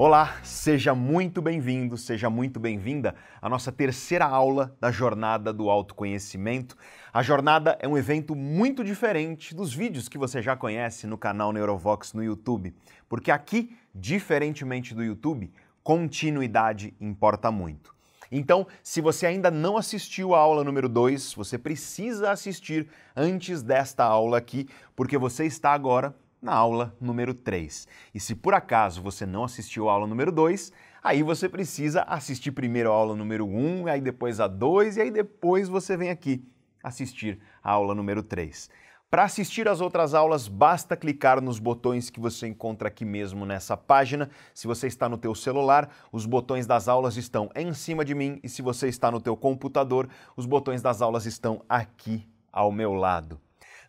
Olá, seja muito bem-vindo, seja muito bem-vinda à nossa terceira aula da Jornada do Autoconhecimento. A jornada é um evento muito diferente dos vídeos que você já conhece no canal Neurovox no YouTube, porque aqui, diferentemente do YouTube, continuidade importa muito. Então, se você ainda não assistiu a aula número 2, você precisa assistir antes desta aula aqui, porque você está agora na aula número 3. E se por acaso você não assistiu a aula número 2, aí você precisa assistir primeiro a aula número 1, aí depois a 2 e aí depois você vem aqui assistir a aula número 3. Para assistir às outras aulas, basta clicar nos botões que você encontra aqui mesmo nessa página. Se você está no teu celular, os botões das aulas estão em cima de mim e se você está no teu computador, os botões das aulas estão aqui ao meu lado.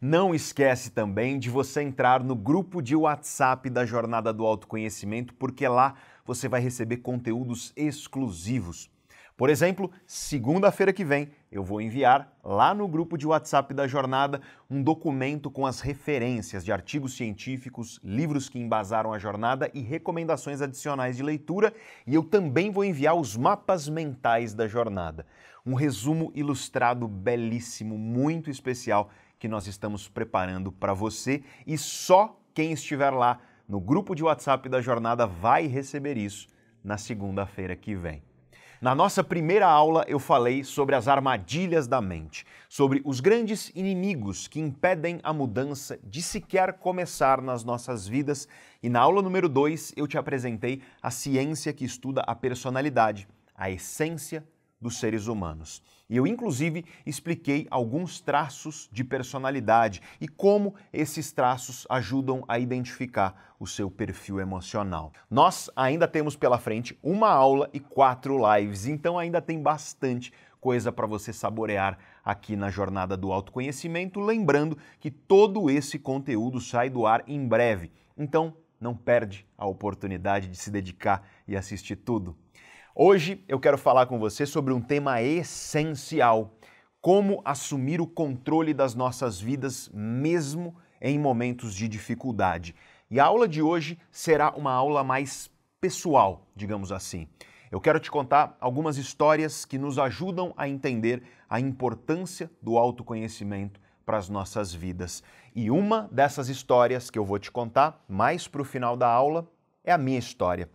Não esquece também de você entrar no grupo de WhatsApp da Jornada do Autoconhecimento, porque lá você vai receber conteúdos exclusivos. Por exemplo, segunda-feira que vem eu vou enviar lá no grupo de WhatsApp da jornada um documento com as referências de artigos científicos, livros que embasaram a jornada e recomendações adicionais de leitura, e eu também vou enviar os mapas mentais da jornada. Um resumo ilustrado belíssimo, muito especial que nós estamos preparando para você e só quem estiver lá no grupo de WhatsApp da jornada vai receber isso na segunda-feira que vem. Na nossa primeira aula, eu falei sobre as armadilhas da mente, sobre os grandes inimigos que impedem a mudança de sequer começar nas nossas vidas, e na aula número 2 eu te apresentei a ciência que estuda a personalidade, a essência dos seres humanos. E eu, inclusive, expliquei alguns traços de personalidade e como esses traços ajudam a identificar o seu perfil emocional. Nós ainda temos pela frente uma aula e quatro lives, então ainda tem bastante coisa para você saborear aqui na jornada do autoconhecimento, lembrando que todo esse conteúdo sai do ar em breve. Então, não perde a oportunidade de se dedicar e assistir tudo. Hoje eu quero falar com você sobre um tema essencial: como assumir o controle das nossas vidas mesmo em momentos de dificuldade. E a aula de hoje será uma aula mais pessoal, digamos assim. Eu quero te contar algumas histórias que nos ajudam a entender a importância do autoconhecimento para as nossas vidas. E uma dessas histórias que eu vou te contar mais para o final da aula é a minha história.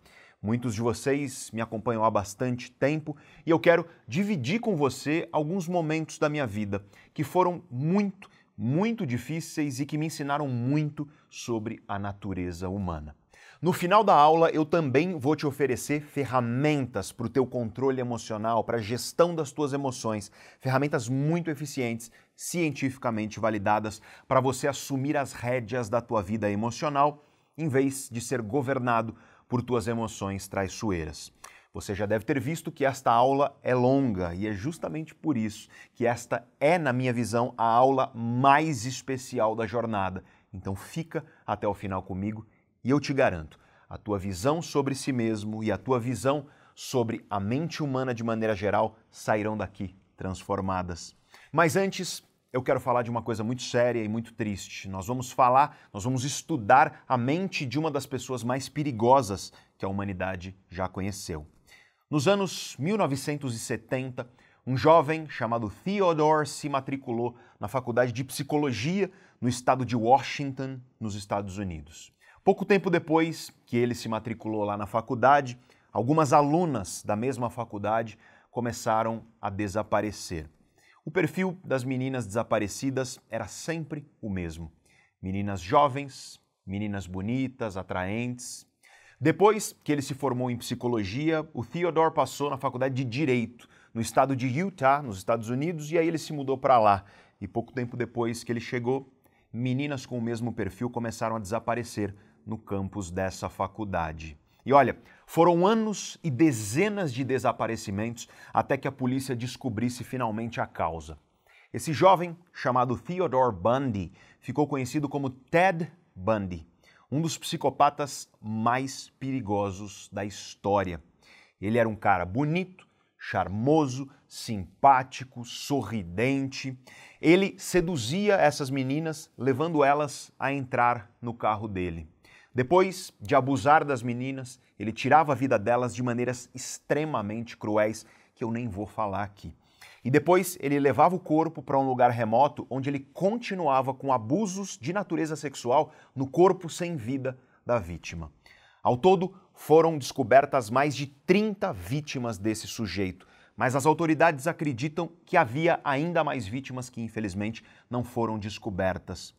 Muitos de vocês me acompanham há bastante tempo e eu quero dividir com você alguns momentos da minha vida que foram muito, muito difíceis e que me ensinaram muito sobre a natureza humana. No final da aula, eu também vou te oferecer ferramentas para o teu controle emocional, para a gestão das tuas emoções, ferramentas muito eficientes, cientificamente validadas, para você assumir as rédeas da tua vida emocional, em vez de ser governado por tuas emoções traiçoeiras. Você já deve ter visto que esta aula é longa e é justamente por isso que esta é, na minha visão, a aula mais especial da jornada. Então fica até o final comigo e eu te garanto, a tua visão sobre si mesmo e a tua visão sobre a mente humana de maneira geral sairão daqui transformadas. Mas antes, eu quero falar de uma coisa muito séria e muito triste. Nós vamos falar, nós vamos estudar a mente de uma das pessoas mais perigosas que a humanidade já conheceu. Nos anos 1970, um jovem chamado Theodore se matriculou na Faculdade de Psicologia no estado de Washington, nos Estados Unidos. Pouco tempo depois que ele se matriculou lá na faculdade, algumas alunas da mesma faculdade começaram a desaparecer. O perfil das meninas desaparecidas era sempre o mesmo: meninas jovens, meninas bonitas, atraentes. Depois que ele se formou em psicologia, o Theodore passou na faculdade de Direito, no estado de Utah, nos Estados Unidos, e aí ele se mudou para lá. E pouco tempo depois que ele chegou, meninas com o mesmo perfil começaram a desaparecer no campus dessa faculdade. E olha, foram anos e dezenas de desaparecimentos até que a polícia descobrisse finalmente a causa. Esse jovem, chamado Theodore Bundy, ficou conhecido como Ted Bundy, um dos psicopatas mais perigosos da história. Ele era um cara bonito, charmoso, simpático, sorridente. Ele seduzia essas meninas, levando elas a entrar no carro dele. Depois de abusar das meninas, ele tirava a vida delas de maneiras extremamente cruéis que eu nem vou falar aqui. E depois ele levava o corpo para um lugar remoto onde ele continuava com abusos de natureza sexual no corpo sem vida da vítima. Ao todo, foram descobertas mais de 30 vítimas desse sujeito, mas as autoridades acreditam que havia ainda mais vítimas que, infelizmente, não foram descobertas.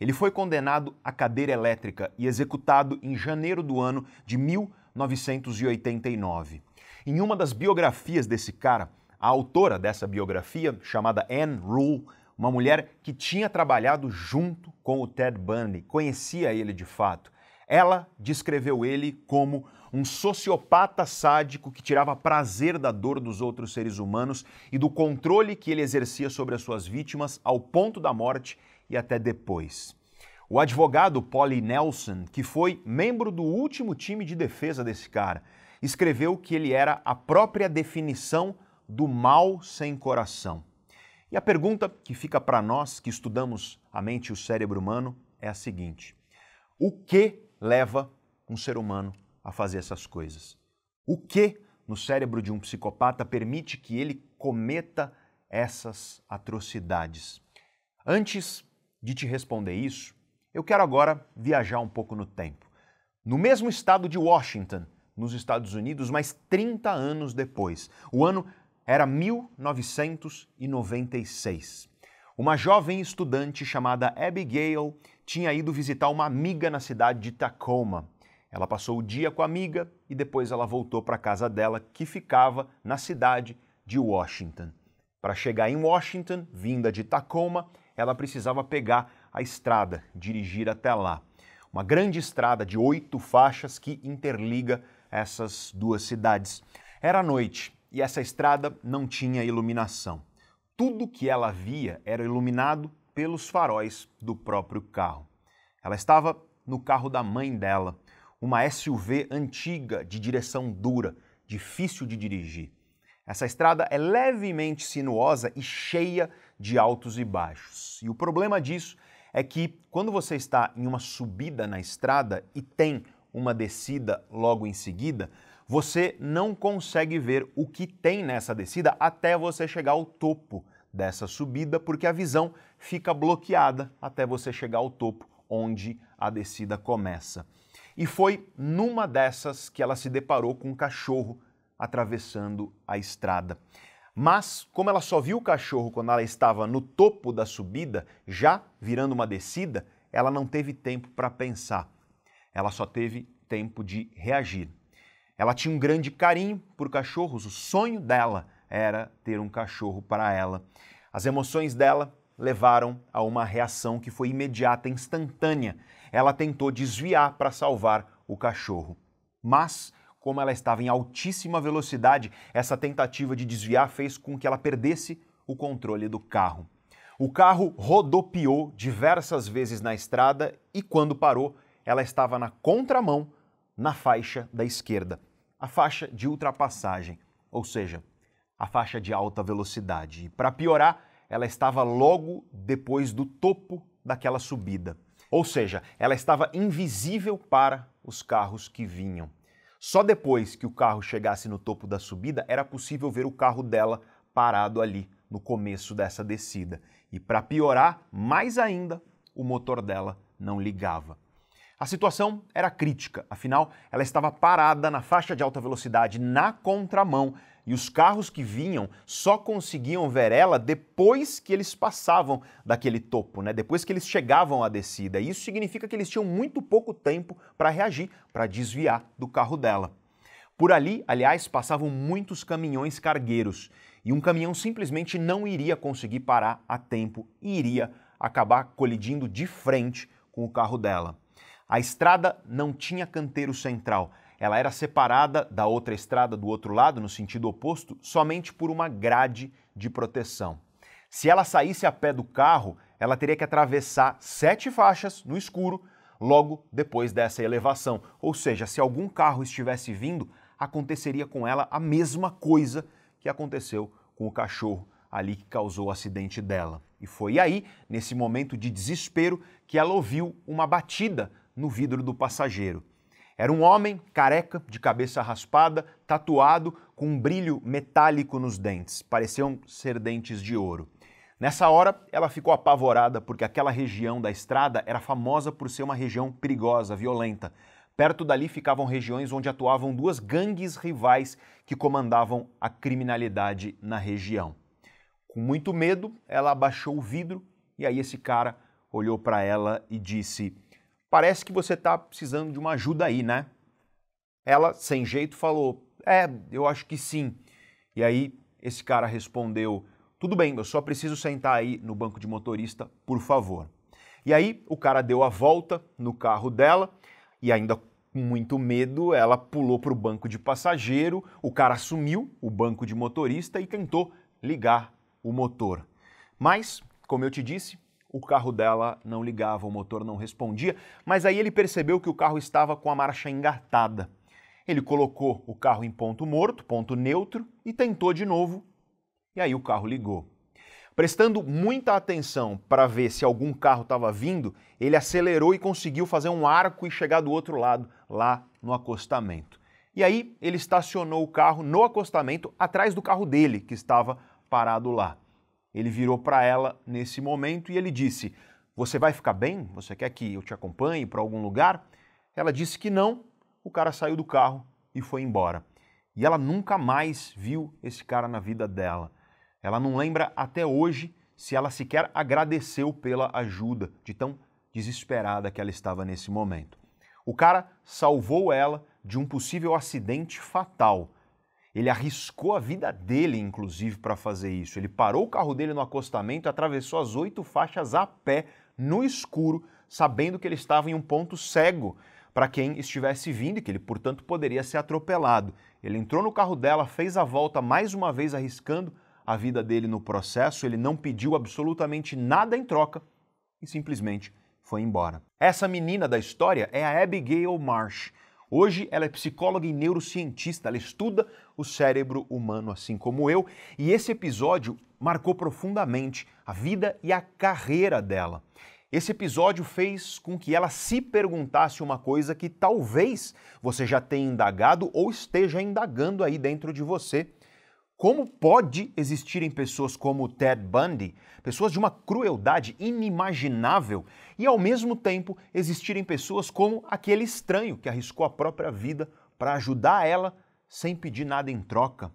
Ele foi condenado à cadeira elétrica e executado em janeiro do ano de 1989. Em uma das biografias desse cara, a autora dessa biografia, chamada Anne Rule, uma mulher que tinha trabalhado junto com o Ted Bundy, conhecia ele de fato, ela descreveu ele como um sociopata sádico que tirava prazer da dor dos outros seres humanos e do controle que ele exercia sobre as suas vítimas ao ponto da morte e até depois. O advogado Polly Nelson, que foi membro do último time de defesa desse cara, escreveu que ele era a própria definição do mal sem coração. E a pergunta que fica para nós que estudamos a mente e o cérebro humano é a seguinte: o que leva um ser humano a fazer essas coisas? O que no cérebro de um psicopata permite que ele cometa essas atrocidades? Antes de te responder isso, eu quero agora viajar um pouco no tempo. No mesmo estado de Washington, nos Estados Unidos, mas 30 anos depois. O ano era 1996. Uma jovem estudante chamada Abigail tinha ido visitar uma amiga na cidade de Tacoma. Ela passou o dia com a amiga e depois ela voltou para a casa dela, que ficava na cidade de Washington. Para chegar em Washington, vinda de Tacoma, ela precisava pegar a estrada, dirigir até lá. Uma grande estrada de oito faixas que interliga essas duas cidades. Era noite e essa estrada não tinha iluminação. Tudo que ela via era iluminado pelos faróis do próprio carro. Ela estava no carro da mãe dela, uma SUV antiga de direção dura, difícil de dirigir. Essa estrada é levemente sinuosa e cheia de altos e baixos. E o problema disso é que quando você está em uma subida na estrada e tem uma descida logo em seguida, você não consegue ver o que tem nessa descida até você chegar ao topo dessa subida, porque a visão fica bloqueada até você chegar ao topo, onde a descida começa. E foi numa dessas que ela se deparou com um cachorro atravessando a estrada. Mas, como ela só viu o cachorro quando ela estava no topo da subida, já virando uma descida, ela não teve tempo para pensar. Ela só teve tempo de reagir. Ela tinha um grande carinho por cachorros, o sonho dela era ter um cachorro para ela. As emoções dela levaram a uma reação que foi imediata, instantânea. Ela tentou desviar para salvar o cachorro. Mas, como ela estava em altíssima velocidade, essa tentativa de desviar fez com que ela perdesse o controle do carro. O carro rodopiou diversas vezes na estrada e, quando parou, ela estava na contramão, na faixa da esquerda, a faixa de ultrapassagem, ou seja, a faixa de alta velocidade. E para piorar, ela estava logo depois do topo daquela subida. Ou seja, ela estava invisível para os carros que vinham. Só depois que o carro chegasse no topo da subida era possível ver o carro dela parado ali no começo dessa descida. E para piorar mais ainda, o motor dela não ligava. A situação era crítica, afinal, ela estava parada na faixa de alta velocidade na contramão e os carros que vinham só conseguiam ver ela depois que eles passavam daquele topo, né? depois que eles chegavam à descida. Isso significa que eles tinham muito pouco tempo para reagir, para desviar do carro dela. Por ali, aliás, passavam muitos caminhões cargueiros e um caminhão simplesmente não iria conseguir parar a tempo e iria acabar colidindo de frente com o carro dela. A estrada não tinha canteiro central. Ela era separada da outra estrada do outro lado, no sentido oposto, somente por uma grade de proteção. Se ela saísse a pé do carro, ela teria que atravessar sete faixas no escuro logo depois dessa elevação. Ou seja, se algum carro estivesse vindo, aconteceria com ela a mesma coisa que aconteceu com o cachorro ali que causou o acidente dela. E foi aí, nesse momento de desespero, que ela ouviu uma batida no vidro do passageiro. Era um homem careca, de cabeça raspada, tatuado, com um brilho metálico nos dentes. Pareciam ser dentes de ouro. Nessa hora, ela ficou apavorada porque aquela região da estrada era famosa por ser uma região perigosa, violenta. Perto dali ficavam regiões onde atuavam duas gangues rivais que comandavam a criminalidade na região. Com muito medo, ela abaixou o vidro e aí esse cara olhou para ela e disse: Parece que você está precisando de uma ajuda aí, né? Ela, sem jeito, falou: É, eu acho que sim. E aí esse cara respondeu: Tudo bem, eu só preciso sentar aí no banco de motorista, por favor. E aí o cara deu a volta no carro dela e ainda com muito medo, ela pulou para o banco de passageiro, o cara assumiu o banco de motorista e tentou ligar o motor. Mas, como eu te disse, o carro dela não ligava, o motor não respondia, mas aí ele percebeu que o carro estava com a marcha engatada. Ele colocou o carro em ponto morto, ponto neutro, e tentou de novo, e aí o carro ligou. Prestando muita atenção para ver se algum carro estava vindo, ele acelerou e conseguiu fazer um arco e chegar do outro lado, lá no acostamento. E aí ele estacionou o carro no acostamento atrás do carro dele, que estava parado lá. Ele virou para ela nesse momento e ele disse: Você vai ficar bem? Você quer que eu te acompanhe para algum lugar? Ela disse que não. O cara saiu do carro e foi embora. E ela nunca mais viu esse cara na vida dela. Ela não lembra até hoje se ela sequer agradeceu pela ajuda, de tão desesperada que ela estava nesse momento. O cara salvou ela de um possível acidente fatal. Ele arriscou a vida dele, inclusive, para fazer isso. Ele parou o carro dele no acostamento e atravessou as oito faixas a pé, no escuro, sabendo que ele estava em um ponto cego para quem estivesse vindo e que ele, portanto, poderia ser atropelado. Ele entrou no carro dela, fez a volta mais uma vez, arriscando a vida dele no processo. Ele não pediu absolutamente nada em troca e simplesmente foi embora. Essa menina da história é a Abigail Marsh. Hoje ela é psicóloga e neurocientista, ela estuda o cérebro humano assim como eu, e esse episódio marcou profundamente a vida e a carreira dela. Esse episódio fez com que ela se perguntasse uma coisa que talvez você já tenha indagado ou esteja indagando aí dentro de você. Como pode existirem pessoas como Ted Bundy, pessoas de uma crueldade inimaginável, e ao mesmo tempo existirem pessoas como aquele estranho que arriscou a própria vida para ajudar ela sem pedir nada em troca?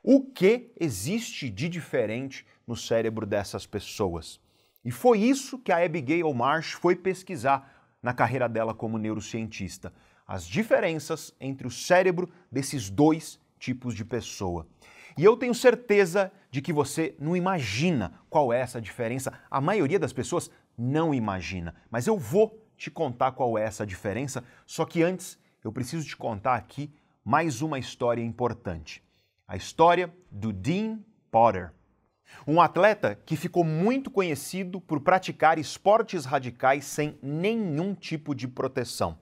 O que existe de diferente no cérebro dessas pessoas? E foi isso que a Abigail Marsh foi pesquisar na carreira dela como neurocientista. As diferenças entre o cérebro desses dois tipos de pessoa. E eu tenho certeza de que você não imagina qual é essa diferença. A maioria das pessoas não imagina. Mas eu vou te contar qual é essa diferença. Só que antes eu preciso te contar aqui mais uma história importante. A história do Dean Potter. Um atleta que ficou muito conhecido por praticar esportes radicais sem nenhum tipo de proteção.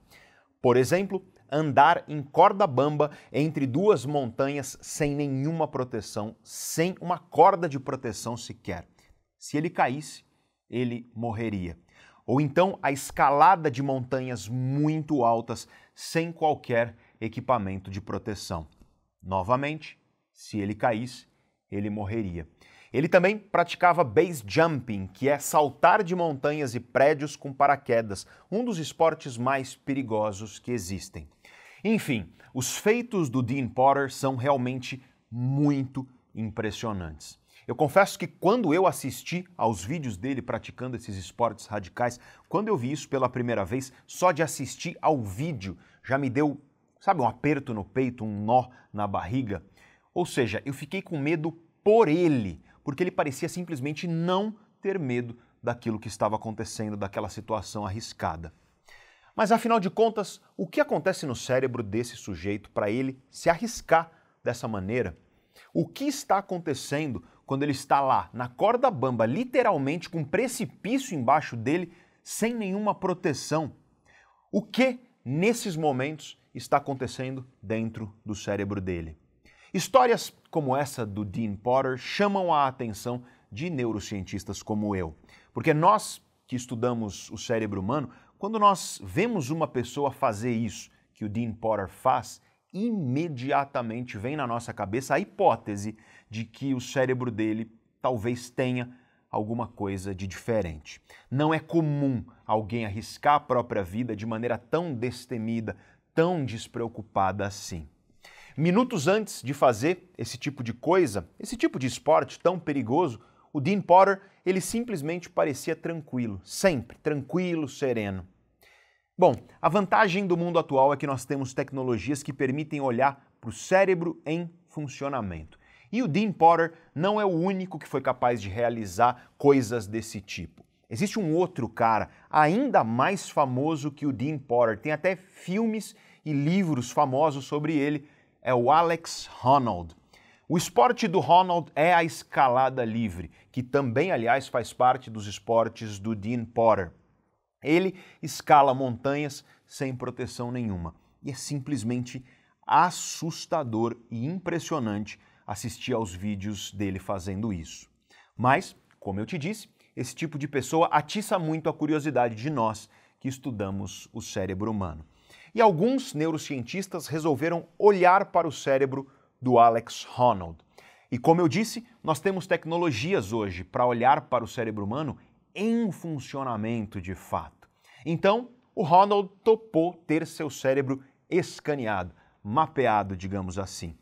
Por exemplo, andar em corda bamba entre duas montanhas sem nenhuma proteção, sem uma corda de proteção sequer. Se ele caísse, ele morreria. Ou então a escalada de montanhas muito altas sem qualquer equipamento de proteção. Novamente, se ele caísse, ele morreria. Ele também praticava base jumping, que é saltar de montanhas e prédios com paraquedas, um dos esportes mais perigosos que existem. Enfim, os feitos do Dean Potter são realmente muito impressionantes. Eu confesso que quando eu assisti aos vídeos dele praticando esses esportes radicais, quando eu vi isso pela primeira vez, só de assistir ao vídeo já me deu, sabe, um aperto no peito, um nó na barriga. Ou seja, eu fiquei com medo por ele, porque ele parecia simplesmente não ter medo daquilo que estava acontecendo, daquela situação arriscada. Mas afinal de contas, o que acontece no cérebro desse sujeito para ele se arriscar dessa maneira? O que está acontecendo quando ele está lá, na corda bamba, literalmente com um precipício embaixo dele, sem nenhuma proteção? O que, nesses momentos, está acontecendo dentro do cérebro dele? Histórias como essa do Dean Potter chamam a atenção de neurocientistas como eu, porque nós que estudamos o cérebro humano quando nós vemos uma pessoa fazer isso que o Dean Potter faz, imediatamente vem na nossa cabeça a hipótese de que o cérebro dele talvez tenha alguma coisa de diferente. Não é comum alguém arriscar a própria vida de maneira tão destemida, tão despreocupada assim. Minutos antes de fazer esse tipo de coisa, esse tipo de esporte tão perigoso, o Dean Potter, ele simplesmente parecia tranquilo, sempre tranquilo, sereno. Bom, a vantagem do mundo atual é que nós temos tecnologias que permitem olhar para o cérebro em funcionamento. E o Dean Potter não é o único que foi capaz de realizar coisas desse tipo. Existe um outro cara ainda mais famoso que o Dean Potter, tem até filmes e livros famosos sobre ele, é o Alex Honnold. O esporte do Ronald é a escalada livre, que também, aliás, faz parte dos esportes do Dean Potter. Ele escala montanhas sem proteção nenhuma. E é simplesmente assustador e impressionante assistir aos vídeos dele fazendo isso. Mas, como eu te disse, esse tipo de pessoa atiça muito a curiosidade de nós que estudamos o cérebro humano. E alguns neurocientistas resolveram olhar para o cérebro do Alex Honnold. E como eu disse, nós temos tecnologias hoje para olhar para o cérebro humano em funcionamento de fato. Então, o Ronald topou ter seu cérebro escaneado, mapeado, digamos assim.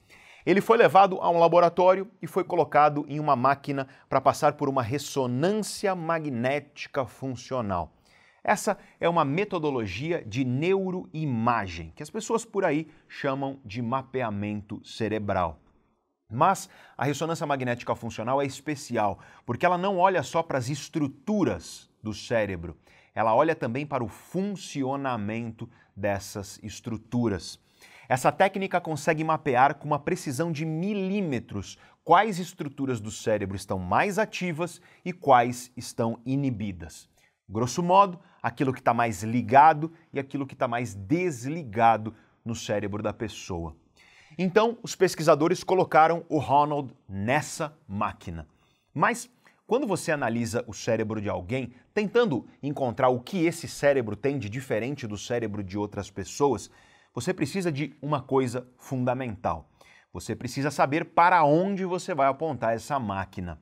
Ele foi levado a um laboratório e foi colocado em uma máquina para passar por uma ressonância magnética funcional. Essa é uma metodologia de neuroimagem, que as pessoas por aí chamam de mapeamento cerebral. Mas a ressonância magnética funcional é especial, porque ela não olha só para as estruturas do cérebro, ela olha também para o funcionamento dessas estruturas. Essa técnica consegue mapear com uma precisão de milímetros quais estruturas do cérebro estão mais ativas e quais estão inibidas. Grosso modo, aquilo que está mais ligado e aquilo que está mais desligado no cérebro da pessoa. Então, os pesquisadores colocaram o Ronald nessa máquina. Mas, quando você analisa o cérebro de alguém, tentando encontrar o que esse cérebro tem de diferente do cérebro de outras pessoas, você precisa de uma coisa fundamental. Você precisa saber para onde você vai apontar essa máquina.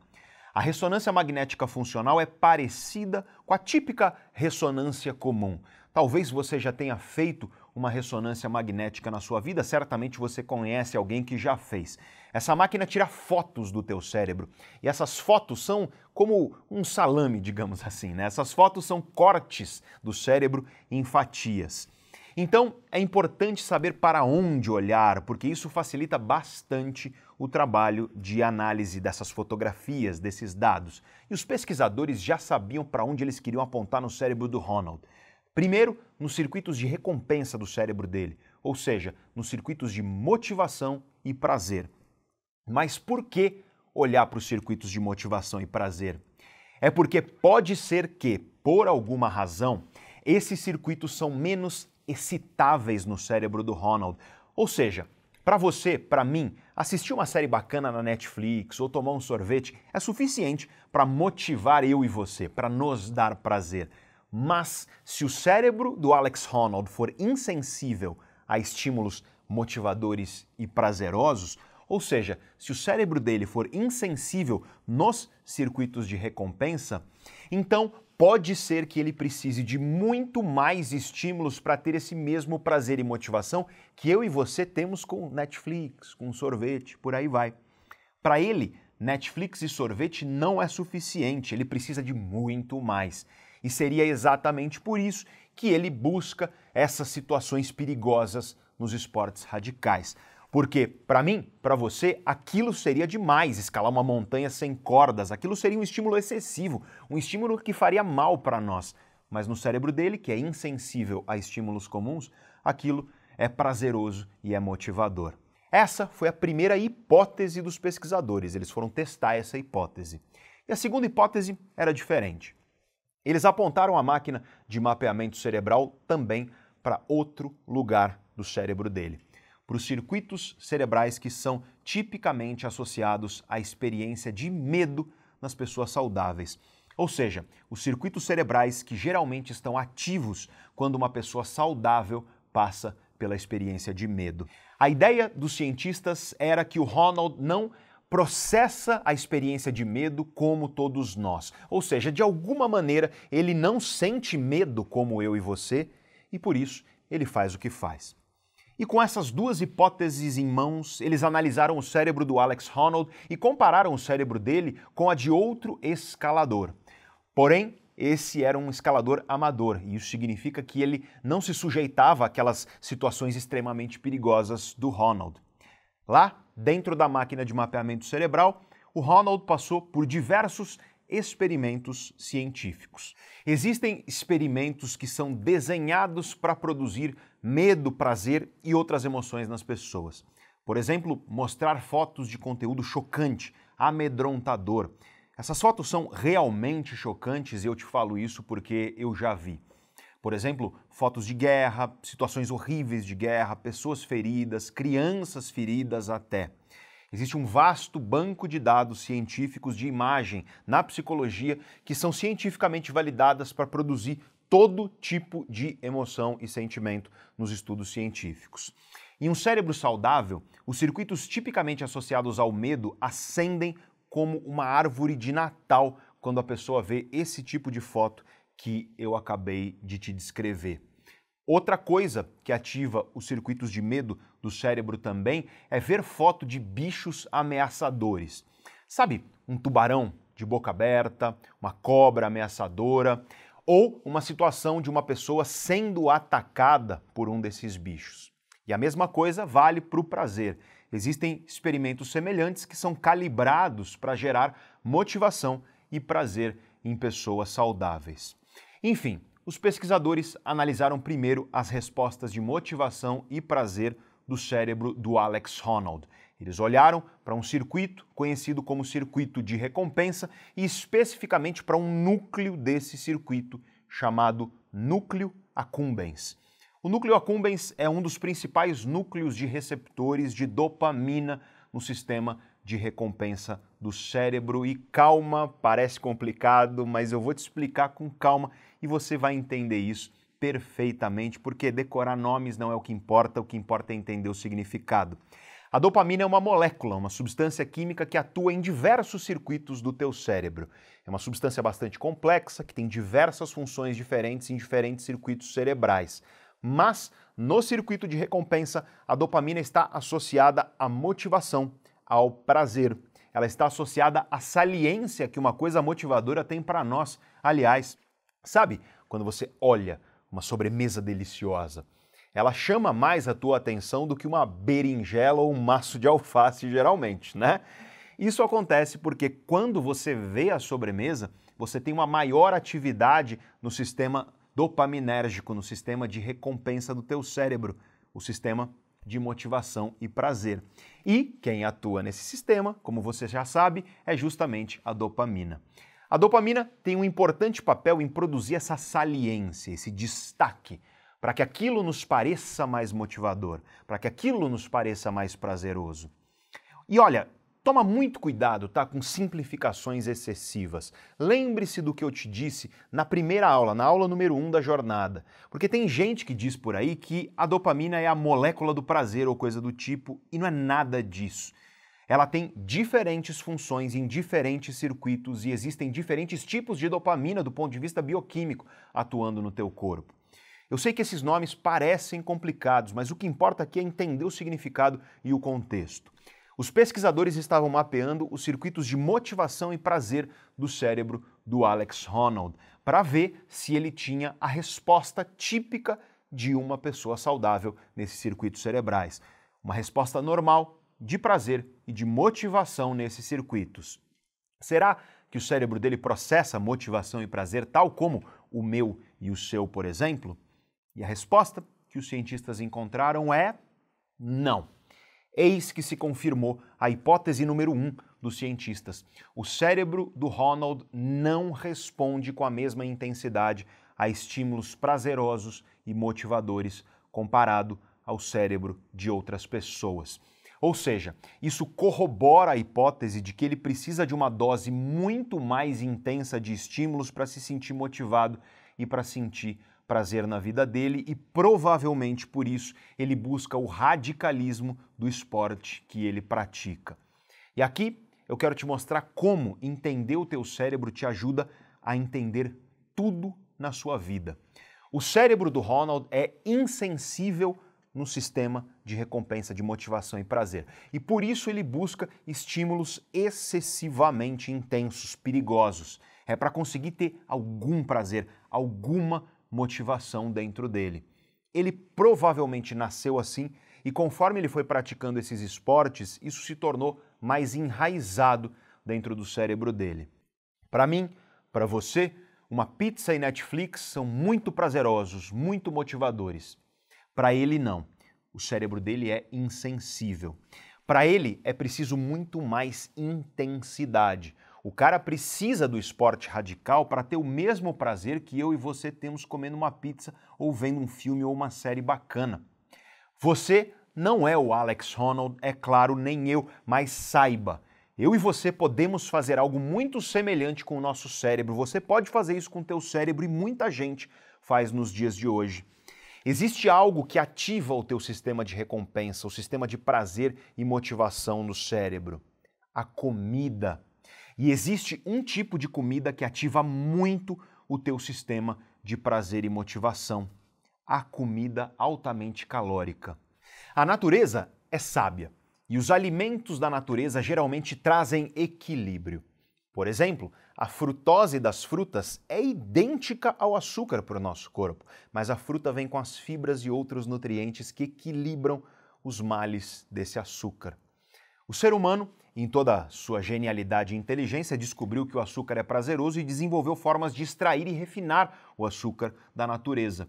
A ressonância magnética funcional é parecida com a típica ressonância comum. Talvez você já tenha feito uma ressonância magnética na sua vida, certamente você conhece alguém que já fez. Essa máquina tira fotos do teu cérebro e essas fotos são como um salame, digamos assim, né? Essas fotos são cortes do cérebro em fatias. Então, é importante saber para onde olhar, porque isso facilita bastante o trabalho de análise dessas fotografias, desses dados. E os pesquisadores já sabiam para onde eles queriam apontar no cérebro do Ronald. Primeiro, nos circuitos de recompensa do cérebro dele, ou seja, nos circuitos de motivação e prazer. Mas por que olhar para os circuitos de motivação e prazer? É porque pode ser que, por alguma razão, esses circuitos são menos excitáveis no cérebro do Ronald. Ou seja, para você, para mim, assistir uma série bacana na Netflix ou tomar um sorvete é suficiente para motivar eu e você, para nos dar prazer. Mas se o cérebro do Alex Honnold for insensível a estímulos motivadores e prazerosos, ou seja, se o cérebro dele for insensível nos circuitos de recompensa, então pode ser que ele precise de muito mais estímulos para ter esse mesmo prazer e motivação que eu e você temos com Netflix, com sorvete, por aí vai. Para ele, Netflix e sorvete não é suficiente, ele precisa de muito mais. E seria exatamente por isso que ele busca essas situações perigosas nos esportes radicais. Porque, para mim, para você, aquilo seria demais escalar uma montanha sem cordas, aquilo seria um estímulo excessivo, um estímulo que faria mal para nós. Mas no cérebro dele, que é insensível a estímulos comuns, aquilo é prazeroso e é motivador. Essa foi a primeira hipótese dos pesquisadores, eles foram testar essa hipótese. E a segunda hipótese era diferente. Eles apontaram a máquina de mapeamento cerebral também para outro lugar do cérebro dele para os circuitos cerebrais que são tipicamente associados à experiência de medo nas pessoas saudáveis. ou seja, os circuitos cerebrais que geralmente estão ativos quando uma pessoa saudável passa pela experiência de medo. A ideia dos cientistas era que o Ronald não processa a experiência de medo como todos nós. Ou seja, de alguma maneira ele não sente medo como eu e você e por isso ele faz o que faz. E com essas duas hipóteses em mãos, eles analisaram o cérebro do Alex Honnold e compararam o cérebro dele com a de outro escalador. Porém, esse era um escalador amador, e isso significa que ele não se sujeitava àquelas situações extremamente perigosas do Ronald. Lá, dentro da máquina de mapeamento cerebral, o Ronald passou por diversos experimentos científicos. Existem experimentos que são desenhados para produzir medo, prazer e outras emoções nas pessoas. Por exemplo, mostrar fotos de conteúdo chocante, amedrontador. Essas fotos são realmente chocantes e eu te falo isso porque eu já vi. Por exemplo, fotos de guerra, situações horríveis de guerra, pessoas feridas, crianças feridas até. Existe um vasto banco de dados científicos de imagem na psicologia que são cientificamente validadas para produzir todo tipo de emoção e sentimento nos estudos científicos. Em um cérebro saudável, os circuitos tipicamente associados ao medo acendem como uma árvore de Natal quando a pessoa vê esse tipo de foto que eu acabei de te descrever. Outra coisa que ativa os circuitos de medo do cérebro também é ver foto de bichos ameaçadores. Sabe, um tubarão de boca aberta, uma cobra ameaçadora ou uma situação de uma pessoa sendo atacada por um desses bichos. E a mesma coisa vale para o prazer. Existem experimentos semelhantes que são calibrados para gerar motivação e prazer em pessoas saudáveis. Enfim, os pesquisadores analisaram primeiro as respostas de motivação e prazer do cérebro do Alex Honnold. Eles olharam para um circuito conhecido como circuito de recompensa e especificamente para um núcleo desse circuito chamado núcleo accumbens. O núcleo accumbens é um dos principais núcleos de receptores de dopamina no sistema de recompensa do cérebro. E calma, parece complicado, mas eu vou te explicar com calma e você vai entender isso perfeitamente, porque decorar nomes não é o que importa, o que importa é entender o significado. A dopamina é uma molécula, uma substância química que atua em diversos circuitos do teu cérebro. É uma substância bastante complexa que tem diversas funções diferentes em diferentes circuitos cerebrais. Mas no circuito de recompensa, a dopamina está associada à motivação, ao prazer. Ela está associada à saliência que uma coisa motivadora tem para nós. Aliás, sabe quando você olha uma sobremesa deliciosa? Ela chama mais a tua atenção do que uma berinjela ou um maço de alface, geralmente, né? Isso acontece porque quando você vê a sobremesa, você tem uma maior atividade no sistema dopaminérgico, no sistema de recompensa do teu cérebro, o sistema de motivação e prazer. E quem atua nesse sistema, como você já sabe, é justamente a dopamina. A dopamina tem um importante papel em produzir essa saliência, esse destaque, para que aquilo nos pareça mais motivador, para que aquilo nos pareça mais prazeroso. E olha, Toma muito cuidado, tá, com simplificações excessivas. Lembre-se do que eu te disse na primeira aula, na aula número 1 um da jornada. Porque tem gente que diz por aí que a dopamina é a molécula do prazer ou coisa do tipo, e não é nada disso. Ela tem diferentes funções em diferentes circuitos e existem diferentes tipos de dopamina do ponto de vista bioquímico atuando no teu corpo. Eu sei que esses nomes parecem complicados, mas o que importa aqui é entender o significado e o contexto. Os pesquisadores estavam mapeando os circuitos de motivação e prazer do cérebro do Alex Honnold para ver se ele tinha a resposta típica de uma pessoa saudável nesses circuitos cerebrais. Uma resposta normal de prazer e de motivação nesses circuitos. Será que o cérebro dele processa motivação e prazer tal como o meu e o seu, por exemplo? E a resposta que os cientistas encontraram é não. Eis que se confirmou a hipótese número um dos cientistas. O cérebro do Ronald não responde com a mesma intensidade a estímulos prazerosos e motivadores comparado ao cérebro de outras pessoas. Ou seja, isso corrobora a hipótese de que ele precisa de uma dose muito mais intensa de estímulos para se sentir motivado e para sentir prazer na vida dele e provavelmente por isso ele busca o radicalismo do esporte que ele pratica. E aqui eu quero te mostrar como entender o teu cérebro te ajuda a entender tudo na sua vida. O cérebro do Ronald é insensível no sistema de recompensa de motivação e prazer. E por isso ele busca estímulos excessivamente intensos, perigosos. É para conseguir ter algum prazer, alguma motivação dentro dele. Ele provavelmente nasceu assim e conforme ele foi praticando esses esportes, isso se tornou mais enraizado dentro do cérebro dele. Para mim, para você, uma pizza e Netflix são muito prazerosos, muito motivadores. Para ele, não. O cérebro dele é insensível. Para ele, é preciso muito mais intensidade. O cara precisa do esporte radical para ter o mesmo prazer que eu e você temos comendo uma pizza ou vendo um filme ou uma série bacana. Você não é o Alex Honnold, é claro, nem eu, mas saiba, eu e você podemos fazer algo muito semelhante com o nosso cérebro. Você pode fazer isso com o teu cérebro e muita gente faz nos dias de hoje. Existe algo que ativa o teu sistema de recompensa, o sistema de prazer e motivação no cérebro. A comida. E existe um tipo de comida que ativa muito o teu sistema de prazer e motivação. A comida altamente calórica. A natureza é sábia e os alimentos da natureza geralmente trazem equilíbrio. Por exemplo, a frutose das frutas é idêntica ao açúcar para o nosso corpo, mas a fruta vem com as fibras e outros nutrientes que equilibram os males desse açúcar. O ser humano, em toda sua genialidade e inteligência, descobriu que o açúcar é prazeroso e desenvolveu formas de extrair e refinar o açúcar da natureza.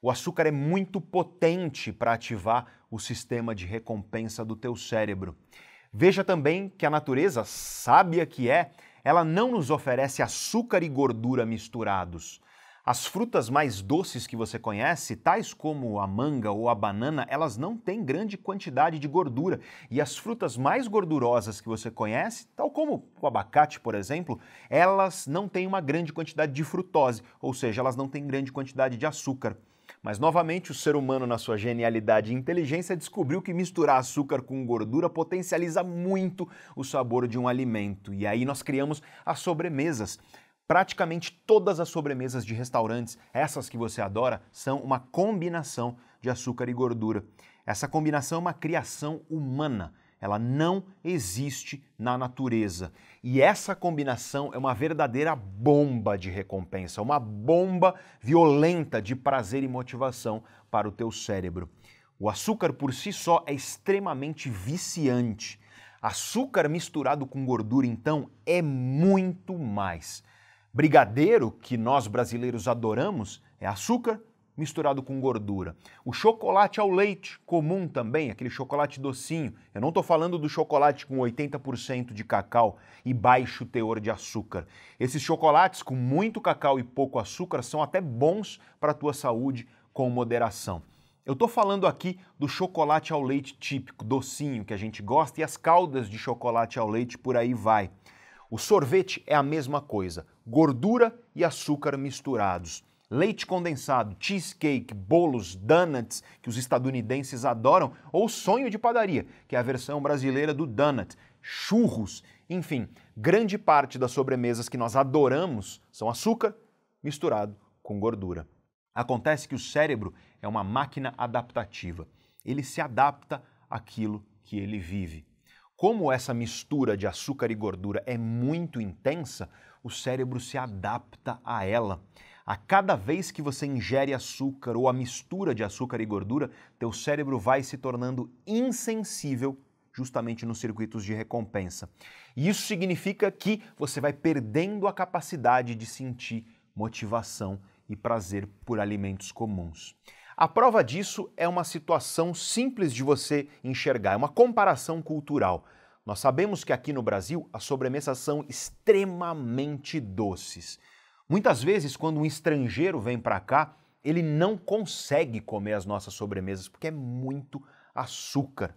O açúcar é muito potente para ativar o sistema de recompensa do teu cérebro. Veja também que a natureza, sábia que é, ela não nos oferece açúcar e gordura misturados. As frutas mais doces que você conhece, tais como a manga ou a banana, elas não têm grande quantidade de gordura. E as frutas mais gordurosas que você conhece, tal como o abacate, por exemplo, elas não têm uma grande quantidade de frutose, ou seja, elas não têm grande quantidade de açúcar. Mas novamente o ser humano, na sua genialidade e inteligência, descobriu que misturar açúcar com gordura potencializa muito o sabor de um alimento. E aí nós criamos as sobremesas. Praticamente todas as sobremesas de restaurantes, essas que você adora, são uma combinação de açúcar e gordura. Essa combinação é uma criação humana. Ela não existe na natureza. E essa combinação é uma verdadeira bomba de recompensa, uma bomba violenta de prazer e motivação para o teu cérebro. O açúcar por si só é extremamente viciante. Açúcar misturado com gordura, então, é muito mais. Brigadeiro, que nós brasileiros adoramos, é açúcar misturado com gordura. O chocolate ao leite, comum também, aquele chocolate docinho. Eu não estou falando do chocolate com 80% de cacau e baixo teor de açúcar. Esses chocolates com muito cacau e pouco açúcar são até bons para a tua saúde com moderação. Eu estou falando aqui do chocolate ao leite típico, docinho, que a gente gosta, e as caldas de chocolate ao leite por aí vai. O sorvete é a mesma coisa, gordura e açúcar misturados leite condensado, cheesecake, bolos, donuts, que os estadunidenses adoram, ou sonho de padaria, que é a versão brasileira do donut, churros, enfim, grande parte das sobremesas que nós adoramos são açúcar misturado com gordura. Acontece que o cérebro é uma máquina adaptativa. Ele se adapta àquilo que ele vive. Como essa mistura de açúcar e gordura é muito intensa, o cérebro se adapta a ela. A cada vez que você ingere açúcar ou a mistura de açúcar e gordura, teu cérebro vai se tornando insensível justamente nos circuitos de recompensa. E isso significa que você vai perdendo a capacidade de sentir motivação e prazer por alimentos comuns. A prova disso é uma situação simples de você enxergar, é uma comparação cultural. Nós sabemos que aqui no Brasil as sobremesas são extremamente doces. Muitas vezes, quando um estrangeiro vem para cá, ele não consegue comer as nossas sobremesas porque é muito açúcar.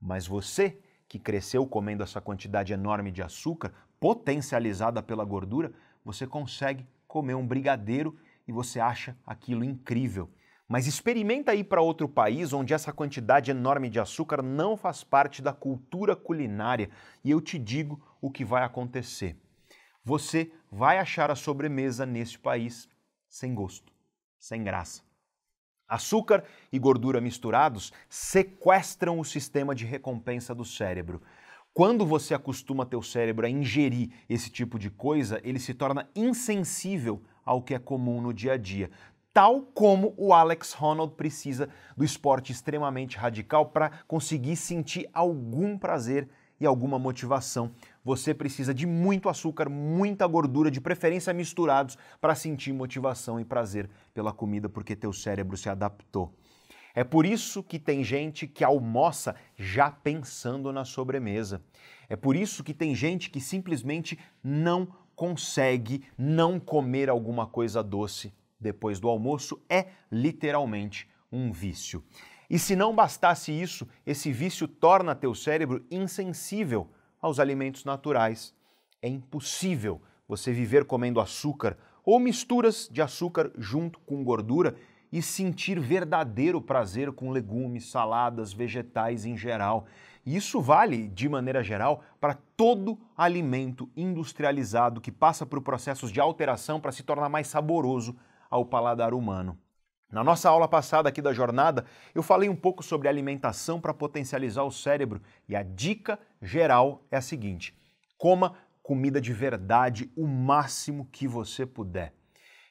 Mas você, que cresceu comendo essa quantidade enorme de açúcar, potencializada pela gordura, você consegue comer um brigadeiro e você acha aquilo incrível. Mas experimenta ir para outro país onde essa quantidade enorme de açúcar não faz parte da cultura culinária e eu te digo o que vai acontecer. Você vai achar a sobremesa nesse país sem gosto, sem graça. Açúcar e gordura misturados sequestram o sistema de recompensa do cérebro. Quando você acostuma teu cérebro a ingerir esse tipo de coisa, ele se torna insensível ao que é comum no dia a dia tal como o Alex Honnold precisa do esporte extremamente radical para conseguir sentir algum prazer e alguma motivação. Você precisa de muito açúcar, muita gordura, de preferência misturados, para sentir motivação e prazer pela comida, porque teu cérebro se adaptou. É por isso que tem gente que almoça já pensando na sobremesa. É por isso que tem gente que simplesmente não consegue não comer alguma coisa doce depois do almoço é literalmente um vício. E se não bastasse isso, esse vício torna teu cérebro insensível aos alimentos naturais. É impossível você viver comendo açúcar ou misturas de açúcar junto com gordura e sentir verdadeiro prazer com legumes, saladas, vegetais em geral. E isso vale, de maneira geral, para todo alimento industrializado que passa por processos de alteração para se tornar mais saboroso ao paladar humano. Na nossa aula passada aqui da jornada, eu falei um pouco sobre alimentação para potencializar o cérebro e a dica geral é a seguinte: coma comida de verdade o máximo que você puder.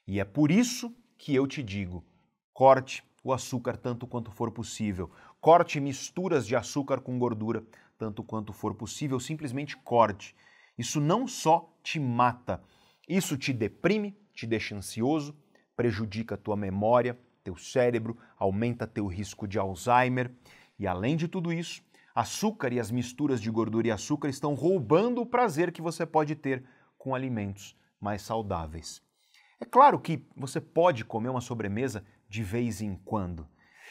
E é por isso que eu te digo: corte o açúcar tanto quanto for possível. Corte misturas de açúcar com gordura tanto quanto for possível, simplesmente corte. Isso não só te mata, isso te deprime, te deixa ansioso, prejudica tua memória, teu cérebro, aumenta teu risco de Alzheimer. E além de tudo isso, açúcar e as misturas de gordura e açúcar estão roubando o prazer que você pode ter com alimentos mais saudáveis. É claro que você pode comer uma sobremesa de vez em quando,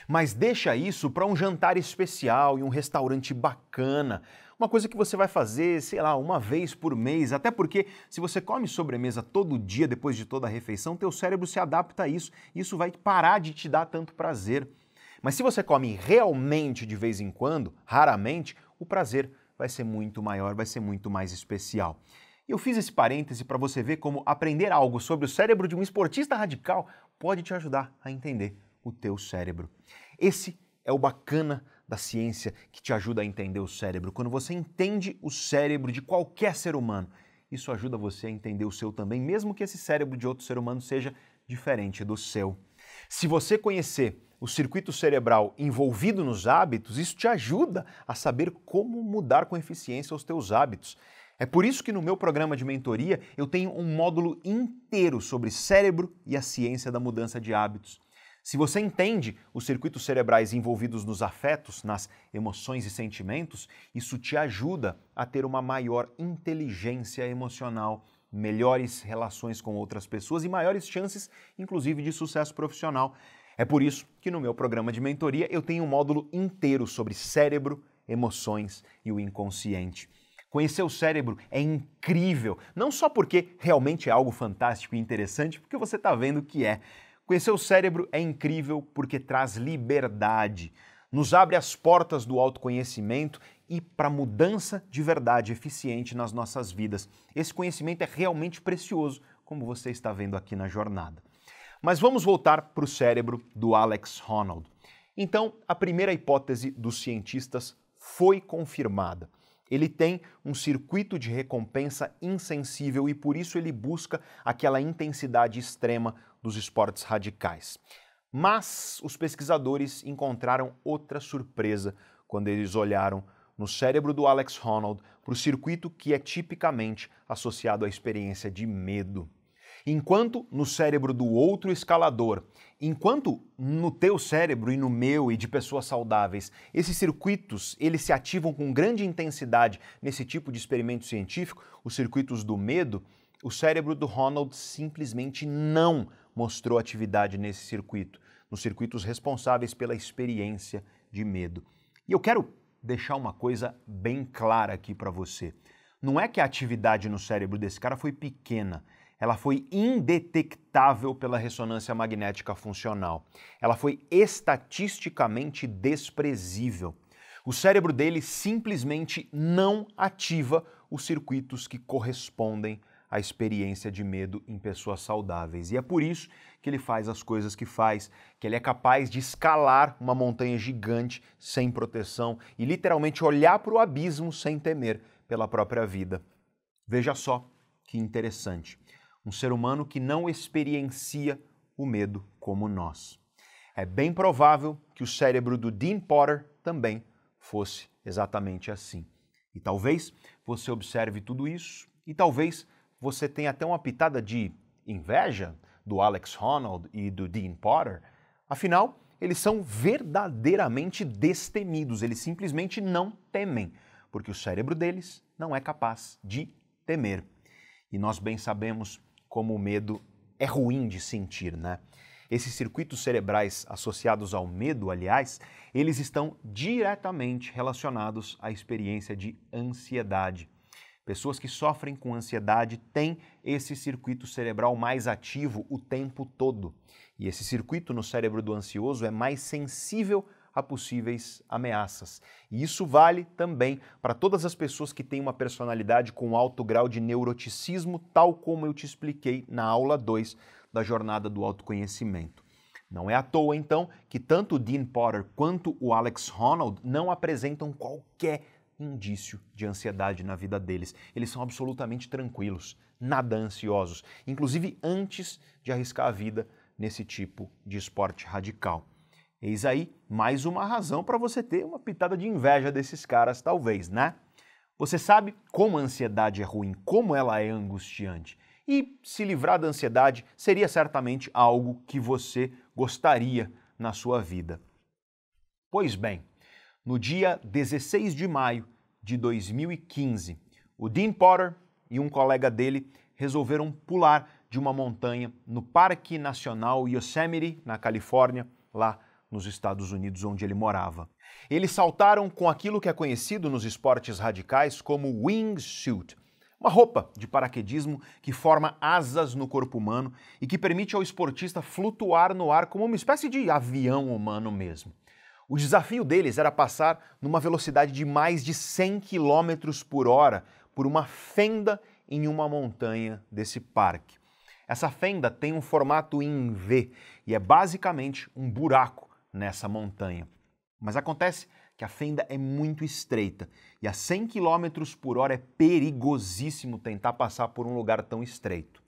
mas deixa isso para um jantar especial em um restaurante bacana, uma coisa que você vai fazer, sei lá, uma vez por mês, até porque se você come sobremesa todo dia depois de toda a refeição, teu cérebro se adapta a isso, e isso vai parar de te dar tanto prazer. Mas se você come realmente de vez em quando, raramente, o prazer vai ser muito maior, vai ser muito mais especial. Eu fiz esse parêntese para você ver como aprender algo sobre o cérebro de um esportista radical pode te ajudar a entender o teu cérebro. Esse é o bacana da ciência que te ajuda a entender o cérebro. Quando você entende o cérebro de qualquer ser humano, isso ajuda você a entender o seu também, mesmo que esse cérebro de outro ser humano seja diferente do seu. Se você conhecer o circuito cerebral envolvido nos hábitos, isso te ajuda a saber como mudar com eficiência os teus hábitos. É por isso que no meu programa de mentoria eu tenho um módulo inteiro sobre cérebro e a ciência da mudança de hábitos. Se você entende os circuitos cerebrais envolvidos nos afetos, nas emoções e sentimentos, isso te ajuda a ter uma maior inteligência emocional, melhores relações com outras pessoas e maiores chances, inclusive, de sucesso profissional. É por isso que no meu programa de mentoria eu tenho um módulo inteiro sobre cérebro, emoções e o inconsciente. Conhecer o cérebro é incrível, não só porque realmente é algo fantástico e interessante, porque você está vendo que é, Conhecer o cérebro é incrível porque traz liberdade, nos abre as portas do autoconhecimento e para mudança de verdade eficiente nas nossas vidas. Esse conhecimento é realmente precioso, como você está vendo aqui na jornada. Mas vamos voltar para o cérebro do Alex Honnold. Então, a primeira hipótese dos cientistas foi confirmada. Ele tem um circuito de recompensa insensível e por isso ele busca aquela intensidade extrema dos esportes radicais. Mas os pesquisadores encontraram outra surpresa quando eles olharam no cérebro do Alex Honnold para o circuito que é tipicamente associado à experiência de medo. Enquanto no cérebro do outro escalador, enquanto no teu cérebro e no meu e de pessoas saudáveis, esses circuitos eles se ativam com grande intensidade nesse tipo de experimento científico, os circuitos do medo, o cérebro do Ronald simplesmente não mostrou atividade nesse circuito, nos circuitos responsáveis pela experiência de medo. E eu quero deixar uma coisa bem clara aqui para você. Não é que a atividade no cérebro desse cara foi pequena, ela foi indetectável pela ressonância magnética funcional. Ela foi estatisticamente desprezível. O cérebro dele simplesmente não ativa os circuitos que correspondem à experiência de medo em pessoas saudáveis. E é por isso que ele faz as coisas que faz, que ele é capaz de escalar uma montanha gigante sem proteção e literalmente olhar para o abismo sem temer pela própria vida. Veja só que interessante. Um ser humano que não experiencia o medo como nós. É bem provável que o cérebro do Dean Potter também fosse exatamente assim. E talvez você observe tudo isso e talvez você tenha até uma pitada de inveja do Alex Honnold e do Dean Potter. Afinal, eles são verdadeiramente destemidos, eles simplesmente não temem porque o cérebro deles não é capaz de temer. E nós bem sabemos como o medo é ruim de sentir, né? Esses circuitos cerebrais associados ao medo, aliás, eles estão diretamente relacionados à experiência de ansiedade. Pessoas que sofrem com ansiedade têm esse circuito cerebral mais ativo o tempo todo. E esse circuito no cérebro do ansioso é mais sensível a possíveis ameaças. E isso vale também para todas as pessoas que têm uma personalidade com alto grau de neuroticismo, tal como eu te expliquei na aula 2 da jornada do autoconhecimento. Não é à toa, então, que tanto o Dean Potter quanto o Alex Honnold não apresentam qualquer indício de ansiedade na vida deles. Eles são absolutamente tranquilos, nada ansiosos, inclusive antes de arriscar a vida nesse tipo de esporte radical. Eis aí mais uma razão para você ter uma pitada de inveja desses caras, talvez, né? Você sabe como a ansiedade é ruim, como ela é angustiante. E se livrar da ansiedade seria certamente algo que você gostaria na sua vida. Pois bem, no dia 16 de maio de 2015, o Dean Potter e um colega dele resolveram pular de uma montanha no Parque Nacional Yosemite, na Califórnia, lá nos Estados Unidos, onde ele morava. Eles saltaram com aquilo que é conhecido nos esportes radicais como wingsuit, uma roupa de paraquedismo que forma asas no corpo humano e que permite ao esportista flutuar no ar como uma espécie de avião humano mesmo. O desafio deles era passar numa velocidade de mais de 100 km por hora por uma fenda em uma montanha desse parque. Essa fenda tem um formato em V e é basicamente um buraco nessa montanha. Mas acontece que a fenda é muito estreita e a 100 km por hora é perigosíssimo tentar passar por um lugar tão estreito.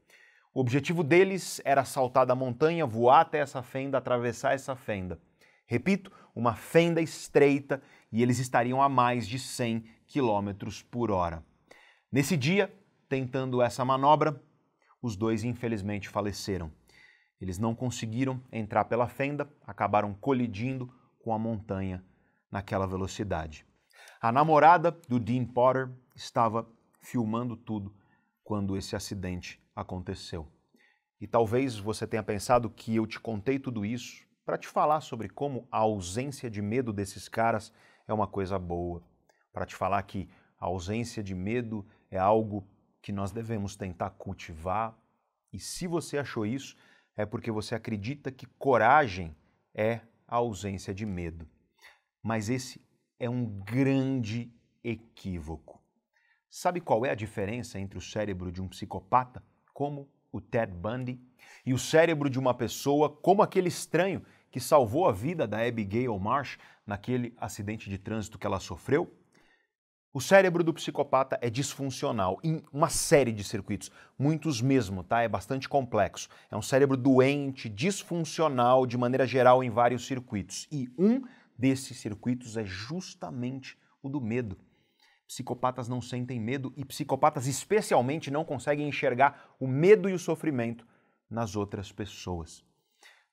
O objetivo deles era saltar da montanha, voar até essa fenda, atravessar essa fenda. Repito, uma fenda estreita e eles estariam a mais de 100 km por hora. Nesse dia, tentando essa manobra, os dois infelizmente faleceram. Eles não conseguiram entrar pela fenda, acabaram colidindo com a montanha naquela velocidade. A namorada do Dean Potter estava filmando tudo quando esse acidente aconteceu. E talvez você tenha pensado que eu te contei tudo isso para te falar sobre como a ausência de medo desses caras é uma coisa boa, para te falar que a ausência de medo é algo que nós devemos tentar cultivar. E se você achou isso, é porque você acredita que coragem é a ausência de medo. Mas esse é um grande equívoco. Sabe qual é a diferença entre o cérebro de um psicopata, como o Ted Bundy, e o cérebro de uma pessoa como aquele estranho que salvou a vida da Abigail Marsh naquele acidente de trânsito que ela sofreu? O cérebro do psicopata é disfuncional em uma série de circuitos, muitos mesmo, tá? É bastante complexo. É um cérebro doente, disfuncional de maneira geral em vários circuitos. E um desses circuitos é justamente o do medo. Psicopatas não sentem medo e psicopatas especialmente não conseguem enxergar o medo e o sofrimento nas outras pessoas.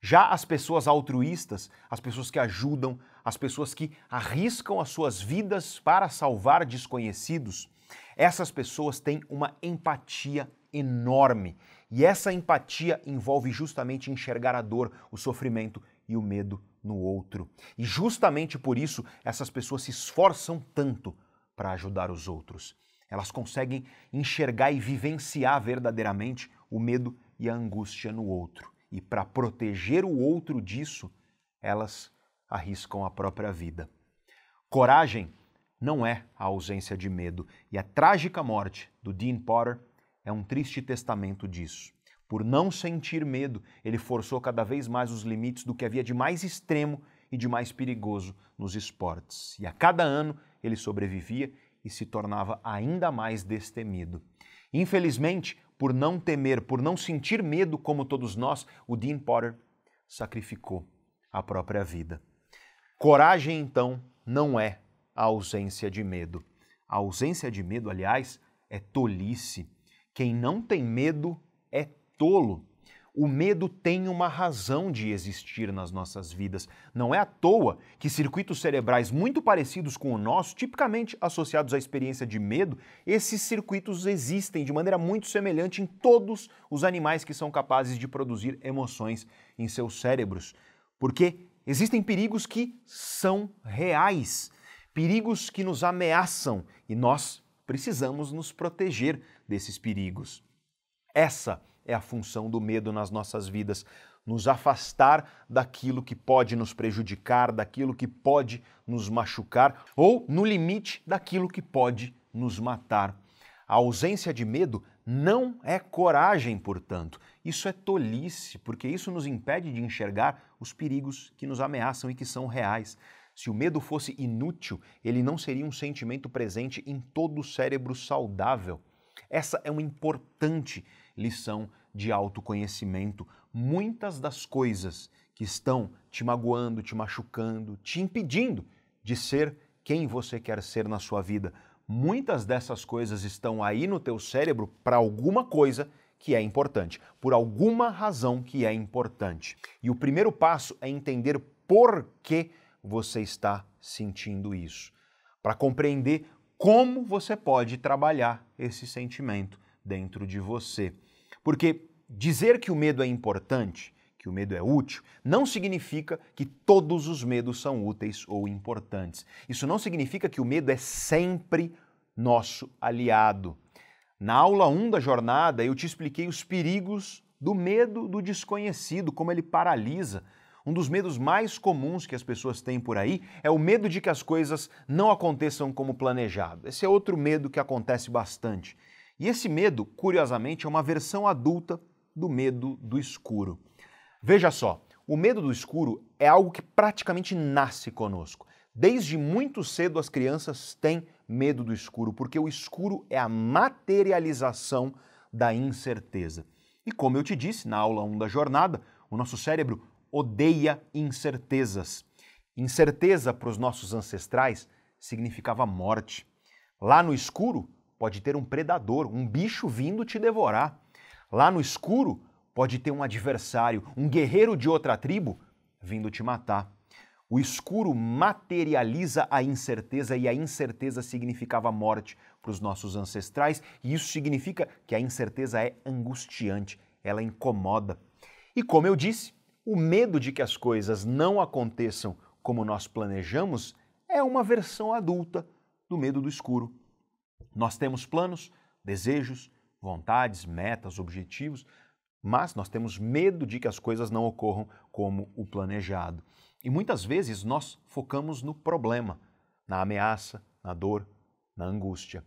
Já as pessoas altruístas, as pessoas que ajudam, as pessoas que arriscam as suas vidas para salvar desconhecidos, essas pessoas têm uma empatia enorme. E essa empatia envolve justamente enxergar a dor, o sofrimento e o medo no outro. E justamente por isso essas pessoas se esforçam tanto para ajudar os outros. Elas conseguem enxergar e vivenciar verdadeiramente o medo e a angústia no outro. E para proteger o outro disso, elas arriscam a própria vida. Coragem não é a ausência de medo, e a trágica morte do Dean Potter é um triste testamento disso. Por não sentir medo, ele forçou cada vez mais os limites do que havia de mais extremo e de mais perigoso nos esportes. E a cada ano ele sobrevivia e se tornava ainda mais destemido. Infelizmente, por não temer, por não sentir medo como todos nós, o Dean Potter sacrificou a própria vida. Coragem, então, não é a ausência de medo. A ausência de medo, aliás, é tolice. Quem não tem medo é tolo. O medo tem uma razão de existir nas nossas vidas. Não é à toa que circuitos cerebrais muito parecidos com o nosso, tipicamente associados à experiência de medo, esses circuitos existem de maneira muito semelhante em todos os animais que são capazes de produzir emoções em seus cérebros. Porque existem perigos que são reais, perigos que nos ameaçam e nós precisamos nos proteger desses perigos. Essa é a função do medo nas nossas vidas, nos afastar daquilo que pode nos prejudicar, daquilo que pode nos machucar ou, no limite, daquilo que pode nos matar. A ausência de medo não é coragem, portanto. Isso é tolice, porque isso nos impede de enxergar os perigos que nos ameaçam e que são reais. Se o medo fosse inútil, ele não seria um sentimento presente em todo o cérebro saudável. Essa é uma importante lição de autoconhecimento. Muitas das coisas que estão te magoando, te machucando, te impedindo de ser quem você quer ser na sua vida, muitas dessas coisas estão aí no teu cérebro para alguma coisa que é importante, por alguma razão que é importante. E o primeiro passo é entender por que você está sentindo isso, para compreender como você pode trabalhar esse sentimento dentro de você. Porque dizer que o medo é importante, que o medo é útil, não significa que todos os medos são úteis ou importantes. Isso não significa que o medo é sempre nosso aliado. Na aula 1 da jornada, eu te expliquei os perigos do medo do desconhecido, como ele paralisa. Um dos medos mais comuns que as pessoas têm por aí é o medo de que as coisas não aconteçam como planejado. Esse é outro medo que acontece bastante. E esse medo, curiosamente, é uma versão adulta do medo do escuro. Veja só, o medo do escuro é algo que praticamente nasce conosco. Desde muito cedo as crianças têm medo do escuro, porque o escuro é a materialização da incerteza. E como eu te disse na aula 1 da jornada, o nosso cérebro odeia incertezas. Incerteza para os nossos ancestrais significava morte. Lá no escuro, pode ter um predador, um bicho vindo te devorar. Lá no escuro, pode ter um adversário, um guerreiro de outra tribo vindo te matar. O escuro materializa a incerteza e a incerteza significava morte para os nossos ancestrais, e isso significa que a incerteza é angustiante, ela incomoda. E como eu disse, o medo de que as coisas não aconteçam como nós planejamos é uma versão adulta do medo do escuro. Nós temos planos, desejos, vontades, metas, objetivos, mas nós temos medo de que as coisas não ocorram como o planejado. E muitas vezes nós focamos no problema, na ameaça, na dor, na angústia.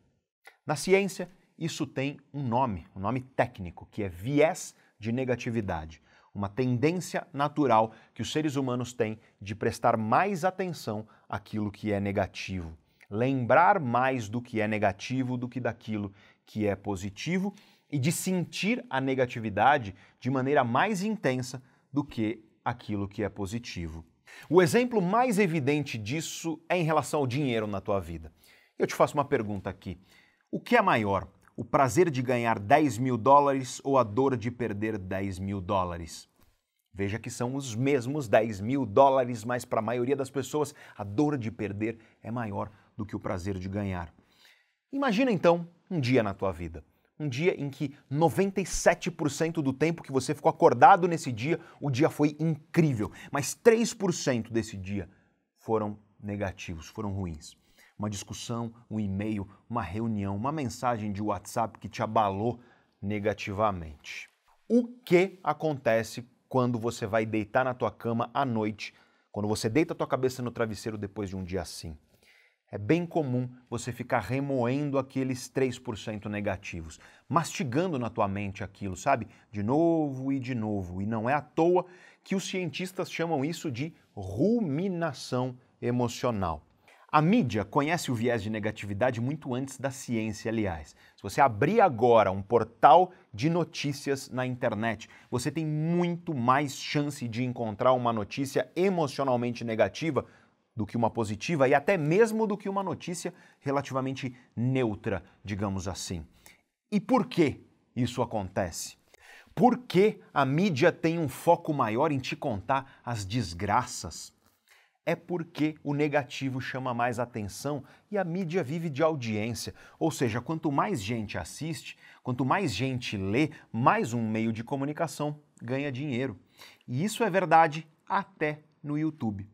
Na ciência, isso tem um nome, um nome técnico, que é viés de negatividade, uma tendência natural que os seres humanos têm de prestar mais atenção àquilo que é negativo lembrar mais do que é negativo do que daquilo que é positivo e de sentir a negatividade de maneira mais intensa do que aquilo que é positivo. O exemplo mais evidente disso é em relação ao dinheiro na tua vida. Eu te faço uma pergunta aqui. O que é maior, o prazer de ganhar 10 mil dólares ou a dor de perder 10 mil dólares? Veja que são os mesmos 10 mil dólares, mas para a maioria das pessoas a dor de perder é maior do que o prazer de ganhar. Imagina então um dia na tua vida, Um dia em que 97% do tempo que você ficou acordado nesse dia, o dia foi incrível, mas 3% desse dia foram negativos, foram ruins. Uma discussão, um e-mail, uma reunião, uma mensagem de WhatsApp que te abalou negativamente. O que acontece quando você vai deitar na tua cama à noite, quando você deita a tua cabeça no travesseiro depois de um dia assim? É bem comum você ficar remoendo aqueles 3% negativos, mastigando na tua mente aquilo, sabe? De novo e de novo. E não é à toa que os cientistas chamam isso de ruminação emocional. A mídia conhece o viés de negatividade muito antes da ciência, aliás. Se você abrir agora um portal de notícias na internet, você tem muito mais chance de encontrar uma notícia emocionalmente negativa do que uma positiva e até mesmo do que uma notícia relativamente neutra, digamos assim. E por que isso acontece? Por que a mídia tem um foco maior em te contar as desgraças? É porque o negativo chama mais atenção e a mídia vive de audiência. Ou seja, quanto mais gente assiste, quanto mais gente lê, mais um meio de comunicação ganha dinheiro. E isso é verdade até no YouTube.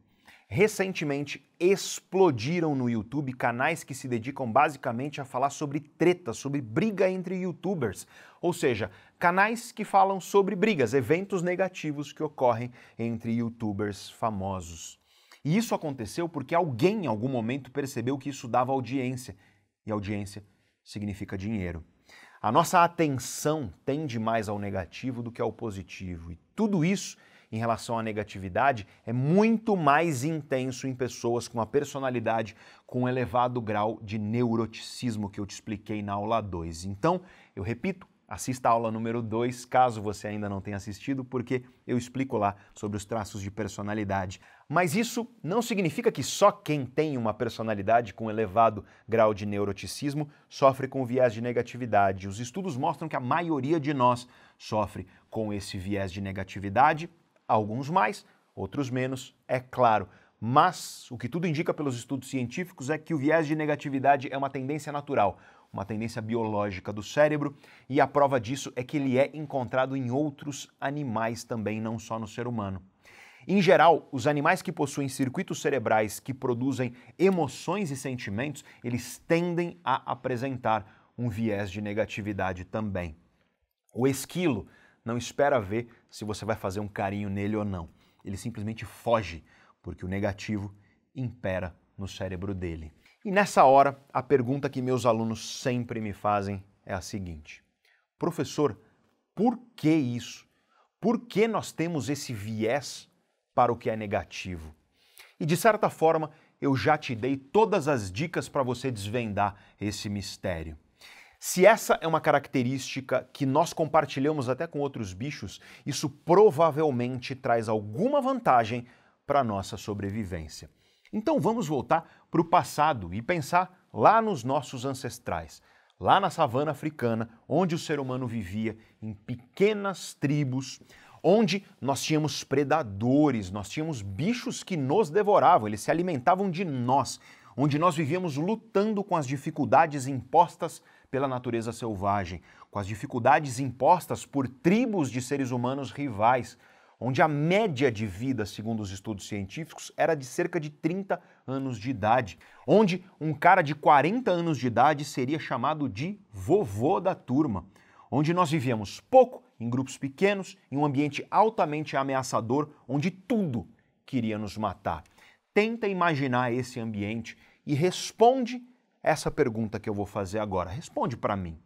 Recentemente explodiram no YouTube canais que se dedicam basicamente a falar sobre treta, sobre briga entre youtubers. Ou seja, canais que falam sobre brigas, eventos negativos que ocorrem entre youtubers famosos. E isso aconteceu porque alguém em algum momento percebeu que isso dava audiência. E audiência significa dinheiro. A nossa atenção tende mais ao negativo do que ao positivo. E tudo isso em relação à negatividade é muito mais intenso em pessoas com uma personalidade com um elevado grau de neuroticismo que eu te expliquei na aula 2. Então, eu repito, assista a aula número 2, caso você ainda não tenha assistido, porque eu explico lá sobre os traços de personalidade. Mas isso não significa que só quem tem uma personalidade com elevado grau de neuroticismo sofre com viés de negatividade. Os estudos mostram que a maioria de nós sofre com esse viés de negatividade alguns mais, outros menos, é claro. Mas o que tudo indica pelos estudos científicos é que o viés de negatividade é uma tendência natural, uma tendência biológica do cérebro, e a prova disso é que ele é encontrado em outros animais também, não só no ser humano. Em geral, os animais que possuem circuitos cerebrais que produzem emoções e sentimentos, eles tendem a apresentar um viés de negatividade também. O esquilo não espera ver se você vai fazer um carinho nele ou não. Ele simplesmente foge, porque o negativo impera no cérebro dele. E nessa hora, a pergunta que meus alunos sempre me fazem é a seguinte: Professor, por que isso? Por que nós temos esse viés para o que é negativo? E de certa forma, eu já te dei todas as dicas para você desvendar esse mistério. Se essa é uma característica que nós compartilhamos até com outros bichos, isso provavelmente traz alguma vantagem para a nossa sobrevivência. Então vamos voltar para o passado e pensar lá nos nossos ancestrais, lá na savana africana, onde o ser humano vivia em pequenas tribos, onde nós tínhamos predadores, nós tínhamos bichos que nos devoravam, eles se alimentavam de nós, onde nós vivíamos lutando com as dificuldades impostas pela natureza selvagem, com as dificuldades impostas por tribos de seres humanos rivais, onde a média de vida, segundo os estudos científicos, era de cerca de 30 anos de idade, onde um cara de 40 anos de idade seria chamado de vovô da turma, onde nós vivíamos pouco, em grupos pequenos, em um ambiente altamente ameaçador, onde tudo queria nos matar. Tenta imaginar esse ambiente e responde essa pergunta que eu vou fazer agora. Responde para mim.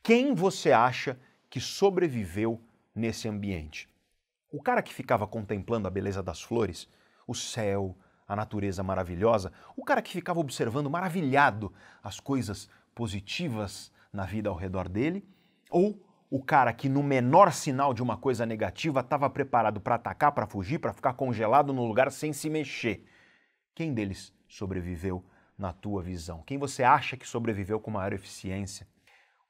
Quem você acha que sobreviveu nesse ambiente? O cara que ficava contemplando a beleza das flores, o céu, a natureza maravilhosa, o cara que ficava observando maravilhado as coisas positivas na vida ao redor dele, ou o cara que no menor sinal de uma coisa negativa estava preparado para atacar, para fugir, para ficar congelado no lugar sem se mexer. Quem deles sobreviveu na tua visão? Quem você acha que sobreviveu com maior eficiência?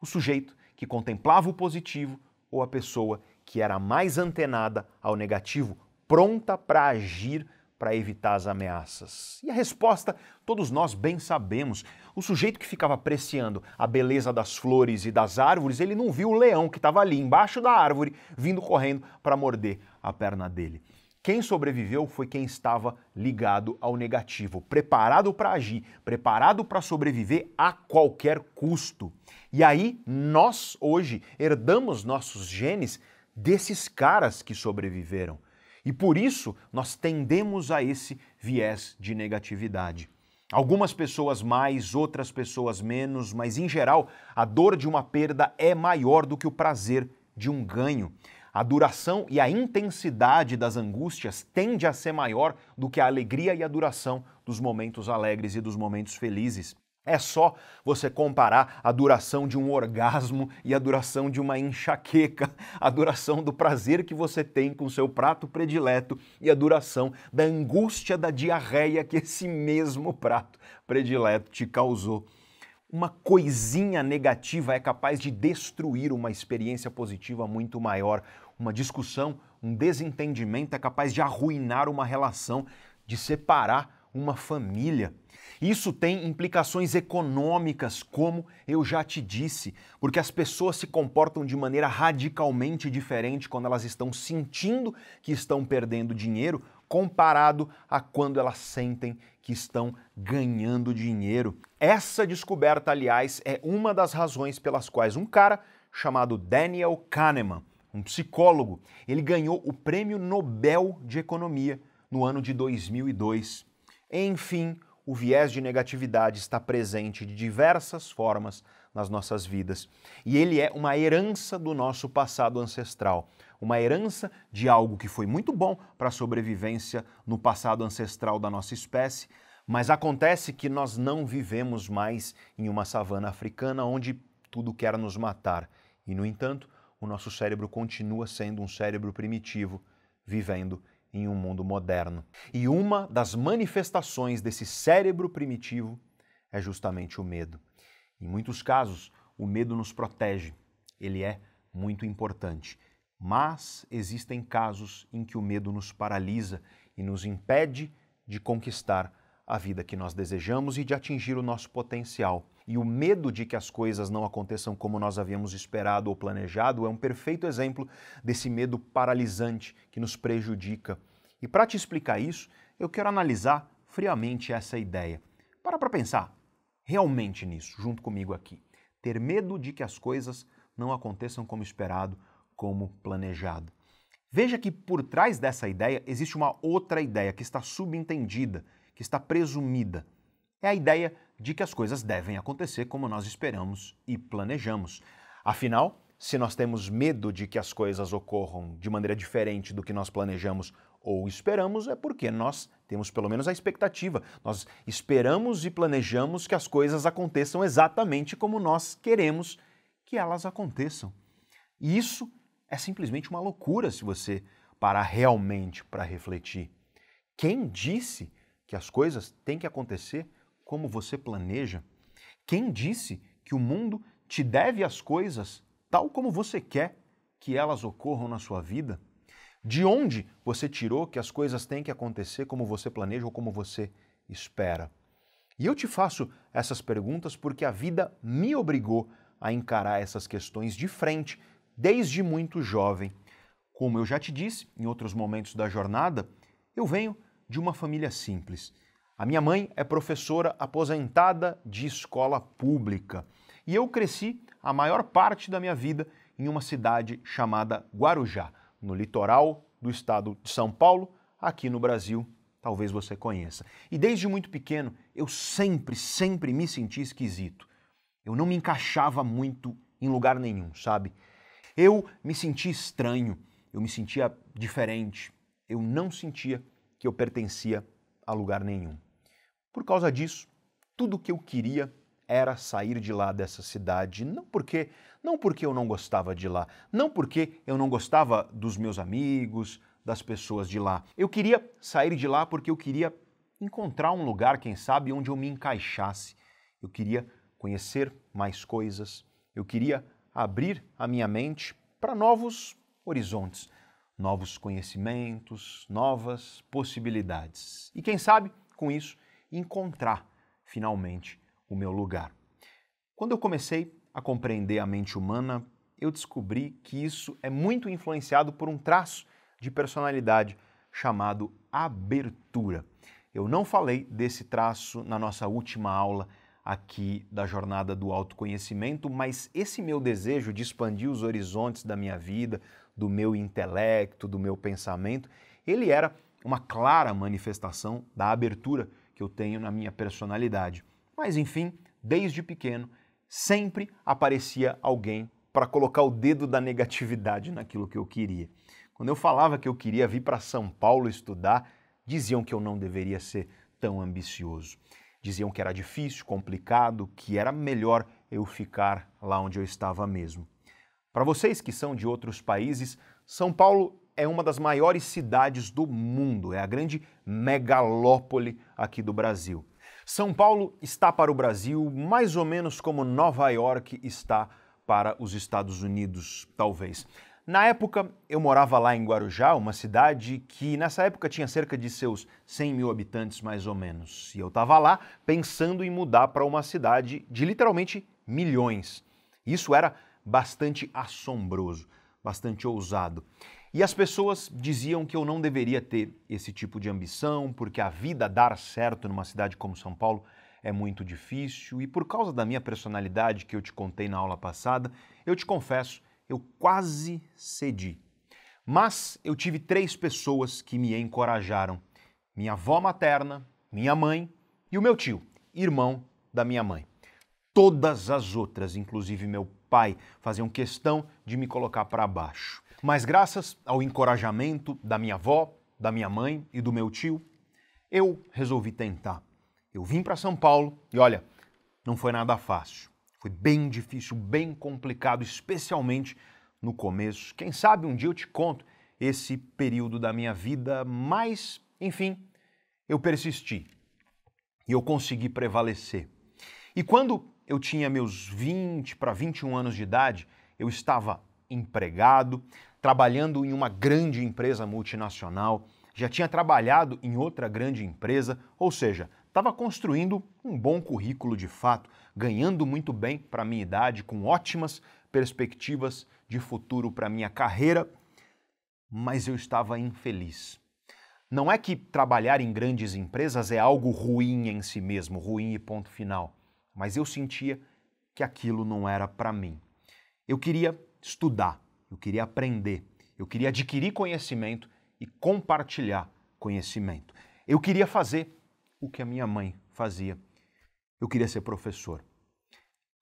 O sujeito que contemplava o positivo ou a pessoa que era mais antenada ao negativo, pronta para agir para evitar as ameaças? E a resposta, todos nós bem sabemos. O sujeito que ficava apreciando a beleza das flores e das árvores, ele não viu o leão que estava ali embaixo da árvore, vindo correndo para morder a perna dele. Quem sobreviveu foi quem estava ligado ao negativo, preparado para agir, preparado para sobreviver a qualquer custo. E aí, nós hoje herdamos nossos genes desses caras que sobreviveram. E por isso nós tendemos a esse viés de negatividade. Algumas pessoas mais, outras pessoas menos, mas em geral, a dor de uma perda é maior do que o prazer de um ganho. A duração e a intensidade das angústias tende a ser maior do que a alegria e a duração dos momentos alegres e dos momentos felizes. É só você comparar a duração de um orgasmo e a duração de uma enxaqueca, a duração do prazer que você tem com seu prato predileto e a duração da angústia da diarreia que esse mesmo prato predileto te causou. Uma coisinha negativa é capaz de destruir uma experiência positiva muito maior. Uma discussão, um desentendimento é capaz de arruinar uma relação, de separar uma família. Isso tem implicações econômicas, como eu já te disse, porque as pessoas se comportam de maneira radicalmente diferente quando elas estão sentindo que estão perdendo dinheiro, comparado a quando elas sentem que estão ganhando dinheiro. Essa descoberta, aliás, é uma das razões pelas quais um cara chamado Daniel Kahneman, um psicólogo, ele ganhou o Prêmio Nobel de Economia no ano de 2002. Enfim, o viés de negatividade está presente de diversas formas nas nossas vidas. E ele é uma herança do nosso passado ancestral, uma herança de algo que foi muito bom para a sobrevivência no passado ancestral da nossa espécie, mas acontece que nós não vivemos mais em uma savana africana onde tudo quer nos matar. E, no entanto, o nosso cérebro continua sendo um cérebro primitivo, vivendo em um mundo moderno. E uma das manifestações desse cérebro primitivo é justamente o medo. Em muitos casos, o medo nos protege, ele é muito importante. Mas existem casos em que o medo nos paralisa e nos impede de conquistar a vida que nós desejamos e de atingir o nosso potencial. E o medo de que as coisas não aconteçam como nós havíamos esperado ou planejado é um perfeito exemplo desse medo paralisante que nos prejudica. E para te explicar isso, eu quero analisar friamente essa ideia. Para para pensar realmente nisso, junto comigo aqui. Ter medo de que as coisas não aconteçam como esperado, como planejado. Veja que por trás dessa ideia existe uma outra ideia que está subentendida, que está presumida. É a ideia de que as coisas devem acontecer como nós esperamos e planejamos. Afinal, se nós temos medo de que as coisas ocorram de maneira diferente do que nós planejamos ou esperamos, é porque nós temos pelo menos a expectativa. Nós esperamos e planejamos que as coisas aconteçam exatamente como nós queremos que elas aconteçam. E isso é simplesmente uma loucura se você parar realmente para refletir. Quem disse que as coisas têm que acontecer como você planeja? Quem disse que o mundo te deve as coisas tal como você quer que elas ocorram na sua vida? De onde você tirou que as coisas têm que acontecer como você planeja ou como você espera? E eu te faço essas perguntas porque a vida me obrigou a encarar essas questões de frente desde muito jovem. Como eu já te disse em outros momentos da jornada, eu venho de uma família simples. A minha mãe é professora aposentada de escola pública e eu cresci a maior parte da minha vida em uma cidade chamada Guarujá, no litoral do estado de São Paulo, aqui no Brasil, talvez você conheça. E desde muito pequeno eu sempre, sempre me senti esquisito. Eu não me encaixava muito em lugar nenhum, sabe? Eu me sentia estranho, eu me sentia diferente, eu não sentia que eu pertencia a lugar nenhum. Por causa disso, tudo o que eu queria era sair de lá dessa cidade, não porque, não porque eu não gostava de lá, não porque eu não gostava dos meus amigos, das pessoas de lá. Eu queria sair de lá porque eu queria encontrar um lugar, quem sabe, onde eu me encaixasse. Eu queria conhecer mais coisas, eu queria abrir a minha mente para novos horizontes, novos conhecimentos, novas possibilidades. E quem sabe, com isso, encontrar finalmente o meu lugar. Quando eu comecei a compreender a mente humana, eu descobri que isso é muito influenciado por um traço de personalidade chamado abertura. Eu não falei desse traço na nossa última aula aqui da jornada do autoconhecimento, mas esse meu desejo de expandir os horizontes da minha vida, do meu intelecto, do meu pensamento, ele era uma clara manifestação da abertura que eu tenho na minha personalidade. Mas enfim, desde pequeno, sempre aparecia alguém para colocar o dedo da negatividade naquilo que eu queria. Quando eu falava que eu queria vir para São Paulo estudar, diziam que eu não deveria ser tão ambicioso. Diziam que era difícil, complicado, que era melhor eu ficar lá onde eu estava mesmo. Para vocês que são de outros países, São Paulo é uma das maiores cidades do mundo, é a grande megalópole aqui do Brasil. São Paulo está para o Brasil mais ou menos como Nova York está para os Estados Unidos, talvez. Na época, eu morava lá em Guarujá, uma cidade que nessa época tinha cerca de seus 100 mil habitantes, mais ou menos. E eu estava lá pensando em mudar para uma cidade de literalmente milhões. Isso era bastante assombroso, bastante ousado. E as pessoas diziam que eu não deveria ter esse tipo de ambição, porque a vida dar certo numa cidade como São Paulo é muito difícil. E por causa da minha personalidade que eu te contei na aula passada, eu te confesso, eu quase cedi. Mas eu tive três pessoas que me encorajaram: minha avó materna, minha mãe e o meu tio, irmão da minha mãe. Todas as outras, inclusive meu pai, faziam questão de me colocar para baixo. Mas graças ao encorajamento da minha avó, da minha mãe e do meu tio, eu resolvi tentar. Eu vim para São Paulo e olha, não foi nada fácil. Foi bem difícil, bem complicado, especialmente no começo. Quem sabe um dia eu te conto esse período da minha vida, mas, enfim, eu persisti e eu consegui prevalecer. E quando eu tinha meus 20 para 21 anos de idade, eu estava empregado, trabalhando em uma grande empresa multinacional, já tinha trabalhado em outra grande empresa, ou seja, estava construindo um bom currículo de fato, ganhando muito bem para minha idade, com ótimas perspectivas de futuro para minha carreira, mas eu estava infeliz. Não é que trabalhar em grandes empresas é algo ruim em si mesmo, ruim e ponto final, mas eu sentia que aquilo não era para mim. Eu queria estudar, eu queria aprender, eu queria adquirir conhecimento e compartilhar conhecimento. Eu queria fazer o que a minha mãe fazia. Eu queria ser professor.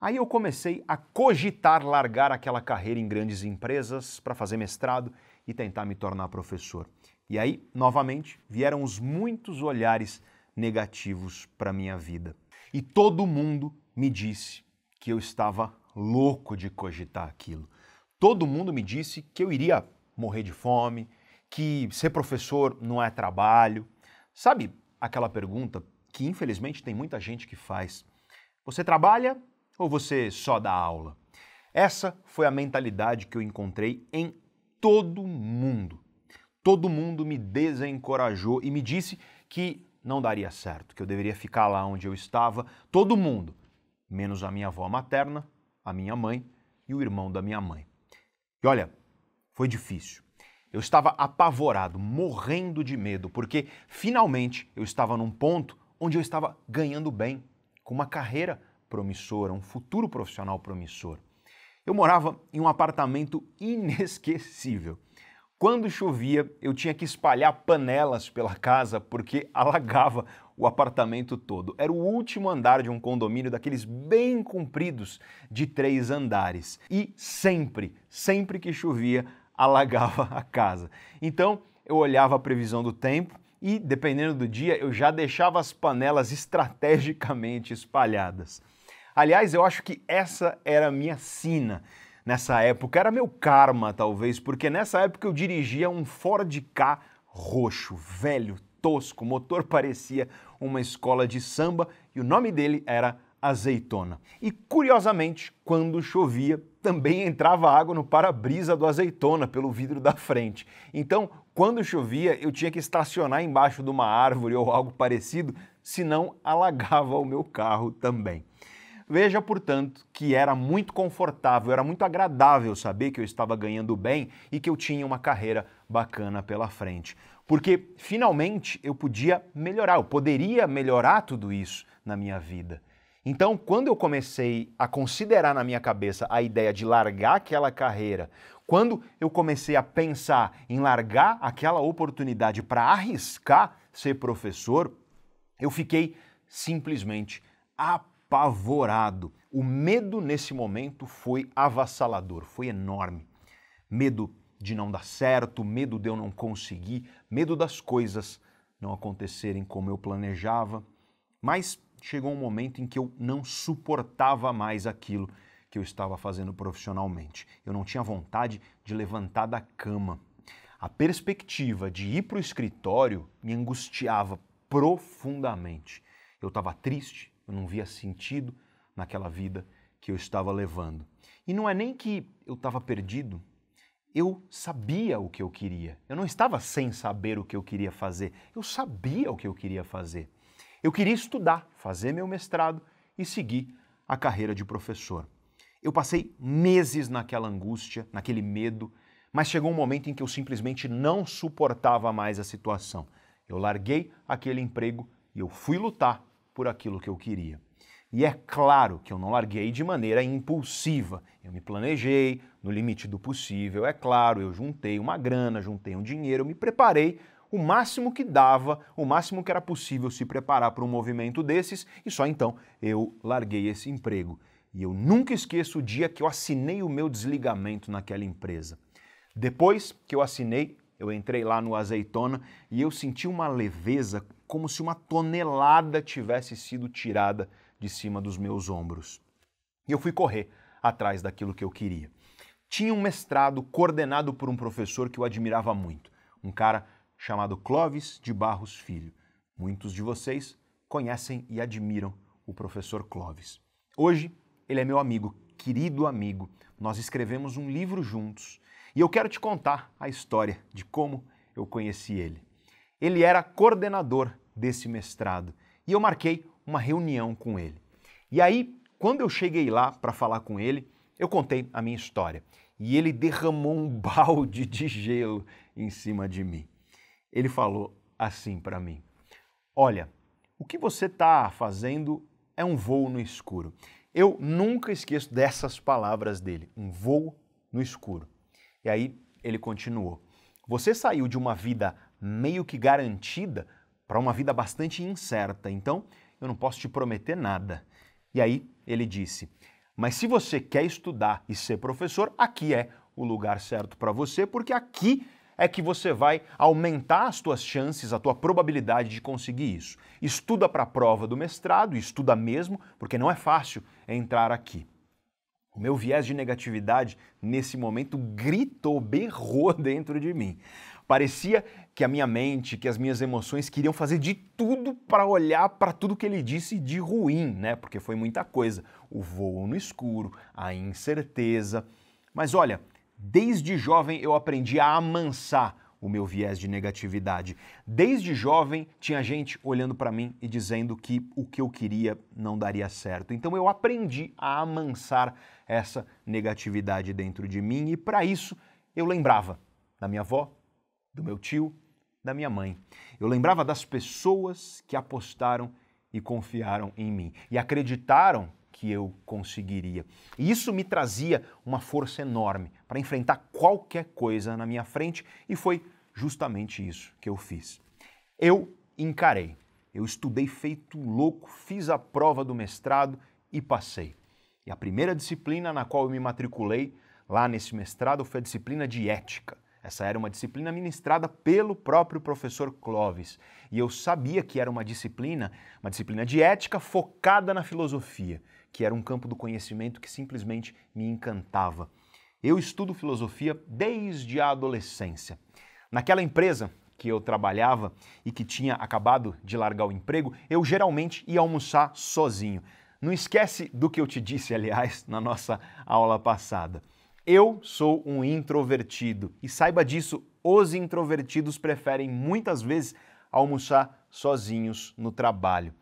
Aí eu comecei a cogitar largar aquela carreira em grandes empresas para fazer mestrado e tentar me tornar professor. E aí, novamente, vieram os muitos olhares negativos para minha vida. E todo mundo me disse que eu estava louco de cogitar aquilo. Todo mundo me disse que eu iria morrer de fome, que ser professor não é trabalho. Sabe aquela pergunta que infelizmente tem muita gente que faz: você trabalha ou você só dá aula? Essa foi a mentalidade que eu encontrei em todo mundo. Todo mundo me desencorajou e me disse que não daria certo, que eu deveria ficar lá onde eu estava. Todo mundo, menos a minha avó materna, a minha mãe e o irmão da minha mãe. E olha, foi difícil. Eu estava apavorado, morrendo de medo, porque finalmente eu estava num ponto onde eu estava ganhando bem, com uma carreira promissora, um futuro profissional promissor. Eu morava em um apartamento inesquecível. Quando chovia, eu tinha que espalhar panelas pela casa porque alagava o apartamento todo. Era o último andar de um condomínio daqueles bem compridos de três andares. E sempre, sempre que chovia, alagava a casa. Então eu olhava a previsão do tempo e, dependendo do dia, eu já deixava as panelas estrategicamente espalhadas. Aliás, eu acho que essa era a minha sina nessa época, era meu karma talvez, porque nessa época eu dirigia um Ford K roxo, velho, tosco, o motor parecia uma escola de samba e o nome dele era azeitona. E curiosamente, quando chovia, também entrava água no para-brisa do azeitona pelo vidro da frente. Então, quando chovia, eu tinha que estacionar embaixo de uma árvore ou algo parecido, senão alagava o meu carro também. Veja, portanto, que era muito confortável, era muito agradável saber que eu estava ganhando bem e que eu tinha uma carreira bacana pela frente. Porque finalmente eu podia melhorar, eu poderia melhorar tudo isso na minha vida. Então, quando eu comecei a considerar na minha cabeça a ideia de largar aquela carreira, quando eu comecei a pensar em largar aquela oportunidade para arriscar ser professor, eu fiquei simplesmente apavorado. O medo nesse momento foi avassalador, foi enorme. Medo de não dar certo, medo de eu não conseguir, medo das coisas não acontecerem como eu planejava. Mas chegou um momento em que eu não suportava mais aquilo que eu estava fazendo profissionalmente. Eu não tinha vontade de levantar da cama. A perspectiva de ir para o escritório me angustiava profundamente. Eu estava triste, eu não via sentido naquela vida que eu estava levando. E não é nem que eu estava perdido, eu sabia o que eu queria. Eu não estava sem saber o que eu queria fazer, eu sabia o que eu queria fazer. Eu queria estudar, fazer meu mestrado e seguir a carreira de professor. Eu passei meses naquela angústia, naquele medo, mas chegou um momento em que eu simplesmente não suportava mais a situação. Eu larguei aquele emprego e eu fui lutar por aquilo que eu queria. E é claro que eu não larguei de maneira impulsiva. Eu me planejei no limite do possível, é claro, eu juntei uma grana, juntei um dinheiro, eu me preparei o máximo que dava, o máximo que era possível se preparar para um movimento desses, e só então eu larguei esse emprego. E eu nunca esqueço o dia que eu assinei o meu desligamento naquela empresa. Depois que eu assinei, eu entrei lá no Azeitona e eu senti uma leveza como se uma tonelada tivesse sido tirada de cima dos meus ombros. E eu fui correr atrás daquilo que eu queria. Tinha um mestrado coordenado por um professor que eu admirava muito, um cara chamado Clovis de Barros Filho. Muitos de vocês conhecem e admiram o professor Clovis. Hoje, ele é meu amigo, querido amigo. Nós escrevemos um livro juntos e eu quero te contar a história de como eu conheci ele. Ele era coordenador desse mestrado e eu marquei uma reunião com ele. E aí, quando eu cheguei lá para falar com ele, eu contei a minha história e ele derramou um balde de gelo em cima de mim ele falou assim para mim: Olha, o que você está fazendo é um voo no escuro. Eu nunca esqueço dessas palavras dele, um voo no escuro. E aí ele continuou: Você saiu de uma vida meio que garantida para uma vida bastante incerta, então eu não posso te prometer nada. E aí ele disse: Mas se você quer estudar e ser professor, aqui é o lugar certo para você, porque aqui é que você vai aumentar as tuas chances, a tua probabilidade de conseguir isso. Estuda para a prova do mestrado, estuda mesmo, porque não é fácil entrar aqui. O meu viés de negatividade, nesse momento, gritou, berrou dentro de mim. Parecia que a minha mente, que as minhas emoções queriam fazer de tudo para olhar para tudo que ele disse de ruim, né? Porque foi muita coisa. O voo no escuro, a incerteza. Mas olha, Desde jovem eu aprendi a amansar o meu viés de negatividade. Desde jovem tinha gente olhando para mim e dizendo que o que eu queria não daria certo. Então eu aprendi a amansar essa negatividade dentro de mim e para isso eu lembrava da minha avó, do meu tio, da minha mãe. Eu lembrava das pessoas que apostaram e confiaram em mim e acreditaram que eu conseguiria. E isso me trazia uma força enorme para enfrentar qualquer coisa na minha frente e foi justamente isso que eu fiz. Eu encarei. Eu estudei feito louco, fiz a prova do mestrado e passei. E a primeira disciplina na qual eu me matriculei lá nesse mestrado foi a disciplina de ética. Essa era uma disciplina ministrada pelo próprio professor Clovis. E eu sabia que era uma disciplina, uma disciplina de ética focada na filosofia que era um campo do conhecimento que simplesmente me encantava. Eu estudo filosofia desde a adolescência. Naquela empresa que eu trabalhava e que tinha acabado de largar o emprego, eu geralmente ia almoçar sozinho. Não esquece do que eu te disse, aliás, na nossa aula passada. Eu sou um introvertido e saiba disso, os introvertidos preferem muitas vezes almoçar sozinhos no trabalho.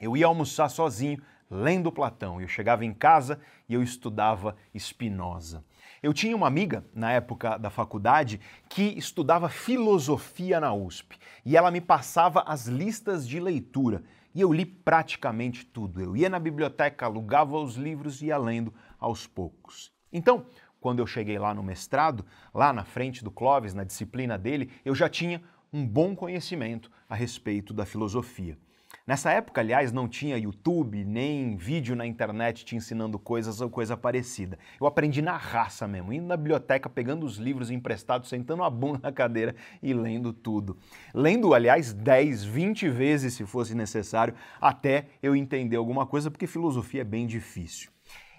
Eu ia almoçar sozinho lendo Platão. Eu chegava em casa e eu estudava Spinoza. Eu tinha uma amiga na época da faculdade que estudava filosofia na USP e ela me passava as listas de leitura e eu li praticamente tudo. Eu ia na biblioteca, alugava os livros e ia lendo aos poucos. Então, quando eu cheguei lá no mestrado, lá na frente do Clóvis, na disciplina dele, eu já tinha um bom conhecimento a respeito da filosofia. Nessa época, aliás, não tinha YouTube, nem vídeo na internet te ensinando coisas ou coisa parecida. Eu aprendi na raça mesmo, indo na biblioteca, pegando os livros emprestados, sentando a bunda na cadeira e lendo tudo. Lendo, aliás, 10, 20 vezes se fosse necessário, até eu entender alguma coisa, porque filosofia é bem difícil.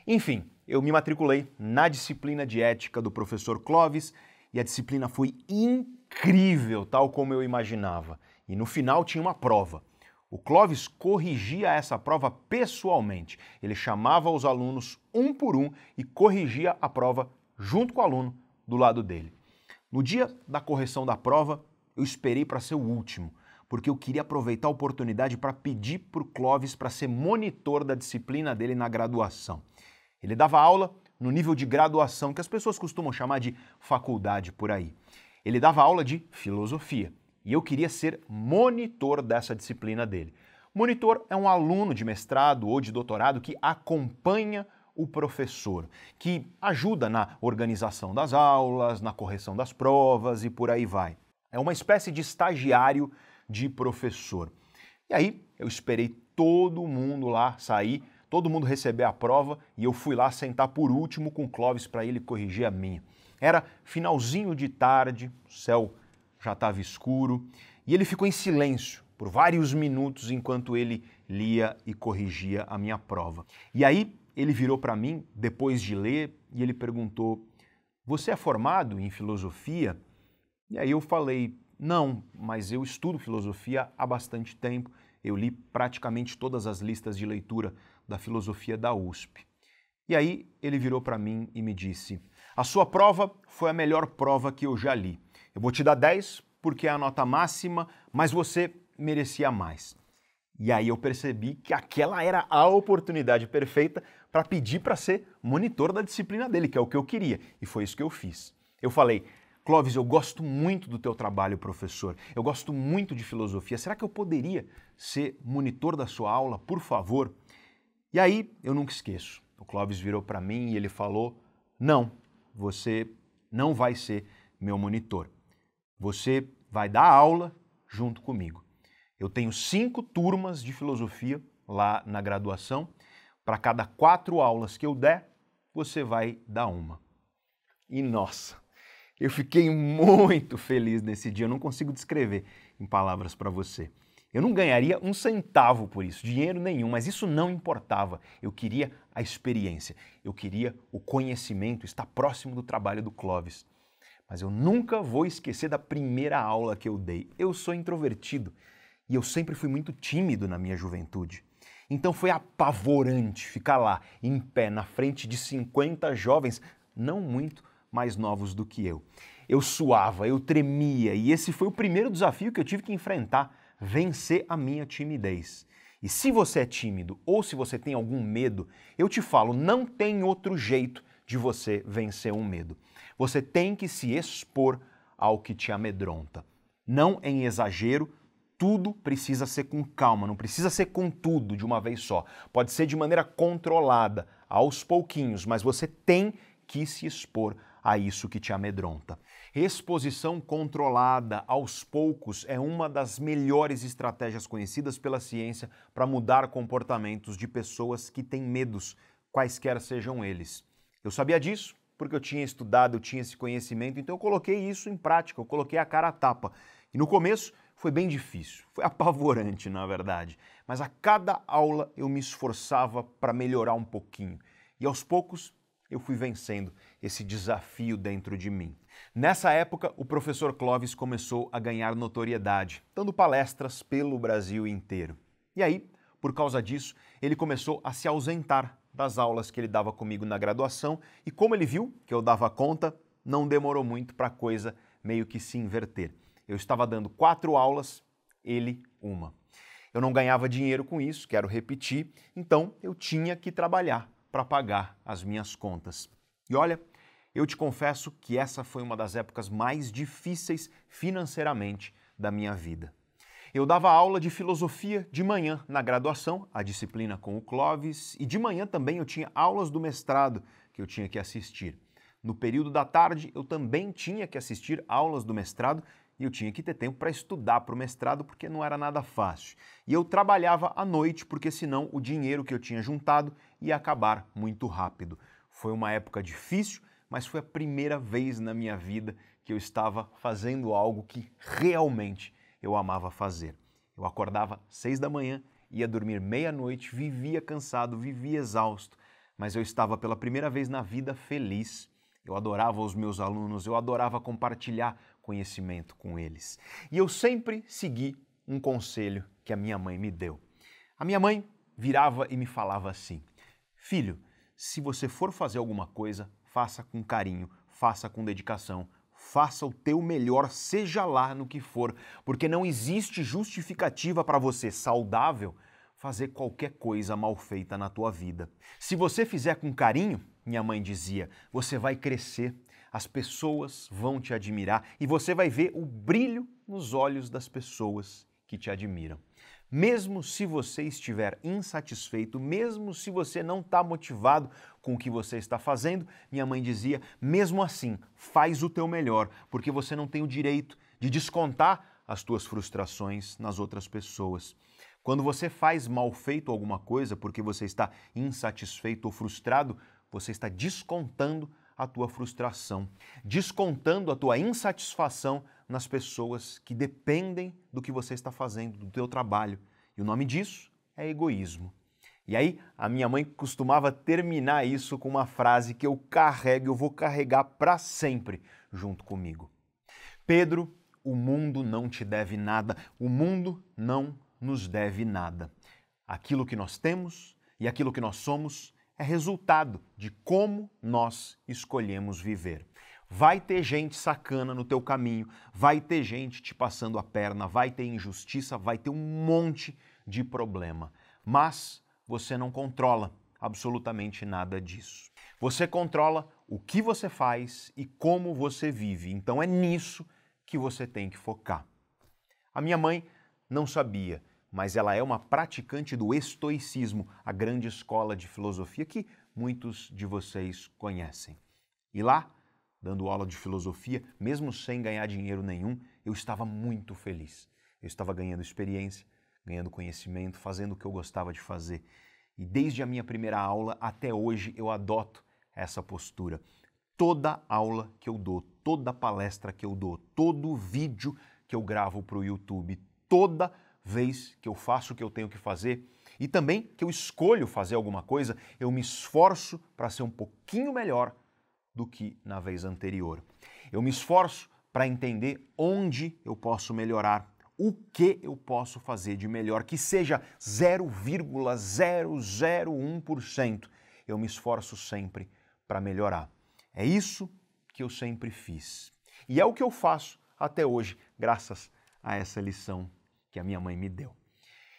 Enfim, eu me matriculei na disciplina de ética do professor Clovis e a disciplina foi incrível, tal como eu imaginava. E no final tinha uma prova. O Clovis corrigia essa prova pessoalmente. Ele chamava os alunos um por um e corrigia a prova junto com o aluno do lado dele. No dia da correção da prova, eu esperei para ser o último, porque eu queria aproveitar a oportunidade para pedir para o Clovis para ser monitor da disciplina dele na graduação. Ele dava aula no nível de graduação, que as pessoas costumam chamar de faculdade por aí. Ele dava aula de filosofia e eu queria ser monitor dessa disciplina dele. Monitor é um aluno de mestrado ou de doutorado que acompanha o professor, que ajuda na organização das aulas, na correção das provas e por aí vai. É uma espécie de estagiário de professor. E aí eu esperei todo mundo lá sair, todo mundo receber a prova e eu fui lá sentar por último com o Clóvis para ele corrigir a minha. Era finalzinho de tarde, céu já estava escuro, e ele ficou em silêncio por vários minutos enquanto ele lia e corrigia a minha prova. E aí ele virou para mim, depois de ler, e ele perguntou: Você é formado em filosofia? E aí eu falei: Não, mas eu estudo filosofia há bastante tempo. Eu li praticamente todas as listas de leitura da filosofia da USP. E aí ele virou para mim e me disse: A sua prova foi a melhor prova que eu já li. Eu vou te dar 10 porque é a nota máxima, mas você merecia mais. E aí eu percebi que aquela era a oportunidade perfeita para pedir para ser monitor da disciplina dele, que é o que eu queria. E foi isso que eu fiz. Eu falei, Clóvis, eu gosto muito do teu trabalho, professor. Eu gosto muito de filosofia. Será que eu poderia ser monitor da sua aula, por favor? E aí eu nunca esqueço. O Clóvis virou para mim e ele falou: Não, você não vai ser meu monitor. Você vai dar aula junto comigo. Eu tenho cinco turmas de filosofia lá na graduação. Para cada quatro aulas que eu der, você vai dar uma. E nossa, eu fiquei muito feliz nesse dia. Eu não consigo descrever em palavras para você. Eu não ganharia um centavo por isso, dinheiro nenhum, mas isso não importava. Eu queria a experiência, eu queria o conhecimento, estar próximo do trabalho do Clóvis. Mas eu nunca vou esquecer da primeira aula que eu dei. Eu sou introvertido e eu sempre fui muito tímido na minha juventude. Então foi apavorante ficar lá, em pé, na frente de 50 jovens, não muito mais novos do que eu. Eu suava, eu tremia e esse foi o primeiro desafio que eu tive que enfrentar vencer a minha timidez. E se você é tímido ou se você tem algum medo, eu te falo, não tem outro jeito de você vencer um medo. Você tem que se expor ao que te amedronta. Não em exagero, tudo precisa ser com calma, não precisa ser com tudo de uma vez só. Pode ser de maneira controlada, aos pouquinhos, mas você tem que se expor a isso que te amedronta. Exposição controlada aos poucos é uma das melhores estratégias conhecidas pela ciência para mudar comportamentos de pessoas que têm medos, quaisquer sejam eles. Eu sabia disso porque eu tinha estudado, eu tinha esse conhecimento, então eu coloquei isso em prática, eu coloquei a cara a tapa. E no começo foi bem difícil, foi apavorante, na verdade, mas a cada aula eu me esforçava para melhorar um pouquinho. E aos poucos eu fui vencendo esse desafio dentro de mim. Nessa época, o professor Clovis começou a ganhar notoriedade, dando palestras pelo Brasil inteiro. E aí, por causa disso, ele começou a se ausentar das aulas que ele dava comigo na graduação e como ele viu que eu dava conta, não demorou muito para a coisa meio que se inverter. Eu estava dando quatro aulas, ele uma. Eu não ganhava dinheiro com isso, quero repetir, então eu tinha que trabalhar para pagar as minhas contas. E olha, eu te confesso que essa foi uma das épocas mais difíceis financeiramente da minha vida. Eu dava aula de filosofia de manhã na graduação, a disciplina com o Clóvis, e de manhã também eu tinha aulas do mestrado que eu tinha que assistir. No período da tarde eu também tinha que assistir aulas do mestrado e eu tinha que ter tempo para estudar para o mestrado porque não era nada fácil. E eu trabalhava à noite porque senão o dinheiro que eu tinha juntado ia acabar muito rápido. Foi uma época difícil, mas foi a primeira vez na minha vida que eu estava fazendo algo que realmente eu amava fazer. Eu acordava seis da manhã, ia dormir meia-noite, vivia cansado, vivia exausto, mas eu estava pela primeira vez na vida feliz. Eu adorava os meus alunos, eu adorava compartilhar conhecimento com eles. E eu sempre segui um conselho que a minha mãe me deu. A minha mãe virava e me falava assim: Filho, se você for fazer alguma coisa, faça com carinho, faça com dedicação, faça o teu melhor, seja lá no que for, porque não existe justificativa para você saudável fazer qualquer coisa mal feita na tua vida. Se você fizer com carinho, minha mãe dizia, você vai crescer, as pessoas vão te admirar e você vai ver o brilho nos olhos das pessoas que te admiram. Mesmo se você estiver insatisfeito, mesmo se você não está motivado com o que você está fazendo, minha mãe dizia, mesmo assim, faz o teu melhor, porque você não tem o direito de descontar as tuas frustrações nas outras pessoas. Quando você faz mal feito alguma coisa porque você está insatisfeito ou frustrado, você está descontando a tua frustração, descontando a tua insatisfação nas pessoas que dependem do que você está fazendo, do teu trabalho. E o nome disso é egoísmo. E aí, a minha mãe costumava terminar isso com uma frase que eu carrego, eu vou carregar para sempre junto comigo. Pedro, o mundo não te deve nada, o mundo não nos deve nada. Aquilo que nós temos e aquilo que nós somos é resultado de como nós escolhemos viver. Vai ter gente sacana no teu caminho, vai ter gente te passando a perna, vai ter injustiça, vai ter um monte de problema. Mas você não controla absolutamente nada disso. Você controla o que você faz e como você vive. Então é nisso que você tem que focar. A minha mãe não sabia, mas ela é uma praticante do estoicismo, a grande escola de filosofia que muitos de vocês conhecem. E lá dando aula de filosofia, mesmo sem ganhar dinheiro nenhum, eu estava muito feliz. Eu estava ganhando experiência, ganhando conhecimento, fazendo o que eu gostava de fazer. E desde a minha primeira aula até hoje eu adoto essa postura. Toda aula que eu dou, toda palestra que eu dou, todo vídeo que eu gravo para o YouTube, toda vez que eu faço o que eu tenho que fazer e também que eu escolho fazer alguma coisa, eu me esforço para ser um pouquinho melhor do que na vez anterior. Eu me esforço para entender onde eu posso melhorar, o que eu posso fazer de melhor, que seja 0,001%. Eu me esforço sempre para melhorar. É isso que eu sempre fiz. E é o que eu faço até hoje, graças a essa lição que a minha mãe me deu.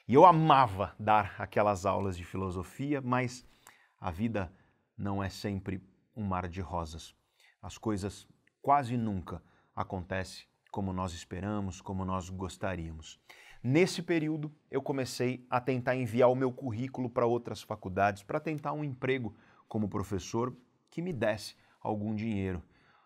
E eu amava dar aquelas aulas de filosofia, mas a vida não é sempre um mar de rosas. As coisas quase nunca acontecem como nós esperamos, como nós gostaríamos. Nesse período, eu comecei a tentar enviar o meu currículo para outras faculdades para tentar um emprego como professor que me desse algum dinheiro,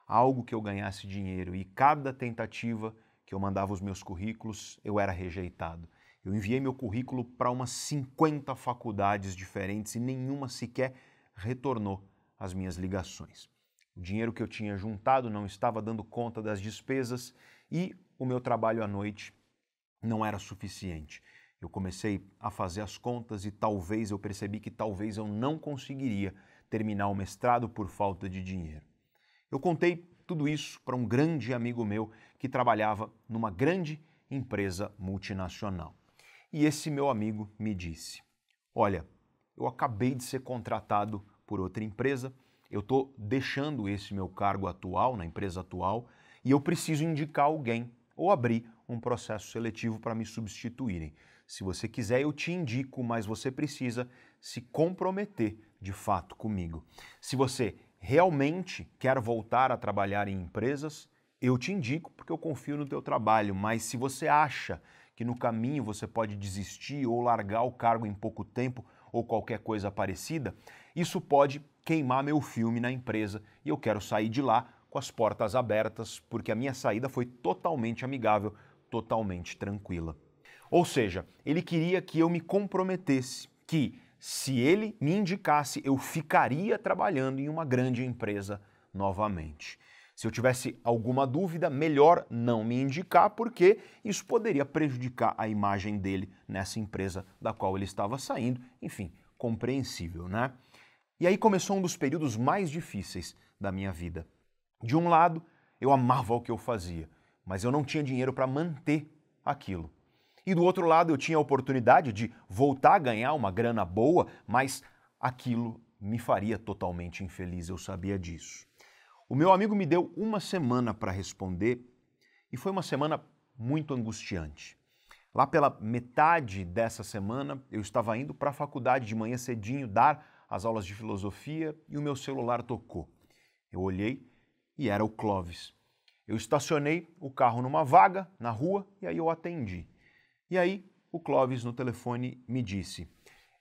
algo que eu ganhasse dinheiro. E cada tentativa que eu mandava os meus currículos, eu era rejeitado. Eu enviei meu currículo para umas 50 faculdades diferentes e nenhuma sequer retornou as minhas ligações. O dinheiro que eu tinha juntado não estava dando conta das despesas e o meu trabalho à noite não era suficiente. Eu comecei a fazer as contas e talvez eu percebi que talvez eu não conseguiria terminar o mestrado por falta de dinheiro. Eu contei tudo isso para um grande amigo meu que trabalhava numa grande empresa multinacional. E esse meu amigo me disse: Olha, eu acabei de ser contratado por outra empresa, eu estou deixando esse meu cargo atual, na empresa atual, e eu preciso indicar alguém ou abrir um processo seletivo para me substituírem. Se você quiser, eu te indico, mas você precisa se comprometer de fato comigo. Se você realmente quer voltar a trabalhar em empresas, eu te indico porque eu confio no teu trabalho, mas se você acha que no caminho você pode desistir ou largar o cargo em pouco tempo ou qualquer coisa parecida, isso pode queimar meu filme na empresa e eu quero sair de lá com as portas abertas, porque a minha saída foi totalmente amigável, totalmente tranquila. Ou seja, ele queria que eu me comprometesse que se ele me indicasse, eu ficaria trabalhando em uma grande empresa novamente. Se eu tivesse alguma dúvida, melhor não me indicar, porque isso poderia prejudicar a imagem dele nessa empresa da qual ele estava saindo. Enfim, compreensível, né? E aí começou um dos períodos mais difíceis da minha vida. De um lado, eu amava o que eu fazia, mas eu não tinha dinheiro para manter aquilo. E do outro lado, eu tinha a oportunidade de voltar a ganhar uma grana boa, mas aquilo me faria totalmente infeliz, eu sabia disso. O meu amigo me deu uma semana para responder e foi uma semana muito angustiante. Lá pela metade dessa semana, eu estava indo para a faculdade de manhã cedinho dar as aulas de filosofia e o meu celular tocou. Eu olhei e era o Clóvis. Eu estacionei o carro numa vaga na rua e aí eu atendi. E aí o Clóvis no telefone me disse: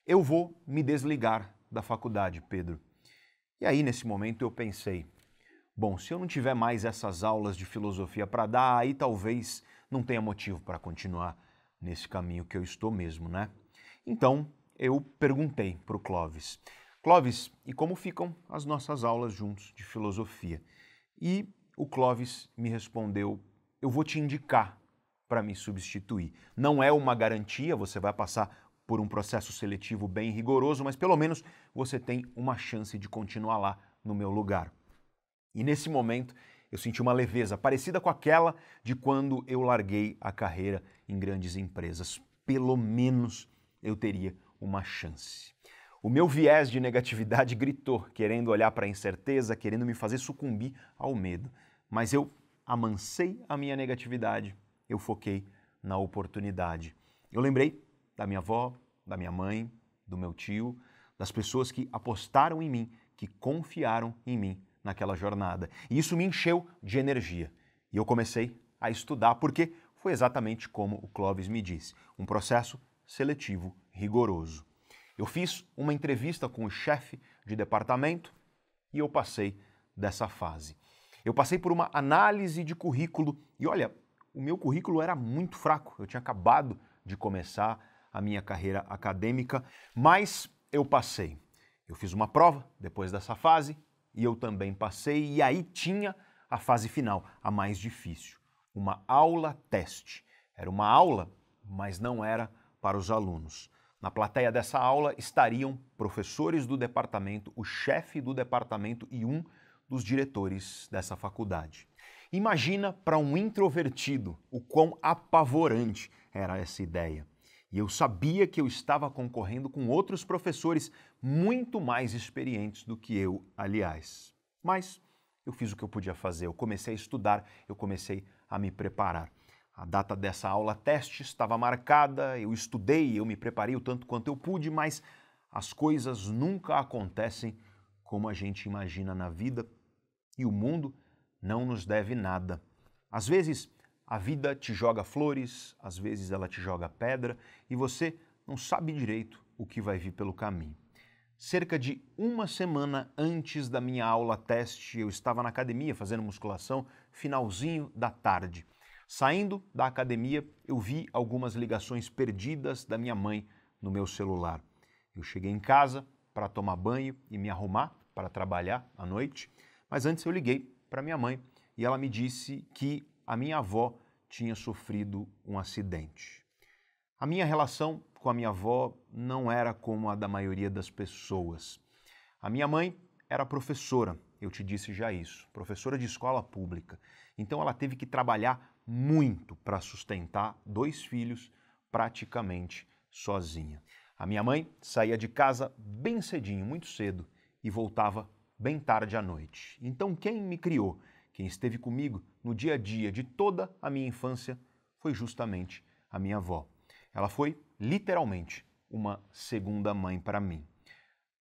Eu vou me desligar da faculdade, Pedro. E aí nesse momento eu pensei: Bom, se eu não tiver mais essas aulas de filosofia para dar, aí talvez não tenha motivo para continuar nesse caminho que eu estou mesmo, né? Então eu perguntei para o Clóvis: Clóvis, e como ficam as nossas aulas juntos de filosofia? E o Clóvis me respondeu: Eu vou te indicar para me substituir. Não é uma garantia, você vai passar por um processo seletivo bem rigoroso, mas pelo menos você tem uma chance de continuar lá no meu lugar. E nesse momento eu senti uma leveza parecida com aquela de quando eu larguei a carreira em grandes empresas. Pelo menos eu teria uma chance. O meu viés de negatividade gritou, querendo olhar para a incerteza, querendo me fazer sucumbir ao medo. Mas eu amansei a minha negatividade, eu foquei na oportunidade. Eu lembrei da minha avó, da minha mãe, do meu tio, das pessoas que apostaram em mim, que confiaram em mim naquela jornada. E isso me encheu de energia. E eu comecei a estudar, porque foi exatamente como o Clóvis me disse: um processo seletivo rigoroso. Eu fiz uma entrevista com o chefe de departamento e eu passei dessa fase. Eu passei por uma análise de currículo e olha, o meu currículo era muito fraco. Eu tinha acabado de começar a minha carreira acadêmica, mas eu passei. Eu fiz uma prova depois dessa fase e eu também passei, e aí tinha a fase final, a mais difícil, uma aula teste. Era uma aula, mas não era para os alunos. Na plateia dessa aula estariam professores do departamento, o chefe do departamento e um dos diretores dessa faculdade. Imagina para um introvertido o quão apavorante era essa ideia. E eu sabia que eu estava concorrendo com outros professores muito mais experientes do que eu, aliás. Mas eu fiz o que eu podia fazer, eu comecei a estudar, eu comecei a me preparar. A data dessa aula teste estava marcada, eu estudei, eu me preparei o tanto quanto eu pude, mas as coisas nunca acontecem como a gente imagina na vida e o mundo não nos deve nada. Às vezes, a vida te joga flores, às vezes ela te joga pedra e você não sabe direito o que vai vir pelo caminho. Cerca de uma semana antes da minha aula teste, eu estava na academia fazendo musculação, finalzinho da tarde. Saindo da academia, eu vi algumas ligações perdidas da minha mãe no meu celular. Eu cheguei em casa para tomar banho e me arrumar para trabalhar à noite, mas antes eu liguei para minha mãe e ela me disse que a minha avó tinha sofrido um acidente. A minha relação com a minha avó não era como a da maioria das pessoas. A minha mãe era professora, eu te disse já isso, professora de escola pública. Então ela teve que trabalhar muito para sustentar dois filhos praticamente sozinha. A minha mãe saía de casa bem cedinho, muito cedo, e voltava bem tarde à noite. Então, quem me criou, quem esteve comigo no dia a dia de toda a minha infância, foi justamente a minha avó. Ela foi, literalmente, uma segunda mãe para mim.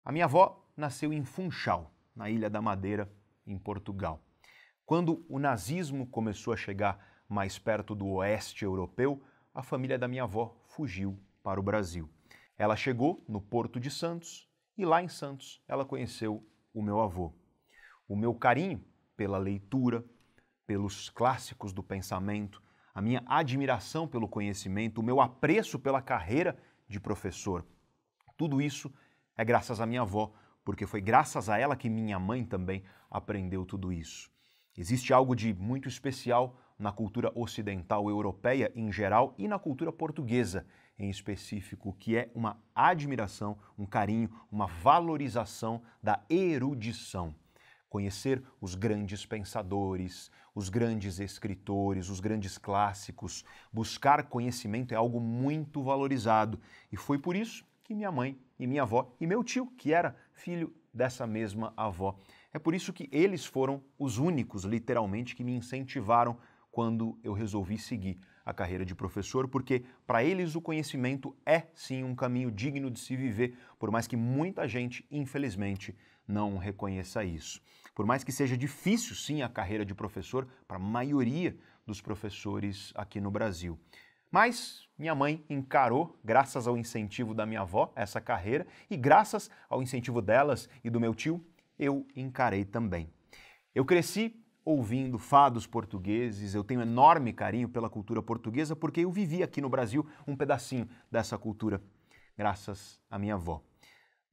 A minha avó nasceu em Funchal, na Ilha da Madeira, em Portugal. Quando o nazismo começou a chegar mais perto do oeste europeu, a família da minha avó fugiu para o Brasil. Ela chegou no Porto de Santos e lá em Santos ela conheceu o meu avô. O meu carinho pela leitura, pelos clássicos do pensamento, a minha admiração pelo conhecimento, o meu apreço pela carreira de professor. Tudo isso é graças à minha avó, porque foi graças a ela que minha mãe também aprendeu tudo isso. Existe algo de muito especial na cultura ocidental europeia em geral e na cultura portuguesa em específico, que é uma admiração, um carinho, uma valorização da erudição. Conhecer os grandes pensadores, os grandes escritores, os grandes clássicos, buscar conhecimento é algo muito valorizado. E foi por isso que minha mãe e minha avó e meu tio, que era filho dessa mesma avó, é por isso que eles foram os únicos, literalmente, que me incentivaram quando eu resolvi seguir a carreira de professor, porque para eles o conhecimento é sim um caminho digno de se viver, por mais que muita gente, infelizmente, não reconheça isso. Por mais que seja difícil sim a carreira de professor para a maioria dos professores aqui no Brasil. Mas minha mãe encarou, graças ao incentivo da minha avó, essa carreira e graças ao incentivo delas e do meu tio, eu encarei também. Eu cresci ouvindo fados portugueses, eu tenho enorme carinho pela cultura portuguesa porque eu vivi aqui no Brasil um pedacinho dessa cultura, graças à minha avó.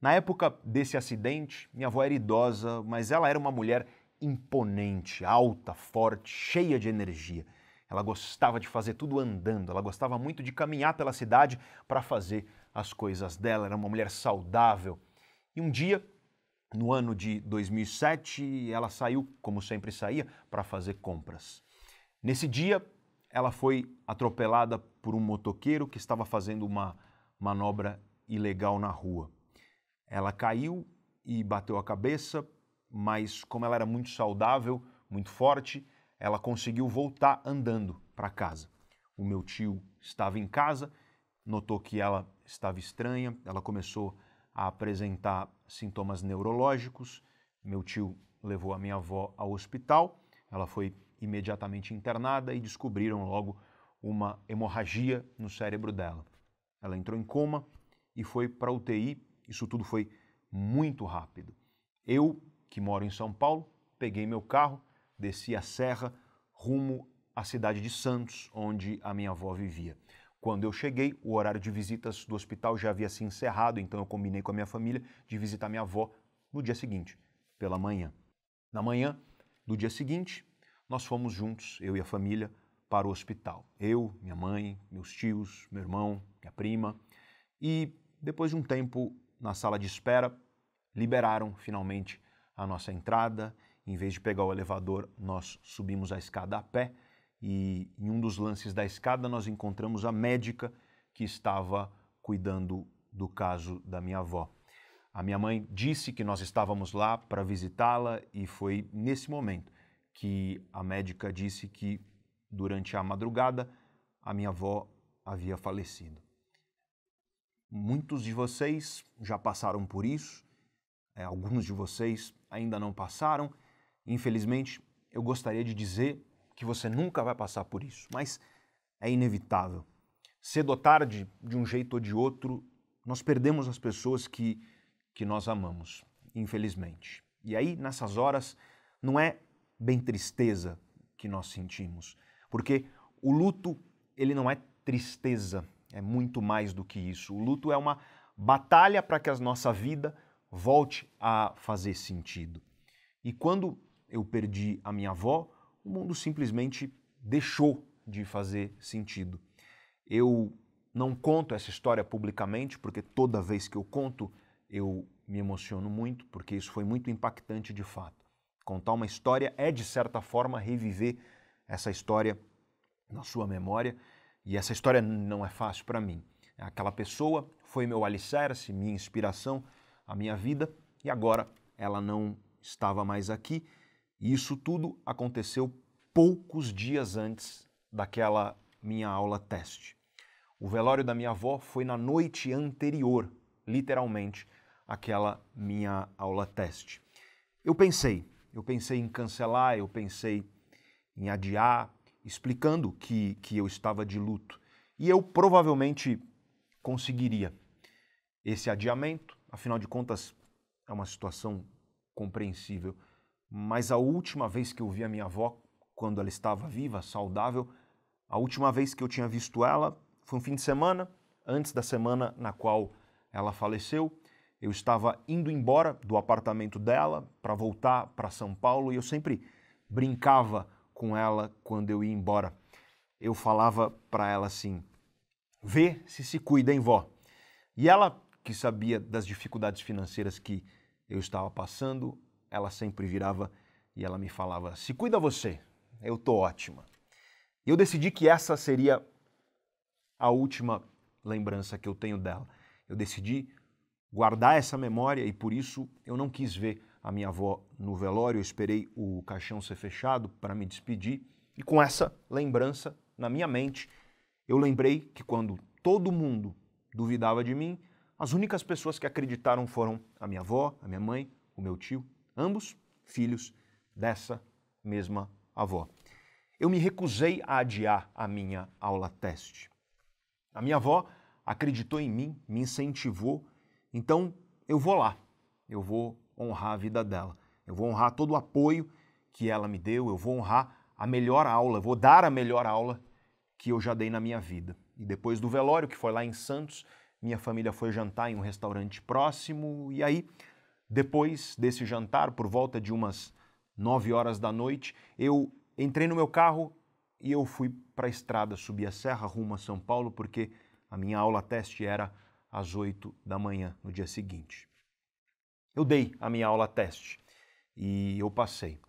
Na época desse acidente, minha avó era idosa, mas ela era uma mulher imponente, alta, forte, cheia de energia. Ela gostava de fazer tudo andando, ela gostava muito de caminhar pela cidade para fazer as coisas dela, era uma mulher saudável. E um dia no ano de 2007, ela saiu, como sempre saía, para fazer compras. Nesse dia, ela foi atropelada por um motoqueiro que estava fazendo uma manobra ilegal na rua. Ela caiu e bateu a cabeça, mas como ela era muito saudável, muito forte, ela conseguiu voltar andando para casa. O meu tio estava em casa, notou que ela estava estranha, ela começou a apresentar sintomas neurológicos. Meu tio levou a minha avó ao hospital, ela foi imediatamente internada e descobriram logo uma hemorragia no cérebro dela. Ela entrou em coma e foi para UTI. Isso tudo foi muito rápido. Eu, que moro em São Paulo, peguei meu carro, desci a serra rumo à cidade de Santos, onde a minha avó vivia. Quando eu cheguei, o horário de visitas do hospital já havia se encerrado, então eu combinei com a minha família de visitar minha avó no dia seguinte, pela manhã. Na manhã do dia seguinte, nós fomos juntos, eu e a família, para o hospital. Eu, minha mãe, meus tios, meu irmão, minha prima. E depois de um tempo na sala de espera, liberaram finalmente a nossa entrada. Em vez de pegar o elevador, nós subimos a escada a pé e em um dos lances da escada nós encontramos a médica que estava cuidando do caso da minha avó. A minha mãe disse que nós estávamos lá para visitá-la e foi nesse momento que a médica disse que durante a madrugada a minha avó havia falecido. Muitos de vocês já passaram por isso, é, alguns de vocês ainda não passaram. Infelizmente, eu gostaria de dizer que você nunca vai passar por isso, mas é inevitável. Cedo ou tarde, de um jeito ou de outro, nós perdemos as pessoas que, que nós amamos, infelizmente. E aí, nessas horas, não é bem tristeza que nós sentimos, porque o luto, ele não é tristeza, é muito mais do que isso. O luto é uma batalha para que a nossa vida volte a fazer sentido. E quando eu perdi a minha avó, o mundo simplesmente deixou de fazer sentido. Eu não conto essa história publicamente, porque toda vez que eu conto, eu me emociono muito, porque isso foi muito impactante de fato. Contar uma história é, de certa forma, reviver essa história na sua memória, e essa história não é fácil para mim. Aquela pessoa foi meu alicerce, minha inspiração, a minha vida, e agora ela não estava mais aqui. E isso tudo aconteceu poucos dias antes daquela minha aula teste. O velório da minha avó foi na noite anterior, literalmente, àquela minha aula teste. Eu pensei, eu pensei em cancelar, eu pensei em adiar, explicando que, que eu estava de luto. E eu provavelmente conseguiria esse adiamento, afinal de contas, é uma situação compreensível. Mas a última vez que eu vi a minha avó, quando ela estava viva, saudável, a última vez que eu tinha visto ela foi um fim de semana, antes da semana na qual ela faleceu. Eu estava indo embora do apartamento dela para voltar para São Paulo e eu sempre brincava com ela quando eu ia embora. Eu falava para ela assim: vê se se cuida, hein, vó? E ela, que sabia das dificuldades financeiras que eu estava passando, ela sempre virava e ela me falava: se cuida você, eu tô ótima. Eu decidi que essa seria a última lembrança que eu tenho dela. Eu decidi guardar essa memória e por isso eu não quis ver a minha avó no velório, eu esperei o caixão ser fechado para me despedir e com essa lembrança na minha mente, eu lembrei que quando todo mundo duvidava de mim, as únicas pessoas que acreditaram foram a minha avó, a minha mãe, o meu tio, ambos filhos dessa mesma avó. Eu me recusei a adiar a minha aula teste. A minha avó acreditou em mim, me incentivou, então eu vou lá, eu vou honrar a vida dela, eu vou honrar todo o apoio que ela me deu, eu vou honrar a melhor aula, vou dar a melhor aula que eu já dei na minha vida. E depois do velório, que foi lá em Santos, minha família foi jantar em um restaurante próximo, e aí, depois desse jantar, por volta de umas nove horas da noite, eu entrei no meu carro e eu fui para a estrada, subi a serra rumo a São Paulo, porque a minha aula teste era às 8 da manhã no dia seguinte. Eu dei a minha aula teste e eu passei.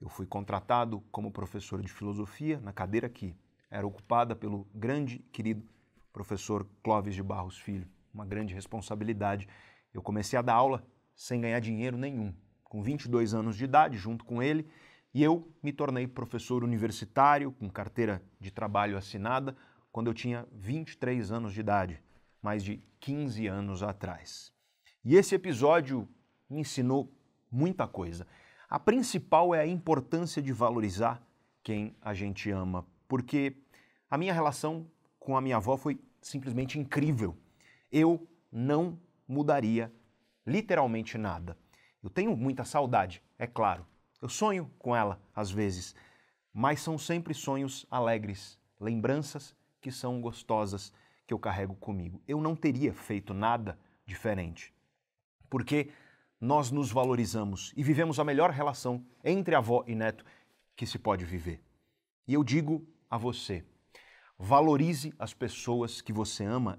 Eu fui contratado como professor de filosofia na cadeira que era ocupada pelo grande, querido professor Clóvis de Barros Filho. Uma grande responsabilidade. Eu comecei a dar aula sem ganhar dinheiro nenhum, com 22 anos de idade, junto com ele, e eu me tornei professor universitário com carteira de trabalho assinada quando eu tinha 23 anos de idade, mais de 15 anos atrás. E esse episódio me ensinou muita coisa. A principal é a importância de valorizar quem a gente ama, porque a minha relação com a minha avó foi simplesmente incrível. Eu não mudaria literalmente nada. Eu tenho muita saudade, é claro, eu sonho com ela às vezes, mas são sempre sonhos alegres, lembranças que são gostosas que eu carrego comigo. Eu não teria feito nada diferente, porque nós nos valorizamos e vivemos a melhor relação entre avó e neto que se pode viver. E eu digo a você, valorize as pessoas que você ama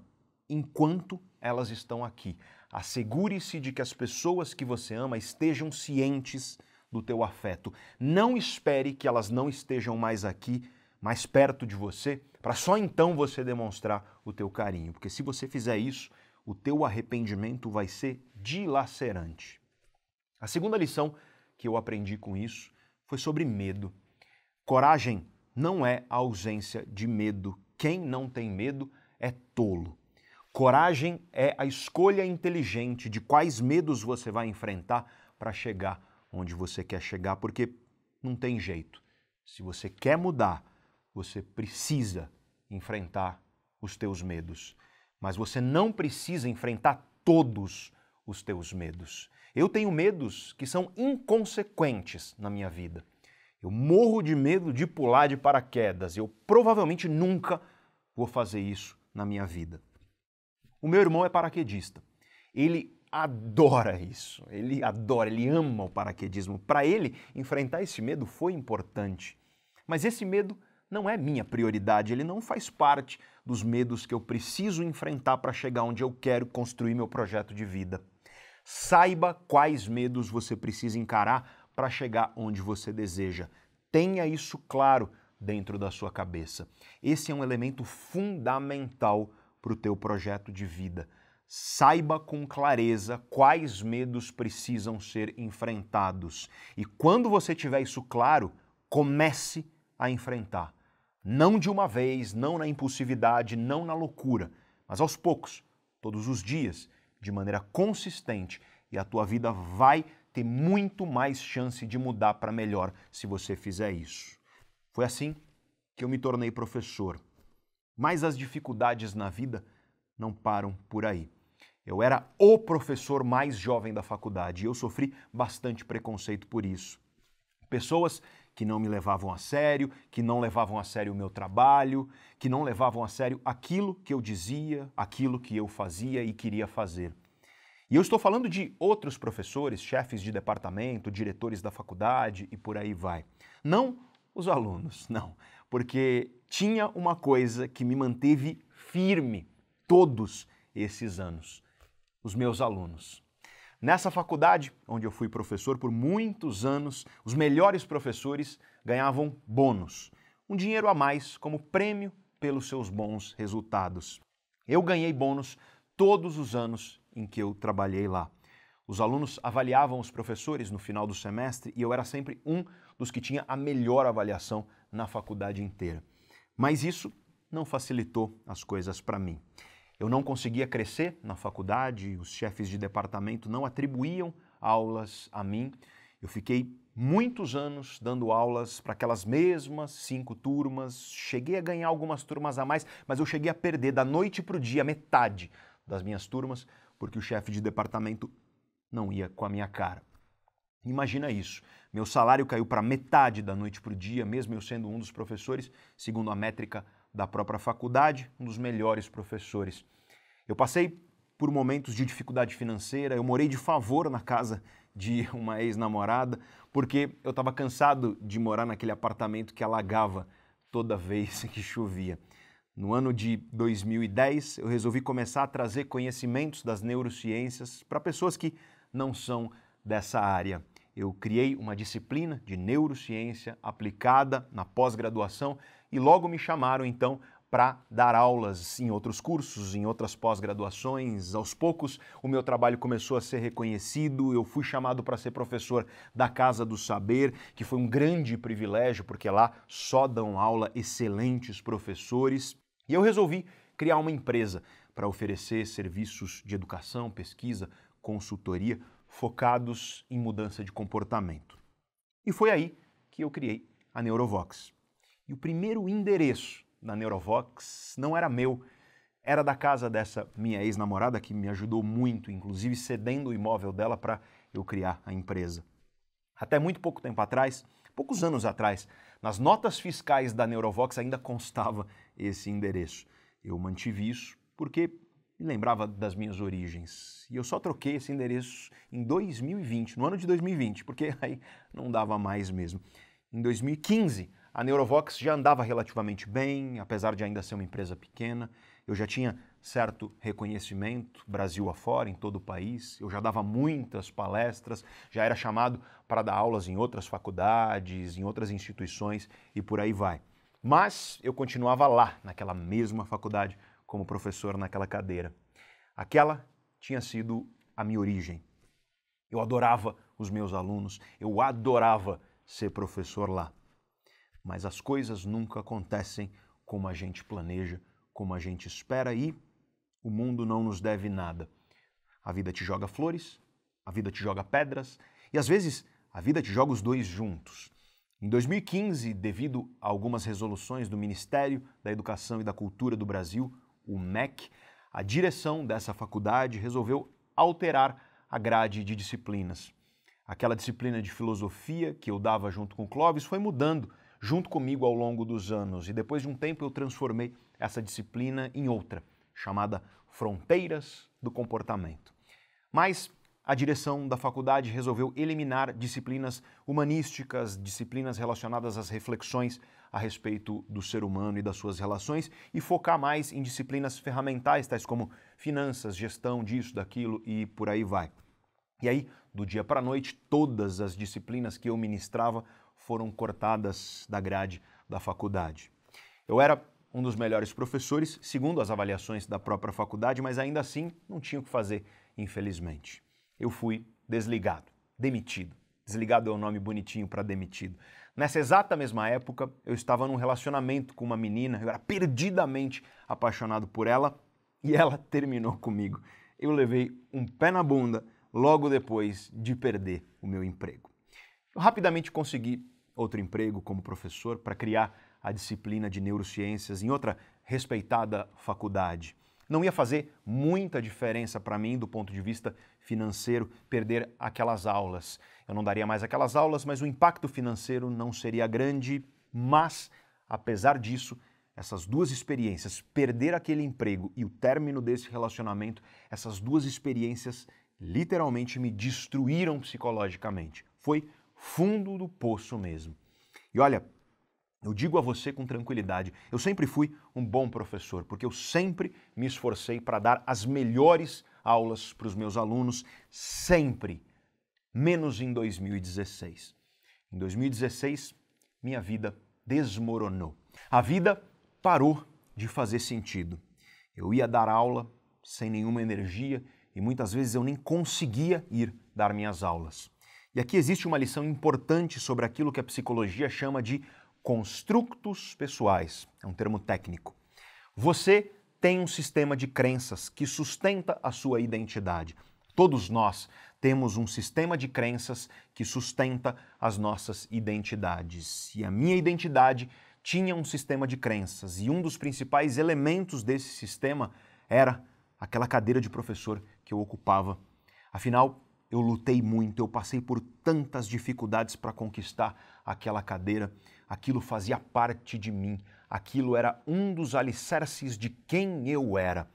enquanto elas estão aqui. Assegure-se de que as pessoas que você ama estejam cientes do teu afeto. Não espere que elas não estejam mais aqui, mais perto de você, para só então você demonstrar o teu carinho, porque se você fizer isso, o teu arrependimento vai ser dilacerante. A segunda lição que eu aprendi com isso foi sobre medo. Coragem não é a ausência de medo. Quem não tem medo é tolo. Coragem é a escolha inteligente de quais medos você vai enfrentar para chegar onde você quer chegar, porque não tem jeito. Se você quer mudar, você precisa enfrentar os teus medos. Mas você não precisa enfrentar todos os teus medos. Eu tenho medos que são inconsequentes na minha vida. Eu morro de medo de pular de paraquedas. Eu provavelmente nunca vou fazer isso na minha vida. O meu irmão é paraquedista. Ele adora isso. Ele adora, ele ama o paraquedismo. Para ele, enfrentar esse medo foi importante. Mas esse medo não é minha prioridade, ele não faz parte dos medos que eu preciso enfrentar para chegar onde eu quero construir meu projeto de vida. Saiba quais medos você precisa encarar para chegar onde você deseja. Tenha isso claro dentro da sua cabeça. Esse é um elemento fundamental para o teu projeto de vida. Saiba com clareza quais medos precisam ser enfrentados. E quando você tiver isso claro, comece a enfrentar. Não de uma vez, não na impulsividade, não na loucura, mas aos poucos, todos os dias, de maneira consistente, e a tua vida vai ter muito mais chance de mudar para melhor se você fizer isso. Foi assim que eu me tornei professor. Mas as dificuldades na vida não param por aí. Eu era o professor mais jovem da faculdade e eu sofri bastante preconceito por isso. Pessoas que não me levavam a sério, que não levavam a sério o meu trabalho, que não levavam a sério aquilo que eu dizia, aquilo que eu fazia e queria fazer. E eu estou falando de outros professores, chefes de departamento, diretores da faculdade e por aí vai. Não os alunos, não, porque tinha uma coisa que me manteve firme todos esses anos os meus alunos. Nessa faculdade, onde eu fui professor por muitos anos, os melhores professores ganhavam bônus, um dinheiro a mais como prêmio pelos seus bons resultados. Eu ganhei bônus todos os anos em que eu trabalhei lá. Os alunos avaliavam os professores no final do semestre e eu era sempre um dos que tinha a melhor avaliação na faculdade inteira. Mas isso não facilitou as coisas para mim. Eu não conseguia crescer na faculdade, os chefes de departamento não atribuíam aulas a mim. Eu fiquei muitos anos dando aulas para aquelas mesmas cinco turmas. Cheguei a ganhar algumas turmas a mais, mas eu cheguei a perder da noite para o dia metade das minhas turmas, porque o chefe de departamento não ia com a minha cara. Imagina isso. Meu salário caiu para metade da noite para o dia, mesmo eu sendo um dos professores, segundo a métrica da própria faculdade, um dos melhores professores. Eu passei por momentos de dificuldade financeira, eu morei de favor na casa de uma ex-namorada, porque eu estava cansado de morar naquele apartamento que alagava toda vez que chovia. No ano de 2010, eu resolvi começar a trazer conhecimentos das neurociências para pessoas que não são dessa área. Eu criei uma disciplina de neurociência aplicada na pós-graduação e logo me chamaram então para dar aulas em outros cursos, em outras pós-graduações. Aos poucos, o meu trabalho começou a ser reconhecido. Eu fui chamado para ser professor da Casa do Saber, que foi um grande privilégio, porque lá só dão aula excelentes professores. E eu resolvi criar uma empresa para oferecer serviços de educação, pesquisa, consultoria focados em mudança de comportamento. E foi aí que eu criei a Neurovox. E o primeiro endereço da Neurovox não era meu, era da casa dessa minha ex-namorada que me ajudou muito, inclusive cedendo o imóvel dela para eu criar a empresa. Até muito pouco tempo atrás, poucos anos atrás, nas notas fiscais da Neurovox ainda constava esse endereço. Eu mantive isso porque me lembrava das minhas origens. E eu só troquei esse endereço em 2020, no ano de 2020, porque aí não dava mais mesmo. Em 2015, a Neurovox já andava relativamente bem, apesar de ainda ser uma empresa pequena. Eu já tinha certo reconhecimento, Brasil afora, em todo o país. Eu já dava muitas palestras, já era chamado para dar aulas em outras faculdades, em outras instituições e por aí vai. Mas eu continuava lá, naquela mesma faculdade, como professor naquela cadeira. Aquela tinha sido a minha origem. Eu adorava os meus alunos, eu adorava ser professor lá. Mas as coisas nunca acontecem como a gente planeja, como a gente espera e o mundo não nos deve nada. A vida te joga flores, a vida te joga pedras e às vezes a vida te joga os dois juntos. Em 2015, devido a algumas resoluções do Ministério da Educação e da Cultura do Brasil, o MEC, a direção dessa faculdade resolveu alterar a grade de disciplinas. Aquela disciplina de filosofia que eu dava junto com o Clóvis foi mudando junto comigo ao longo dos anos e depois de um tempo eu transformei essa disciplina em outra, chamada Fronteiras do Comportamento. Mas a direção da faculdade resolveu eliminar disciplinas humanísticas, disciplinas relacionadas às reflexões a respeito do ser humano e das suas relações e focar mais em disciplinas ferramentais, tais como finanças, gestão disso, daquilo e por aí vai. E aí, do dia para a noite, todas as disciplinas que eu ministrava foram cortadas da grade da faculdade. Eu era um dos melhores professores, segundo as avaliações da própria faculdade, mas ainda assim não tinha o que fazer, infelizmente. Eu fui desligado, demitido. Desligado é um nome bonitinho para demitido. Nessa exata mesma época, eu estava num relacionamento com uma menina, eu era perdidamente apaixonado por ela e ela terminou comigo. Eu levei um pé na bunda logo depois de perder o meu emprego. Eu rapidamente consegui outro emprego como professor para criar a disciplina de neurociências em outra respeitada faculdade. Não ia fazer muita diferença para mim do ponto de vista financeiro perder aquelas aulas. Eu não daria mais aquelas aulas, mas o impacto financeiro não seria grande. Mas, apesar disso, essas duas experiências, perder aquele emprego e o término desse relacionamento, essas duas experiências literalmente me destruíram psicologicamente. Foi fundo do poço mesmo. E olha, eu digo a você com tranquilidade, eu sempre fui um bom professor, porque eu sempre me esforcei para dar as melhores aulas para os meus alunos, sempre, menos em 2016. Em 2016, minha vida desmoronou. A vida parou de fazer sentido. Eu ia dar aula sem nenhuma energia e muitas vezes eu nem conseguia ir dar minhas aulas. E aqui existe uma lição importante sobre aquilo que a psicologia chama de constructos pessoais. É um termo técnico. Você tem um sistema de crenças que sustenta a sua identidade. Todos nós temos um sistema de crenças que sustenta as nossas identidades. E a minha identidade tinha um sistema de crenças, e um dos principais elementos desse sistema era aquela cadeira de professor que eu ocupava. Afinal, eu lutei muito, eu passei por tantas dificuldades para conquistar aquela cadeira, aquilo fazia parte de mim, aquilo era um dos alicerces de quem eu era.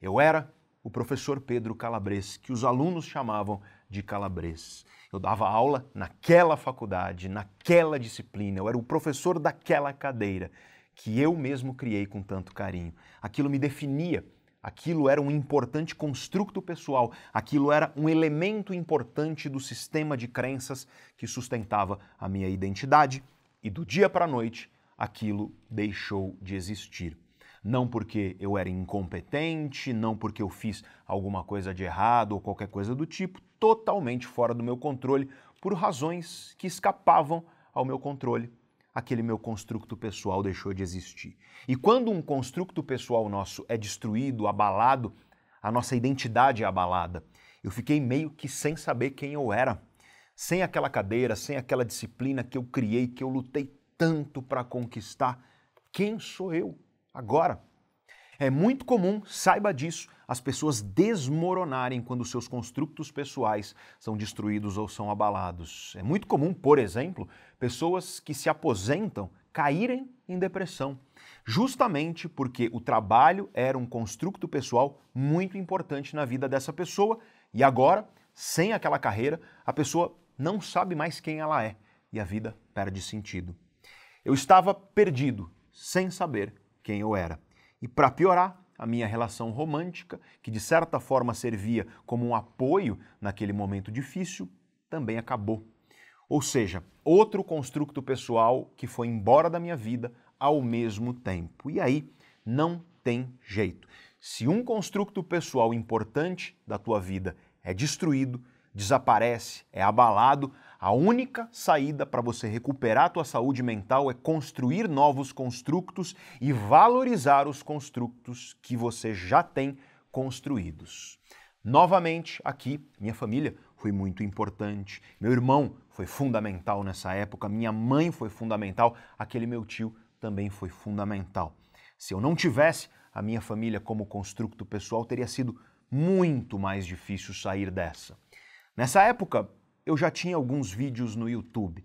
Eu era o professor Pedro Calabres, que os alunos chamavam de Calabres. Eu dava aula naquela faculdade, naquela disciplina, eu era o professor daquela cadeira que eu mesmo criei com tanto carinho. Aquilo me definia Aquilo era um importante construto pessoal, aquilo era um elemento importante do sistema de crenças que sustentava a minha identidade, e do dia para a noite aquilo deixou de existir. Não porque eu era incompetente, não porque eu fiz alguma coisa de errado ou qualquer coisa do tipo, totalmente fora do meu controle, por razões que escapavam ao meu controle aquele meu construto pessoal deixou de existir. E quando um construto pessoal nosso é destruído, abalado, a nossa identidade é abalada. Eu fiquei meio que sem saber quem eu era, sem aquela cadeira, sem aquela disciplina que eu criei, que eu lutei tanto para conquistar. Quem sou eu agora? É muito comum, saiba disso, as pessoas desmoronarem quando seus construtos pessoais são destruídos ou são abalados. É muito comum, por exemplo, pessoas que se aposentam caírem em depressão, justamente porque o trabalho era um construto pessoal muito importante na vida dessa pessoa e agora, sem aquela carreira, a pessoa não sabe mais quem ela é e a vida perde sentido. Eu estava perdido, sem saber quem eu era. E para piorar, a minha relação romântica, que de certa forma servia como um apoio naquele momento difícil, também acabou. Ou seja, outro construto pessoal que foi embora da minha vida ao mesmo tempo. E aí não tem jeito. Se um construto pessoal importante da tua vida é destruído, desaparece, é abalado, a única saída para você recuperar a tua saúde mental é construir novos construtos e valorizar os construtos que você já tem construídos. Novamente, aqui, minha família foi muito importante. Meu irmão foi fundamental nessa época, minha mãe foi fundamental, aquele meu tio também foi fundamental. Se eu não tivesse a minha família como construto pessoal, teria sido muito mais difícil sair dessa. Nessa época, eu já tinha alguns vídeos no YouTube.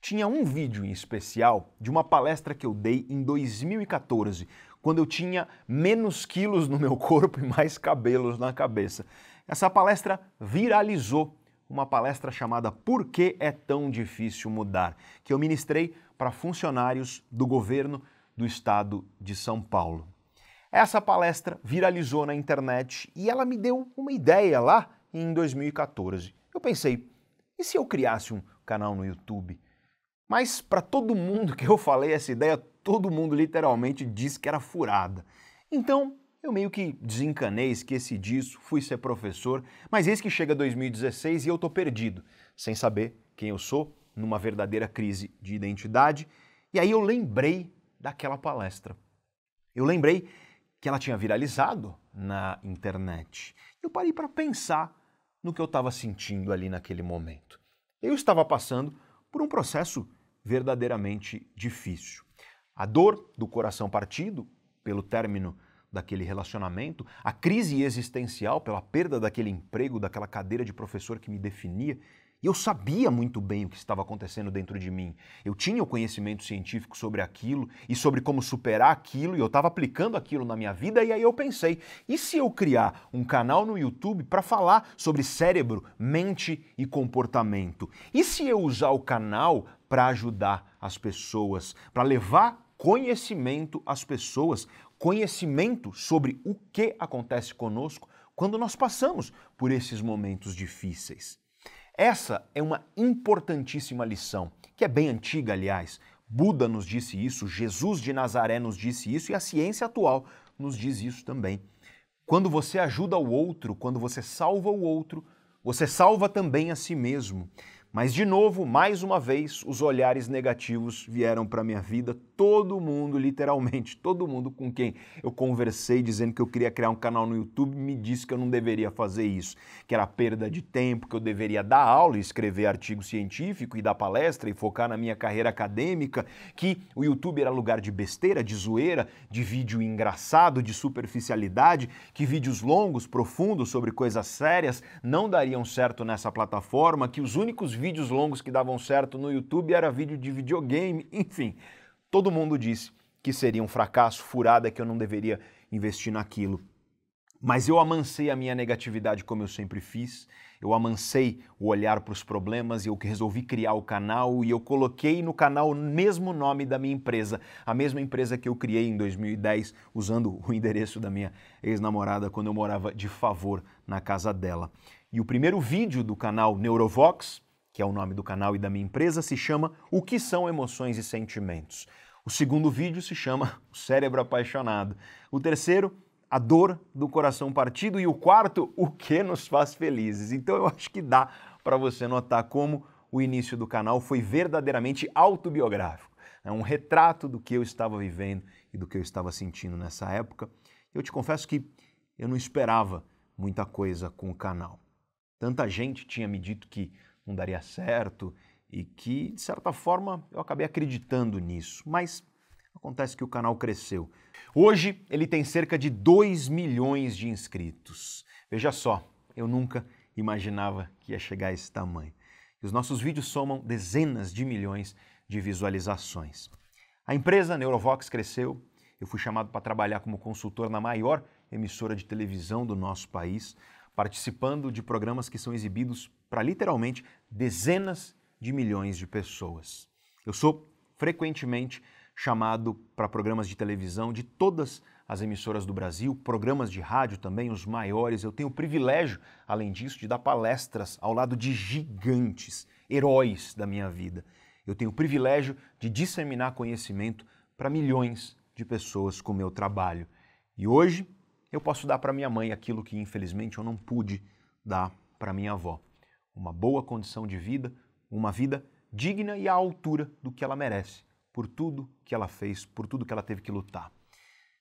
Tinha um vídeo em especial de uma palestra que eu dei em 2014, quando eu tinha menos quilos no meu corpo e mais cabelos na cabeça. Essa palestra viralizou, uma palestra chamada Por que é tão difícil mudar, que eu ministrei para funcionários do governo do estado de São Paulo. Essa palestra viralizou na internet e ela me deu uma ideia lá em 2014. Eu pensei, e se eu criasse um canal no YouTube? Mas para todo mundo que eu falei essa ideia, todo mundo literalmente disse que era furada. Então, eu meio que desencanei, esqueci disso, fui ser professor, mas eis que chega 2016 e eu tô perdido, sem saber quem eu sou, numa verdadeira crise de identidade. E aí eu lembrei daquela palestra. Eu lembrei que ela tinha viralizado na internet. Eu parei para pensar no que eu estava sentindo ali naquele momento. Eu estava passando por um processo verdadeiramente difícil. A dor do coração partido pelo término daquele relacionamento, a crise existencial pela perda daquele emprego, daquela cadeira de professor que me definia, e eu sabia muito bem o que estava acontecendo dentro de mim. Eu tinha o conhecimento científico sobre aquilo e sobre como superar aquilo, e eu estava aplicando aquilo na minha vida, e aí eu pensei: e se eu criar um canal no YouTube para falar sobre cérebro, mente e comportamento? E se eu usar o canal para ajudar as pessoas, para levar conhecimento às pessoas, conhecimento sobre o que acontece conosco quando nós passamos por esses momentos difíceis? Essa é uma importantíssima lição, que é bem antiga, aliás. Buda nos disse isso, Jesus de Nazaré nos disse isso e a ciência atual nos diz isso também. Quando você ajuda o outro, quando você salva o outro, você salva também a si mesmo. Mas, de novo, mais uma vez, os olhares negativos vieram para minha vida. Todo mundo, literalmente, todo mundo com quem eu conversei dizendo que eu queria criar um canal no YouTube me disse que eu não deveria fazer isso, que era perda de tempo, que eu deveria dar aula escrever artigo científico e dar palestra e focar na minha carreira acadêmica, que o YouTube era lugar de besteira, de zoeira, de vídeo engraçado, de superficialidade, que vídeos longos, profundos sobre coisas sérias não dariam certo nessa plataforma, que os únicos vídeos longos que davam certo no YouTube era vídeo de videogame, enfim. Todo mundo disse que seria um fracasso, furada, que eu não deveria investir naquilo. Mas eu amancei a minha negatividade como eu sempre fiz. Eu amancei o olhar para os problemas e eu resolvi criar o canal e eu coloquei no canal o mesmo nome da minha empresa, a mesma empresa que eu criei em 2010 usando o endereço da minha ex-namorada quando eu morava de favor na casa dela. E o primeiro vídeo do canal Neurovox que é o nome do canal e da minha empresa, se chama O que são emoções e sentimentos. O segundo vídeo se chama O cérebro apaixonado. O terceiro, A dor do coração partido. E o quarto, O que nos faz felizes. Então eu acho que dá para você notar como o início do canal foi verdadeiramente autobiográfico. É um retrato do que eu estava vivendo e do que eu estava sentindo nessa época. Eu te confesso que eu não esperava muita coisa com o canal. Tanta gente tinha me dito que não daria certo e que, de certa forma, eu acabei acreditando nisso. Mas acontece que o canal cresceu. Hoje ele tem cerca de 2 milhões de inscritos. Veja só, eu nunca imaginava que ia chegar a esse tamanho. E os nossos vídeos somam dezenas de milhões de visualizações. A empresa Neurovox cresceu, eu fui chamado para trabalhar como consultor na maior emissora de televisão do nosso país, participando de programas que são exibidos para literalmente dezenas de milhões de pessoas. Eu sou frequentemente chamado para programas de televisão de todas as emissoras do Brasil, programas de rádio também, os maiores. Eu tenho o privilégio, além disso, de dar palestras ao lado de gigantes, heróis da minha vida. Eu tenho o privilégio de disseminar conhecimento para milhões de pessoas com o meu trabalho. E hoje eu posso dar para minha mãe aquilo que infelizmente eu não pude dar para minha avó uma boa condição de vida, uma vida digna e à altura do que ela merece, por tudo que ela fez, por tudo que ela teve que lutar.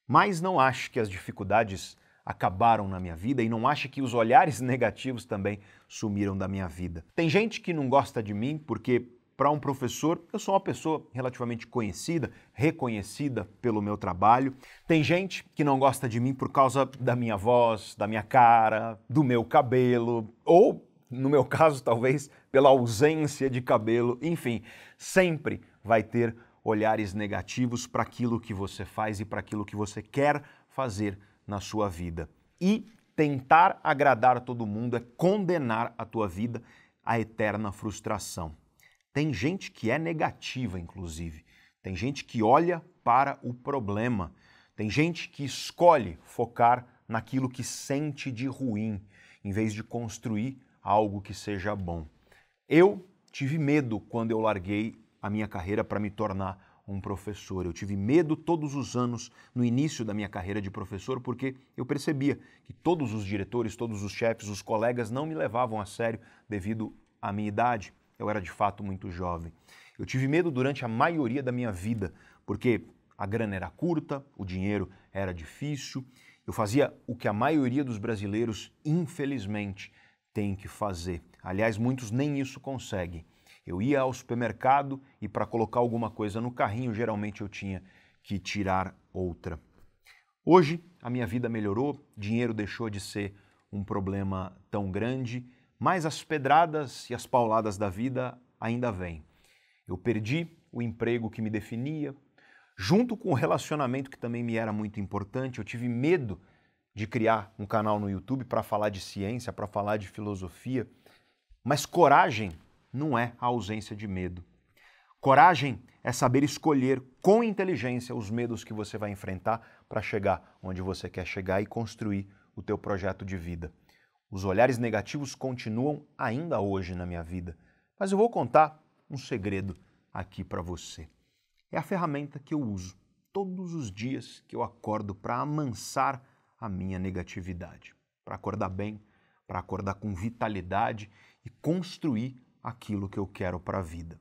Mas não ache que as dificuldades acabaram na minha vida e não ache que os olhares negativos também sumiram da minha vida. Tem gente que não gosta de mim porque para um professor, eu sou uma pessoa relativamente conhecida, reconhecida pelo meu trabalho. Tem gente que não gosta de mim por causa da minha voz, da minha cara, do meu cabelo, ou no meu caso, talvez pela ausência de cabelo, enfim, sempre vai ter olhares negativos para aquilo que você faz e para aquilo que você quer fazer na sua vida. E tentar agradar todo mundo é condenar a tua vida à eterna frustração. Tem gente que é negativa, inclusive. Tem gente que olha para o problema. Tem gente que escolhe focar naquilo que sente de ruim, em vez de construir algo que seja bom. Eu tive medo quando eu larguei a minha carreira para me tornar um professor. Eu tive medo todos os anos no início da minha carreira de professor, porque eu percebia que todos os diretores, todos os chefes, os colegas não me levavam a sério devido à minha idade. Eu era de fato muito jovem. Eu tive medo durante a maioria da minha vida, porque a grana era curta, o dinheiro era difícil. Eu fazia o que a maioria dos brasileiros, infelizmente, tem que fazer. Aliás, muitos nem isso conseguem. Eu ia ao supermercado e para colocar alguma coisa no carrinho, geralmente eu tinha que tirar outra. Hoje a minha vida melhorou, dinheiro deixou de ser um problema tão grande, mas as pedradas e as pauladas da vida ainda vêm. Eu perdi o emprego que me definia, junto com o relacionamento que também me era muito importante. Eu tive medo de criar um canal no YouTube para falar de ciência, para falar de filosofia, mas coragem não é a ausência de medo. Coragem é saber escolher com inteligência os medos que você vai enfrentar para chegar onde você quer chegar e construir o teu projeto de vida. Os olhares negativos continuam ainda hoje na minha vida, mas eu vou contar um segredo aqui para você. É a ferramenta que eu uso todos os dias que eu acordo para amansar a minha negatividade, para acordar bem, para acordar com vitalidade e construir aquilo que eu quero para a vida.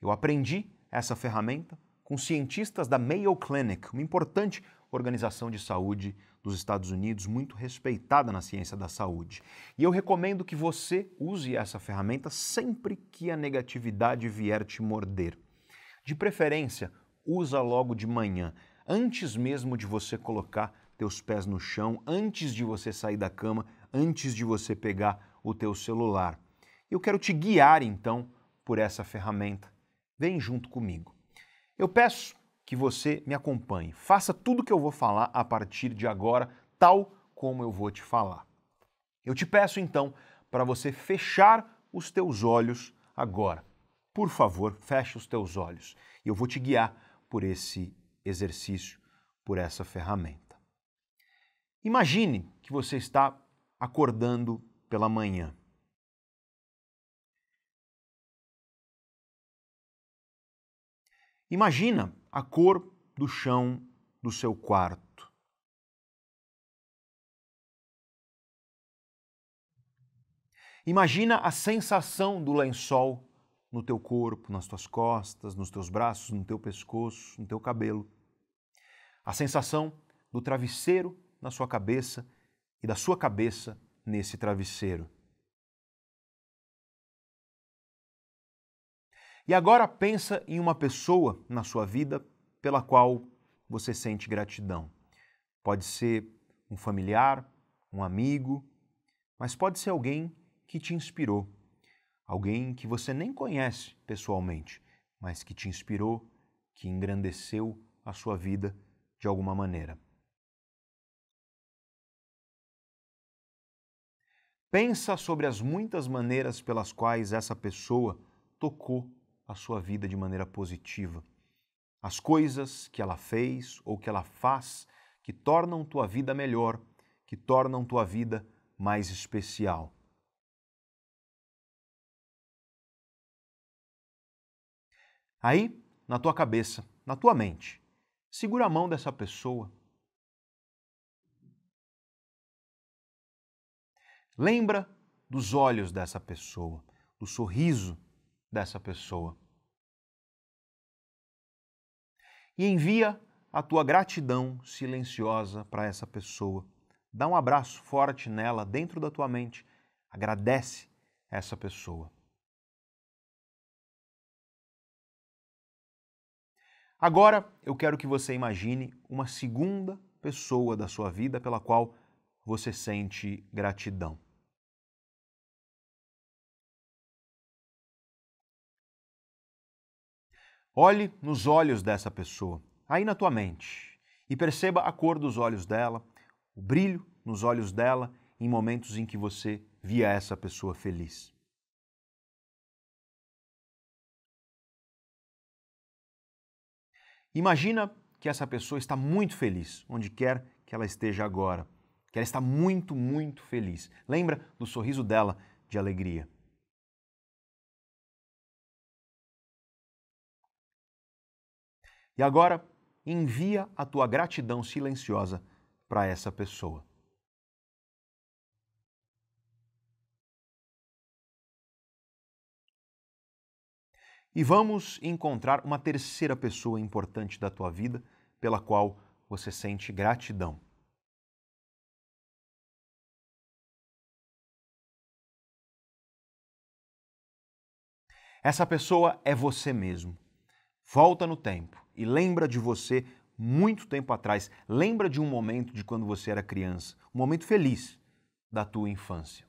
Eu aprendi essa ferramenta com cientistas da Mayo Clinic, uma importante organização de saúde dos Estados Unidos, muito respeitada na ciência da saúde. E eu recomendo que você use essa ferramenta sempre que a negatividade vier te morder. De preferência, usa logo de manhã, antes mesmo de você colocar teus pés no chão, antes de você sair da cama, antes de você pegar o teu celular. Eu quero te guiar então por essa ferramenta. Vem junto comigo. Eu peço que você me acompanhe. Faça tudo que eu vou falar a partir de agora, tal como eu vou te falar. Eu te peço então para você fechar os teus olhos agora. Por favor, feche os teus olhos. Eu vou te guiar por esse exercício, por essa ferramenta. Imagine que você está acordando pela manhã. Imagina a cor do chão do seu quarto. Imagina a sensação do lençol no teu corpo, nas tuas costas, nos teus braços, no teu pescoço, no teu cabelo. A sensação do travesseiro na sua cabeça e da sua cabeça nesse travesseiro. E agora pensa em uma pessoa na sua vida pela qual você sente gratidão. Pode ser um familiar, um amigo, mas pode ser alguém que te inspirou, alguém que você nem conhece pessoalmente, mas que te inspirou, que engrandeceu a sua vida de alguma maneira. Pensa sobre as muitas maneiras pelas quais essa pessoa tocou a sua vida de maneira positiva. As coisas que ela fez ou que ela faz que tornam tua vida melhor, que tornam tua vida mais especial. Aí, na tua cabeça, na tua mente, segura a mão dessa pessoa. Lembra dos olhos dessa pessoa, do sorriso dessa pessoa. E envia a tua gratidão silenciosa para essa pessoa. Dá um abraço forte nela, dentro da tua mente. Agradece essa pessoa. Agora eu quero que você imagine uma segunda pessoa da sua vida pela qual você sente gratidão. Olhe nos olhos dessa pessoa, aí na tua mente, e perceba a cor dos olhos dela, o brilho nos olhos dela em momentos em que você via essa pessoa feliz. Imagina que essa pessoa está muito feliz, onde quer que ela esteja agora. Que ela está muito, muito feliz. Lembra do sorriso dela de alegria. E agora, envia a tua gratidão silenciosa para essa pessoa. E vamos encontrar uma terceira pessoa importante da tua vida pela qual você sente gratidão. Essa pessoa é você mesmo. Volta no tempo e lembra de você muito tempo atrás. Lembra de um momento de quando você era criança, um momento feliz da tua infância.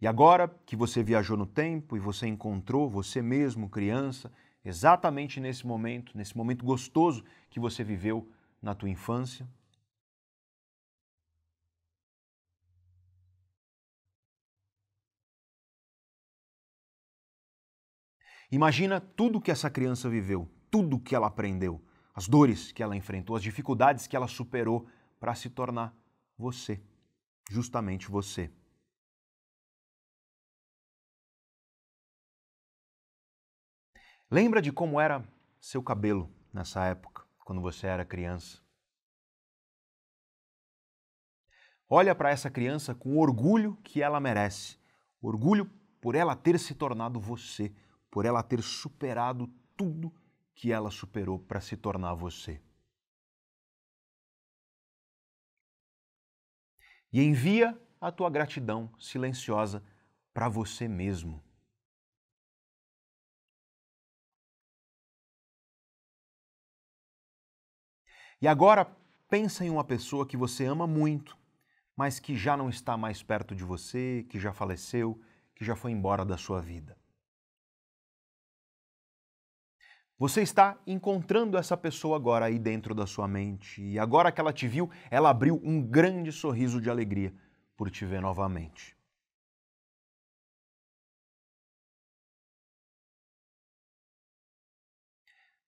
E agora que você viajou no tempo e você encontrou você mesmo, criança, exatamente nesse momento, nesse momento gostoso que você viveu na tua infância? Imagina tudo que essa criança viveu, tudo que ela aprendeu, as dores que ela enfrentou, as dificuldades que ela superou para se tornar você, justamente você. Lembra de como era seu cabelo nessa época, quando você era criança? Olha para essa criança com o orgulho que ela merece, orgulho por ela ter se tornado você, por ela ter superado tudo que ela superou para se tornar você. E envia a tua gratidão silenciosa para você mesmo. E agora pensa em uma pessoa que você ama muito, mas que já não está mais perto de você, que já faleceu, que já foi embora da sua vida. Você está encontrando essa pessoa agora aí dentro da sua mente, e agora que ela te viu, ela abriu um grande sorriso de alegria por te ver novamente.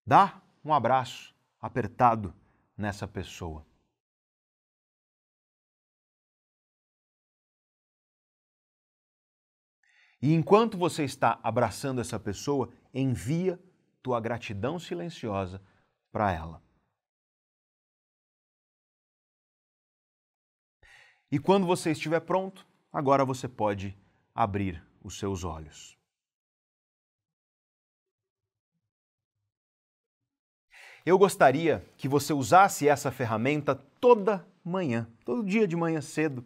Dá um abraço apertado nessa pessoa. E enquanto você está abraçando essa pessoa, envia tua gratidão silenciosa para ela. E quando você estiver pronto, agora você pode abrir os seus olhos. Eu gostaria que você usasse essa ferramenta toda manhã, todo dia de manhã cedo.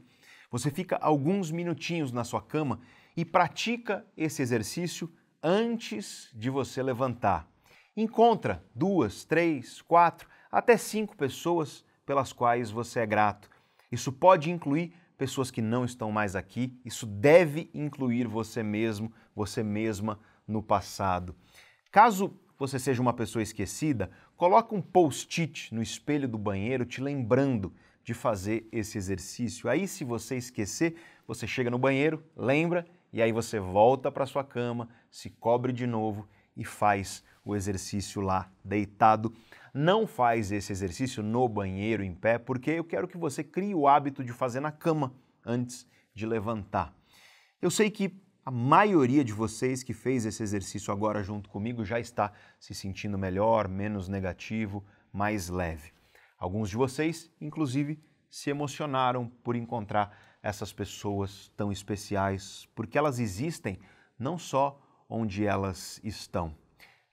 Você fica alguns minutinhos na sua cama e pratica esse exercício antes de você levantar. Encontra duas, três, quatro, até cinco pessoas pelas quais você é grato. Isso pode incluir pessoas que não estão mais aqui, isso deve incluir você mesmo, você mesma no passado. Caso você seja uma pessoa esquecida, coloque um post-it no espelho do banheiro te lembrando de fazer esse exercício. Aí, se você esquecer, você chega no banheiro, lembra e aí você volta para sua cama, se cobre de novo e faz o exercício lá deitado. Não faz esse exercício no banheiro em pé, porque eu quero que você crie o hábito de fazer na cama antes de levantar. Eu sei que a maioria de vocês que fez esse exercício agora junto comigo já está se sentindo melhor, menos negativo, mais leve. Alguns de vocês, inclusive, se emocionaram por encontrar essas pessoas tão especiais, porque elas existem não só onde elas estão.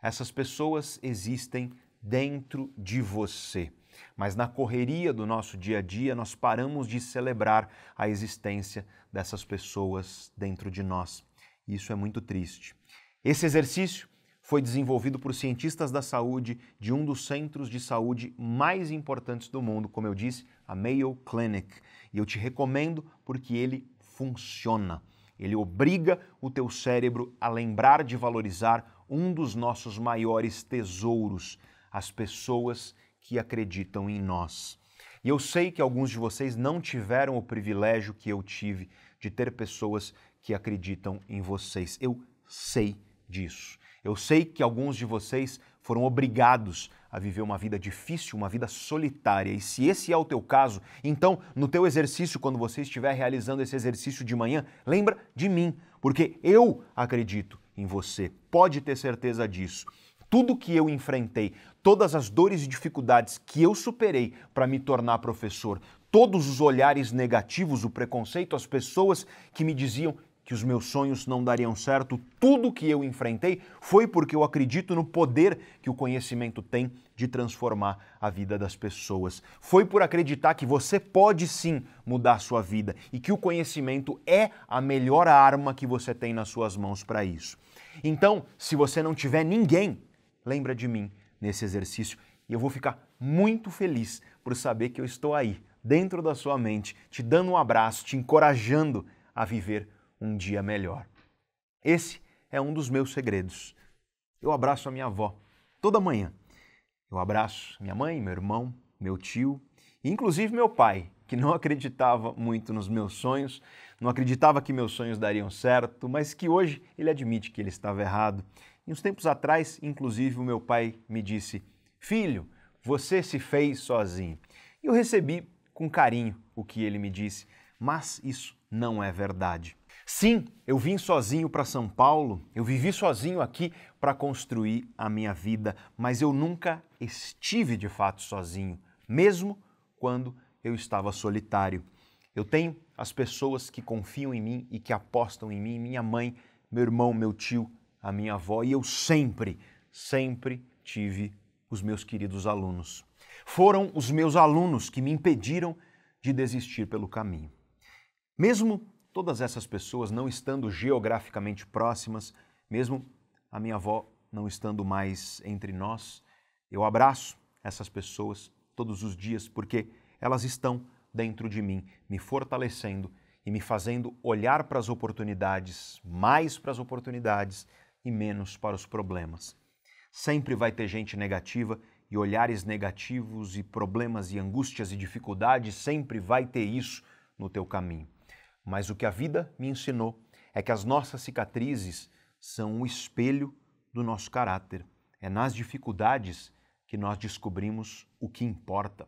Essas pessoas existem dentro de você. Mas na correria do nosso dia a dia, nós paramos de celebrar a existência dessas pessoas dentro de nós. Isso é muito triste. Esse exercício foi desenvolvido por cientistas da saúde de um dos centros de saúde mais importantes do mundo, como eu disse, a Mayo Clinic. E eu te recomendo porque ele funciona. Ele obriga o teu cérebro a lembrar de valorizar um dos nossos maiores tesouros, as pessoas que acreditam em nós. E eu sei que alguns de vocês não tiveram o privilégio que eu tive de ter pessoas que acreditam em vocês. Eu sei disso. Eu sei que alguns de vocês foram obrigados a viver uma vida difícil, uma vida solitária. E se esse é o teu caso, então no teu exercício, quando você estiver realizando esse exercício de manhã, lembra de mim, porque eu acredito em você. Pode ter certeza disso. Tudo que eu enfrentei, todas as dores e dificuldades que eu superei para me tornar professor, todos os olhares negativos, o preconceito, as pessoas que me diziam que os meus sonhos não dariam certo, tudo que eu enfrentei foi porque eu acredito no poder que o conhecimento tem de transformar a vida das pessoas. Foi por acreditar que você pode sim mudar sua vida e que o conhecimento é a melhor arma que você tem nas suas mãos para isso. Então, se você não tiver ninguém, lembra de mim nesse exercício e eu vou ficar muito feliz por saber que eu estou aí, dentro da sua mente, te dando um abraço, te encorajando a viver um dia melhor. Esse é um dos meus segredos. Eu abraço a minha avó toda manhã. Eu abraço minha mãe, meu irmão, meu tio, e inclusive meu pai, que não acreditava muito nos meus sonhos, não acreditava que meus sonhos dariam certo, mas que hoje ele admite que ele estava errado. E uns tempos atrás, inclusive, o meu pai me disse: Filho, você se fez sozinho. E eu recebi com carinho o que ele me disse, mas isso não é verdade. Sim, eu vim sozinho para São Paulo, eu vivi sozinho aqui para construir a minha vida, mas eu nunca estive de fato sozinho, mesmo quando eu estava solitário. Eu tenho as pessoas que confiam em mim e que apostam em mim, minha mãe, meu irmão, meu tio, a minha avó, e eu sempre, sempre tive os meus queridos alunos. Foram os meus alunos que me impediram de desistir pelo caminho. Mesmo todas essas pessoas não estando geograficamente próximas, mesmo a minha avó não estando mais entre nós, eu abraço essas pessoas todos os dias porque elas estão dentro de mim, me fortalecendo e me fazendo olhar para as oportunidades, mais para as oportunidades e menos para os problemas. Sempre vai ter gente negativa e olhares negativos e problemas e angústias e dificuldades, sempre vai ter isso no teu caminho. Mas o que a vida me ensinou é que as nossas cicatrizes são um espelho do nosso caráter. É nas dificuldades que nós descobrimos o que importa.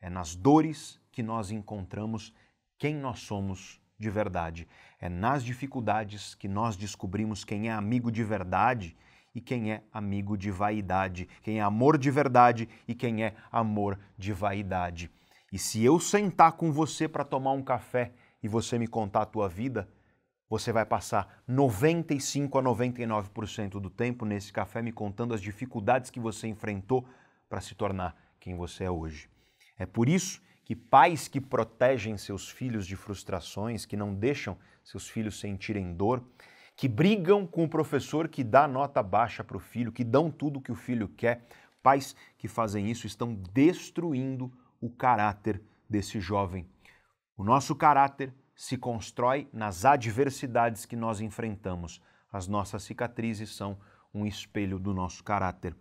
É nas dores que nós encontramos quem nós somos de verdade. É nas dificuldades que nós descobrimos quem é amigo de verdade e quem é amigo de vaidade, quem é amor de verdade e quem é amor de vaidade. E se eu sentar com você para tomar um café e você me contar a tua vida, você vai passar 95 a 99% do tempo nesse café me contando as dificuldades que você enfrentou para se tornar quem você é hoje. É por isso que pais que protegem seus filhos de frustrações, que não deixam seus filhos sentirem dor, que brigam com o professor que dá nota baixa para o filho, que dão tudo o que o filho quer, pais que fazem isso estão destruindo o caráter desse jovem o nosso caráter se constrói nas adversidades que nós enfrentamos. As nossas cicatrizes são um espelho do nosso caráter.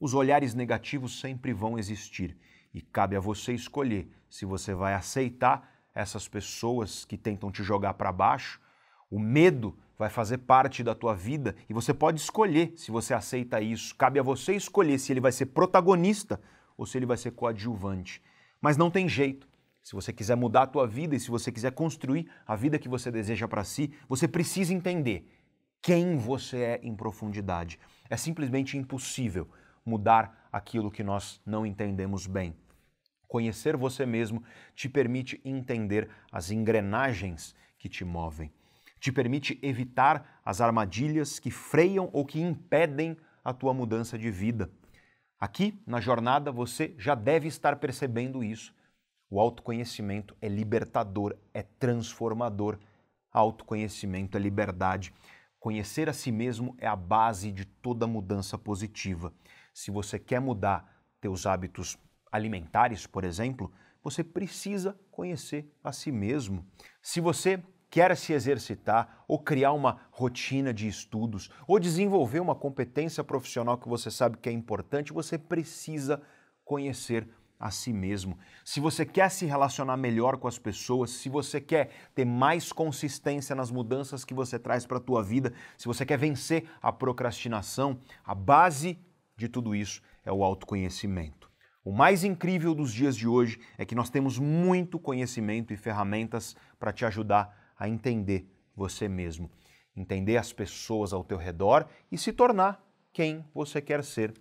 Os olhares negativos sempre vão existir e cabe a você escolher se você vai aceitar essas pessoas que tentam te jogar para baixo. O medo vai fazer parte da tua vida e você pode escolher se você aceita isso. Cabe a você escolher se ele vai ser protagonista ou se ele vai ser coadjuvante. Mas não tem jeito se você quiser mudar a tua vida e se você quiser construir a vida que você deseja para si, você precisa entender quem você é em profundidade. É simplesmente impossível mudar aquilo que nós não entendemos bem. Conhecer você mesmo te permite entender as engrenagens que te movem, te permite evitar as armadilhas que freiam ou que impedem a tua mudança de vida. Aqui na jornada você já deve estar percebendo isso. O autoconhecimento é libertador, é transformador. Autoconhecimento é liberdade. Conhecer a si mesmo é a base de toda mudança positiva. Se você quer mudar teus hábitos alimentares, por exemplo, você precisa conhecer a si mesmo. Se você quer se exercitar ou criar uma rotina de estudos ou desenvolver uma competência profissional que você sabe que é importante, você precisa conhecer a si mesmo. Se você quer se relacionar melhor com as pessoas, se você quer ter mais consistência nas mudanças que você traz para a tua vida, se você quer vencer a procrastinação, a base de tudo isso é o autoconhecimento. O mais incrível dos dias de hoje é que nós temos muito conhecimento e ferramentas para te ajudar a entender você mesmo, entender as pessoas ao teu redor e se tornar quem você quer ser.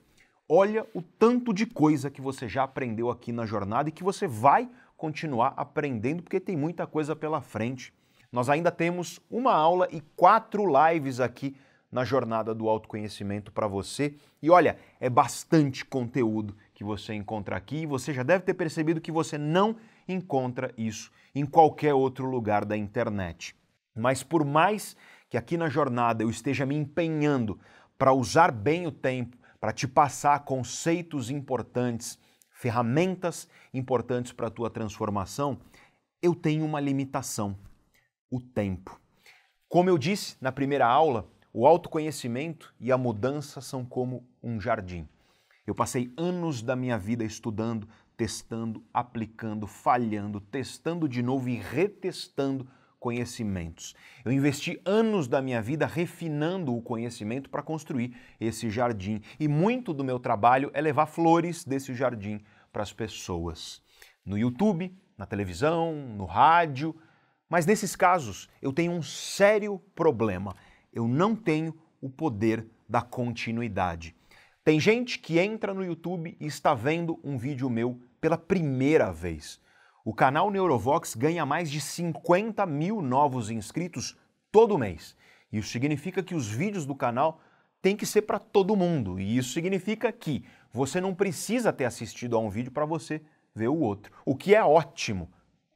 Olha o tanto de coisa que você já aprendeu aqui na jornada e que você vai continuar aprendendo, porque tem muita coisa pela frente. Nós ainda temos uma aula e quatro lives aqui na jornada do autoconhecimento para você. E olha, é bastante conteúdo que você encontra aqui e você já deve ter percebido que você não encontra isso em qualquer outro lugar da internet. Mas por mais que aqui na jornada eu esteja me empenhando para usar bem o tempo, para te passar conceitos importantes, ferramentas importantes para a tua transformação, eu tenho uma limitação: o tempo. Como eu disse na primeira aula, o autoconhecimento e a mudança são como um jardim. Eu passei anos da minha vida estudando, testando, aplicando, falhando, testando de novo e retestando conhecimentos. Eu investi anos da minha vida refinando o conhecimento para construir esse jardim. E muito do meu trabalho é levar flores desse jardim para as pessoas. No YouTube, na televisão, no rádio. Mas nesses casos, eu tenho um sério problema. Eu não tenho o poder da continuidade. Tem gente que entra no YouTube e está vendo um vídeo meu pela primeira vez. O canal Neurovox ganha mais de 50 mil novos inscritos todo mês. Isso significa que os vídeos do canal têm que ser para todo mundo. E isso significa que você não precisa ter assistido a um vídeo para você ver o outro. O que é ótimo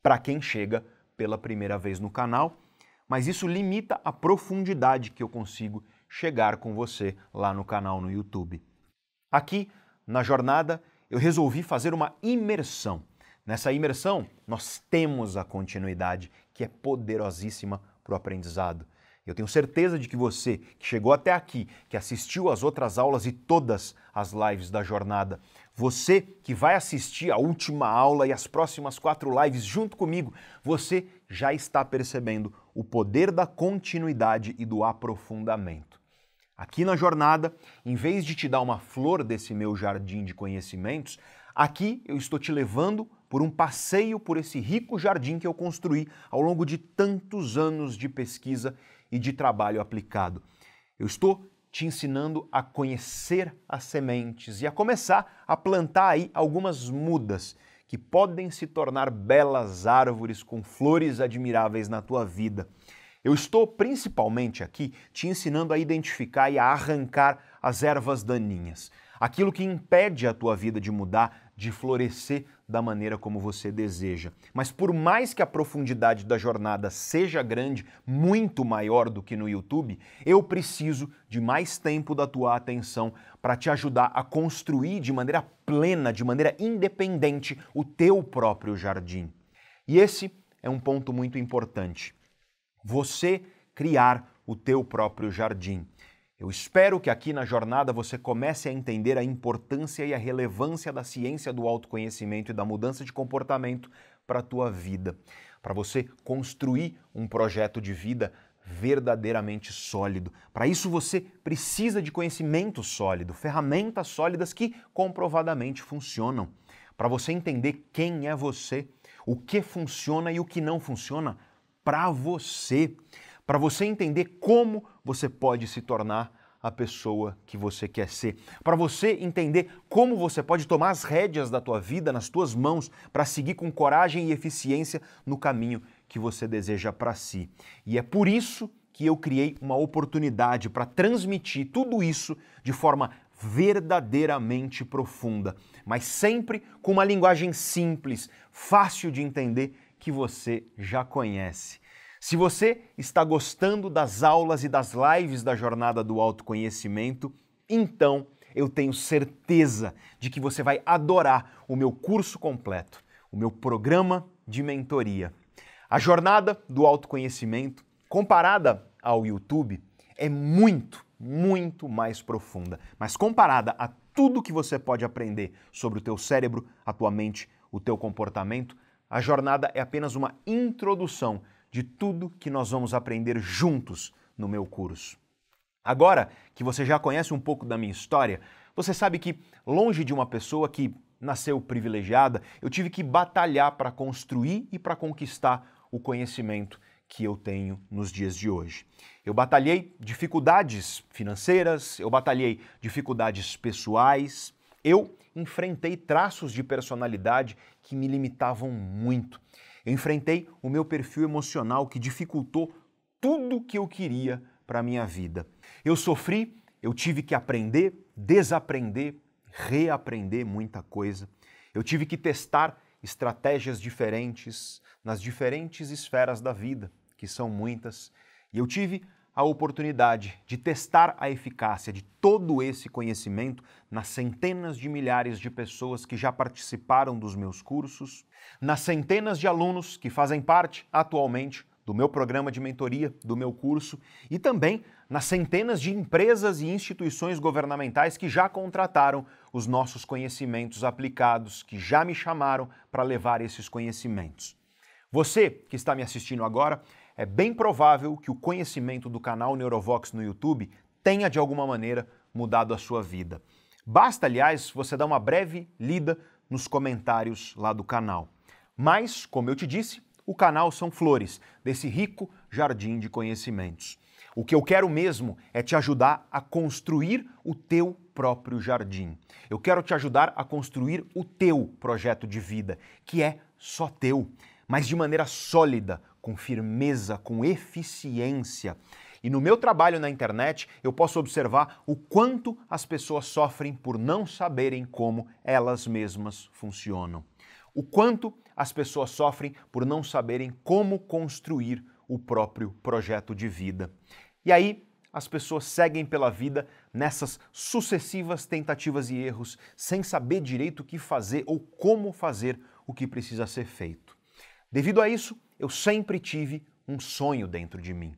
para quem chega pela primeira vez no canal, mas isso limita a profundidade que eu consigo chegar com você lá no canal no YouTube. Aqui, na jornada, eu resolvi fazer uma imersão. Nessa imersão, nós temos a continuidade, que é poderosíssima para o aprendizado. Eu tenho certeza de que você que chegou até aqui, que assistiu às outras aulas e todas as lives da jornada, você que vai assistir a última aula e as próximas quatro lives junto comigo, você já está percebendo o poder da continuidade e do aprofundamento. Aqui na jornada, em vez de te dar uma flor desse meu jardim de conhecimentos, aqui eu estou te levando por um passeio por esse rico jardim que eu construí ao longo de tantos anos de pesquisa e de trabalho aplicado. Eu estou te ensinando a conhecer as sementes e a começar a plantar aí algumas mudas que podem se tornar belas árvores com flores admiráveis na tua vida. Eu estou principalmente aqui te ensinando a identificar e a arrancar as ervas daninhas, aquilo que impede a tua vida de mudar, de florescer da maneira como você deseja. Mas por mais que a profundidade da jornada seja grande, muito maior do que no YouTube, eu preciso de mais tempo da tua atenção para te ajudar a construir de maneira plena, de maneira independente, o teu próprio jardim. E esse é um ponto muito importante. Você criar o teu próprio jardim. Eu espero que aqui na jornada você comece a entender a importância e a relevância da ciência do autoconhecimento e da mudança de comportamento para a tua vida, para você construir um projeto de vida verdadeiramente sólido. Para isso você precisa de conhecimento sólido, ferramentas sólidas que comprovadamente funcionam. Para você entender quem é você, o que funciona e o que não funciona para você para você entender como você pode se tornar a pessoa que você quer ser, para você entender como você pode tomar as rédeas da tua vida nas tuas mãos para seguir com coragem e eficiência no caminho que você deseja para si. E é por isso que eu criei uma oportunidade para transmitir tudo isso de forma verdadeiramente profunda, mas sempre com uma linguagem simples, fácil de entender que você já conhece. Se você está gostando das aulas e das lives da Jornada do Autoconhecimento, então eu tenho certeza de que você vai adorar o meu curso completo, o meu programa de mentoria. A Jornada do Autoconhecimento, comparada ao YouTube, é muito, muito mais profunda. Mas comparada a tudo que você pode aprender sobre o teu cérebro, a tua mente, o teu comportamento, a jornada é apenas uma introdução de tudo que nós vamos aprender juntos no meu curso. Agora que você já conhece um pouco da minha história, Você sabe que, longe de uma pessoa que nasceu privilegiada, eu tive que batalhar para construir e para conquistar o conhecimento que eu tenho nos dias de hoje. Eu batalhei dificuldades financeiras, eu batalhei dificuldades pessoais, eu enfrentei traços de personalidade que me limitavam muito. Enfrentei o meu perfil emocional que dificultou tudo que eu queria para a minha vida. Eu sofri, eu tive que aprender, desaprender, reaprender muita coisa. Eu tive que testar estratégias diferentes nas diferentes esferas da vida, que são muitas, e eu tive a oportunidade de testar a eficácia de todo esse conhecimento nas centenas de milhares de pessoas que já participaram dos meus cursos, nas centenas de alunos que fazem parte atualmente do meu programa de mentoria, do meu curso e também nas centenas de empresas e instituições governamentais que já contrataram os nossos conhecimentos aplicados, que já me chamaram para levar esses conhecimentos. Você que está me assistindo agora, é bem provável que o conhecimento do canal Neurovox no YouTube tenha de alguma maneira mudado a sua vida. Basta, aliás, você dar uma breve lida nos comentários lá do canal. Mas, como eu te disse, o canal são flores desse rico jardim de conhecimentos. O que eu quero mesmo é te ajudar a construir o teu próprio jardim. Eu quero te ajudar a construir o teu projeto de vida, que é só teu, mas de maneira sólida, com firmeza, com eficiência. E no meu trabalho na internet, eu posso observar o quanto as pessoas sofrem por não saberem como elas mesmas funcionam o quanto as pessoas sofrem por não saberem como construir o próprio projeto de vida. E aí, as pessoas seguem pela vida nessas sucessivas tentativas e erros, sem saber direito o que fazer ou como fazer o que precisa ser feito. Devido a isso, eu sempre tive um sonho dentro de mim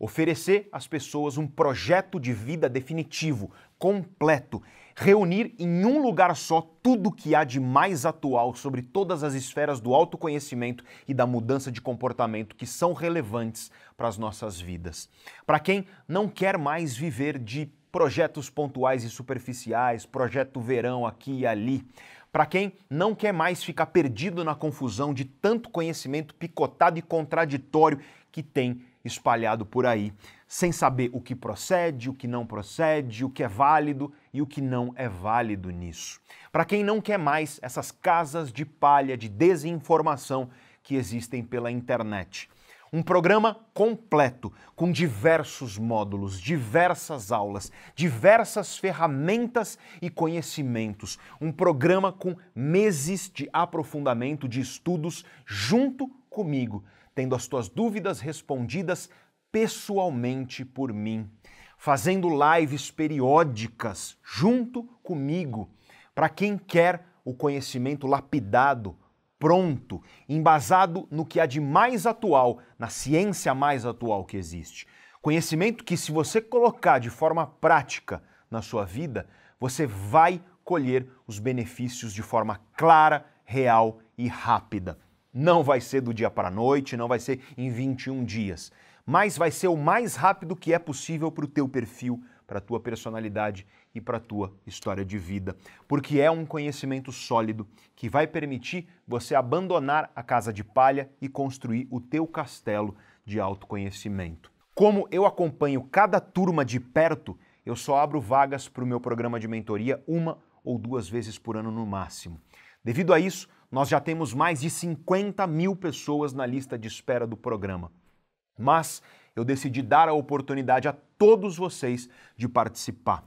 oferecer às pessoas um projeto de vida definitivo, completo, reunir em um lugar só tudo que há de mais atual sobre todas as esferas do autoconhecimento e da mudança de comportamento que são relevantes para as nossas vidas. Para quem não quer mais viver de projetos pontuais e superficiais, projeto verão aqui e ali, para quem não quer mais ficar perdido na confusão de tanto conhecimento picotado e contraditório que tem espalhado por aí, sem saber o que procede, o que não procede, o que é válido e o que não é válido nisso. Para quem não quer mais essas casas de palha de desinformação que existem pela internet. Um programa completo, com diversos módulos, diversas aulas, diversas ferramentas e conhecimentos. Um programa com meses de aprofundamento de estudos junto comigo tendo as tuas dúvidas respondidas pessoalmente por mim, fazendo lives periódicas junto comigo, para quem quer o conhecimento lapidado, pronto, embasado no que há de mais atual, na ciência mais atual que existe. Conhecimento que, se você colocar de forma prática na sua vida, você vai colher os benefícios de forma clara, real e rápida. Não vai ser do dia para a noite, não vai ser em 21 dias, mas vai ser o mais rápido que é possível para o teu perfil, para a tua personalidade e para a tua história de vida, porque é um conhecimento sólido que vai permitir você abandonar a casa de palha e construir o teu castelo de autoconhecimento. Como eu acompanho cada turma de perto, eu só abro vagas para o meu programa de mentoria uma ou duas vezes por ano no máximo. Devido a isso, nós já temos mais de 50 mil pessoas na lista de espera do programa. Mas eu decidi dar a oportunidade a todos vocês de participar.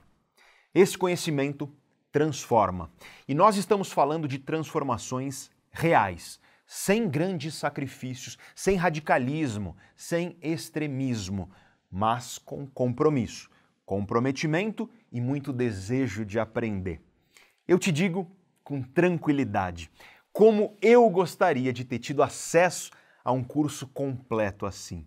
Esse conhecimento transforma. E nós estamos falando de transformações reais, sem grandes sacrifícios, sem radicalismo, sem extremismo, mas com compromisso, comprometimento e muito desejo de aprender. Eu te digo com tranquilidade, como eu gostaria de ter tido acesso a um curso completo assim.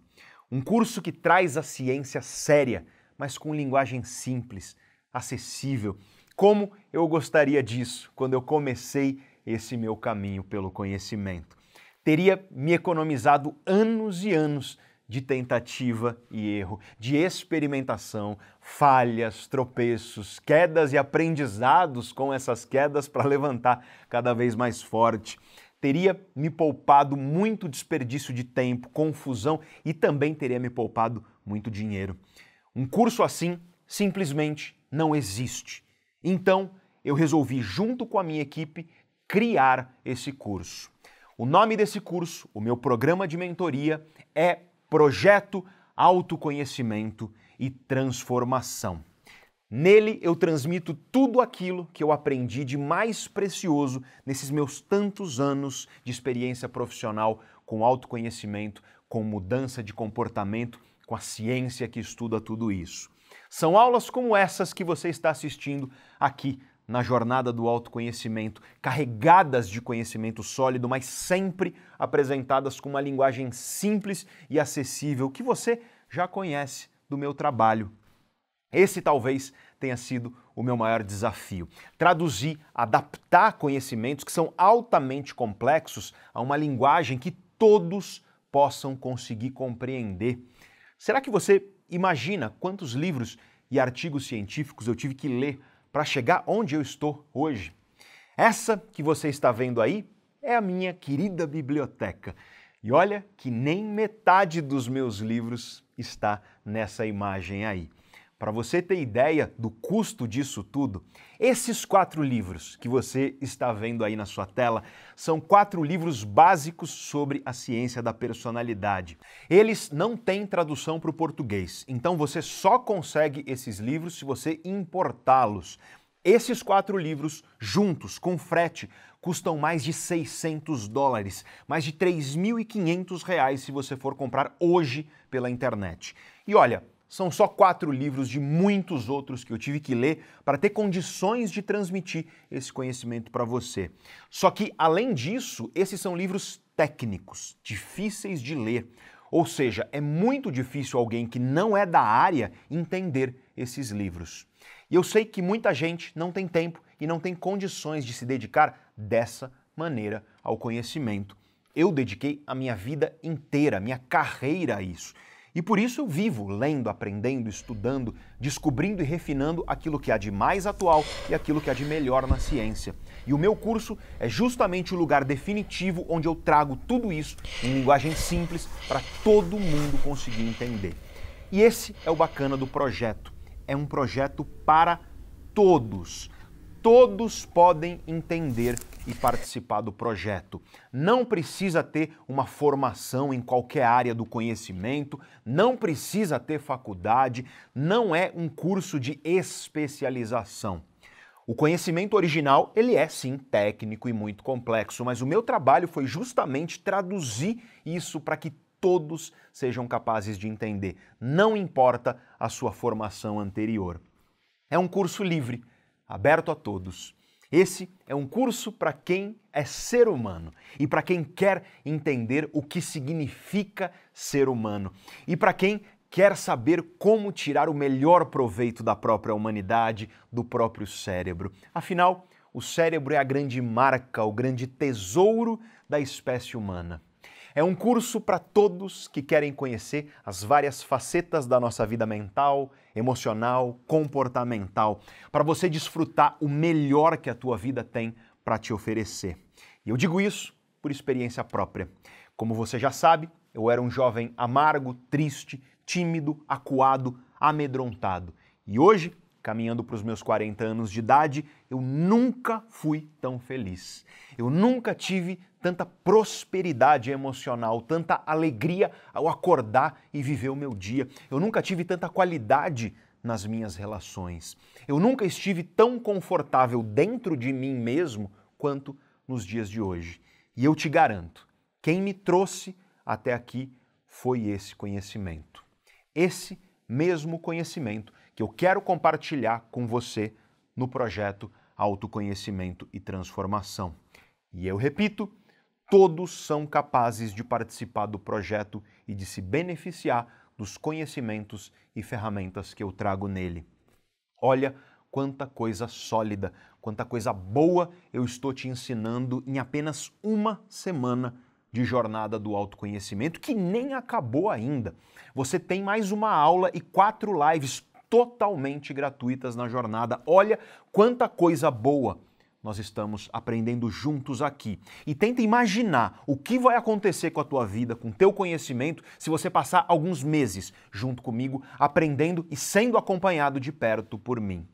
Um curso que traz a ciência séria, mas com linguagem simples, acessível. Como eu gostaria disso quando eu comecei esse meu caminho pelo conhecimento. Teria me economizado anos e anos de tentativa e erro, de experimentação, falhas, tropeços, quedas e aprendizados com essas quedas para levantar cada vez mais forte. Teria me poupado muito desperdício de tempo, confusão e também teria me poupado muito dinheiro. Um curso assim simplesmente não existe. Então, eu resolvi, junto com a minha equipe, criar esse curso. O nome desse curso, o meu programa de mentoria, é Projeto Autoconhecimento e Transformação. Nele eu transmito tudo aquilo que eu aprendi de mais precioso nesses meus tantos anos de experiência profissional com autoconhecimento, com mudança de comportamento, com a ciência que estuda tudo isso. São aulas como essas que você está assistindo aqui na jornada do autoconhecimento, carregadas de conhecimento sólido, mas sempre apresentadas com uma linguagem simples e acessível que você já conhece do meu trabalho. Esse talvez tenha sido o meu maior desafio. Traduzir, adaptar conhecimentos que são altamente complexos a uma linguagem que todos possam conseguir compreender. Será que você imagina quantos livros e artigos científicos eu tive que ler para chegar onde eu estou hoje. Essa que você está vendo aí é a minha querida biblioteca. E olha que nem metade dos meus livros está nessa imagem aí. Para você ter ideia do custo disso tudo, esses quatro livros que você está vendo aí na sua tela são quatro livros básicos sobre a ciência da personalidade. Eles não têm tradução para o português, então você só consegue esses livros se você importá-los. Esses quatro livros, juntos, com frete, custam mais de 600 dólares, mais de 3.500 reais se você for comprar hoje pela internet. E olha, são só quatro livros de muitos outros que eu tive que ler para ter condições de transmitir esse conhecimento para você. Só que, além disso, esses são livros técnicos, difíceis de ler. Ou seja, é muito difícil alguém que não é da área entender esses livros. E eu sei que muita gente não tem tempo e não tem condições de se dedicar dessa maneira ao conhecimento. Eu dediquei a minha vida inteira, a minha carreira a isso. E por isso eu vivo lendo, aprendendo, estudando, descobrindo e refinando aquilo que há de mais atual e aquilo que há de melhor na ciência. E o meu curso é justamente o lugar definitivo onde eu trago tudo isso em linguagem simples para todo mundo conseguir entender. E esse é o bacana do projeto. É um projeto para todos todos podem entender e participar do projeto. Não precisa ter uma formação em qualquer área do conhecimento, não precisa ter faculdade, não é um curso de especialização. O conhecimento original, ele é sim técnico e muito complexo, mas o meu trabalho foi justamente traduzir isso para que todos sejam capazes de entender, não importa a sua formação anterior. É um curso livre aberto a todos. Esse é um curso para quem é ser humano e para quem quer entender o que significa ser humano e para quem quer saber como tirar o melhor proveito da própria humanidade, do próprio cérebro. Afinal, o cérebro é a grande marca, o grande tesouro da espécie humana. É um curso para todos que querem conhecer as várias facetas da nossa vida mental, emocional, comportamental, para você desfrutar o melhor que a tua vida tem para te oferecer. E eu digo isso por experiência própria. Como você já sabe, eu era um jovem amargo, triste, tímido, acuado, amedrontado. E hoje, caminhando para os meus 40 anos de idade, eu nunca fui tão feliz. Eu nunca tive tanta prosperidade emocional, tanta alegria ao acordar e viver o meu dia. Eu nunca tive tanta qualidade nas minhas relações. Eu nunca estive tão confortável dentro de mim mesmo quanto nos dias de hoje. E eu te garanto, quem me trouxe até aqui foi esse conhecimento. Esse mesmo conhecimento que eu quero compartilhar com você no projeto Autoconhecimento e Transformação. E eu repito, todos são capazes de participar do projeto e de se beneficiar dos conhecimentos e ferramentas que eu trago nele. Olha quanta coisa sólida, quanta coisa boa eu estou te ensinando em apenas uma semana de jornada do autoconhecimento que nem acabou ainda. Você tem mais uma aula e quatro lives totalmente gratuitas na jornada. Olha quanta coisa boa nós estamos aprendendo juntos aqui. E tenta imaginar o que vai acontecer com a tua vida, com o teu conhecimento, se você passar alguns meses junto comigo, aprendendo e sendo acompanhado de perto por mim.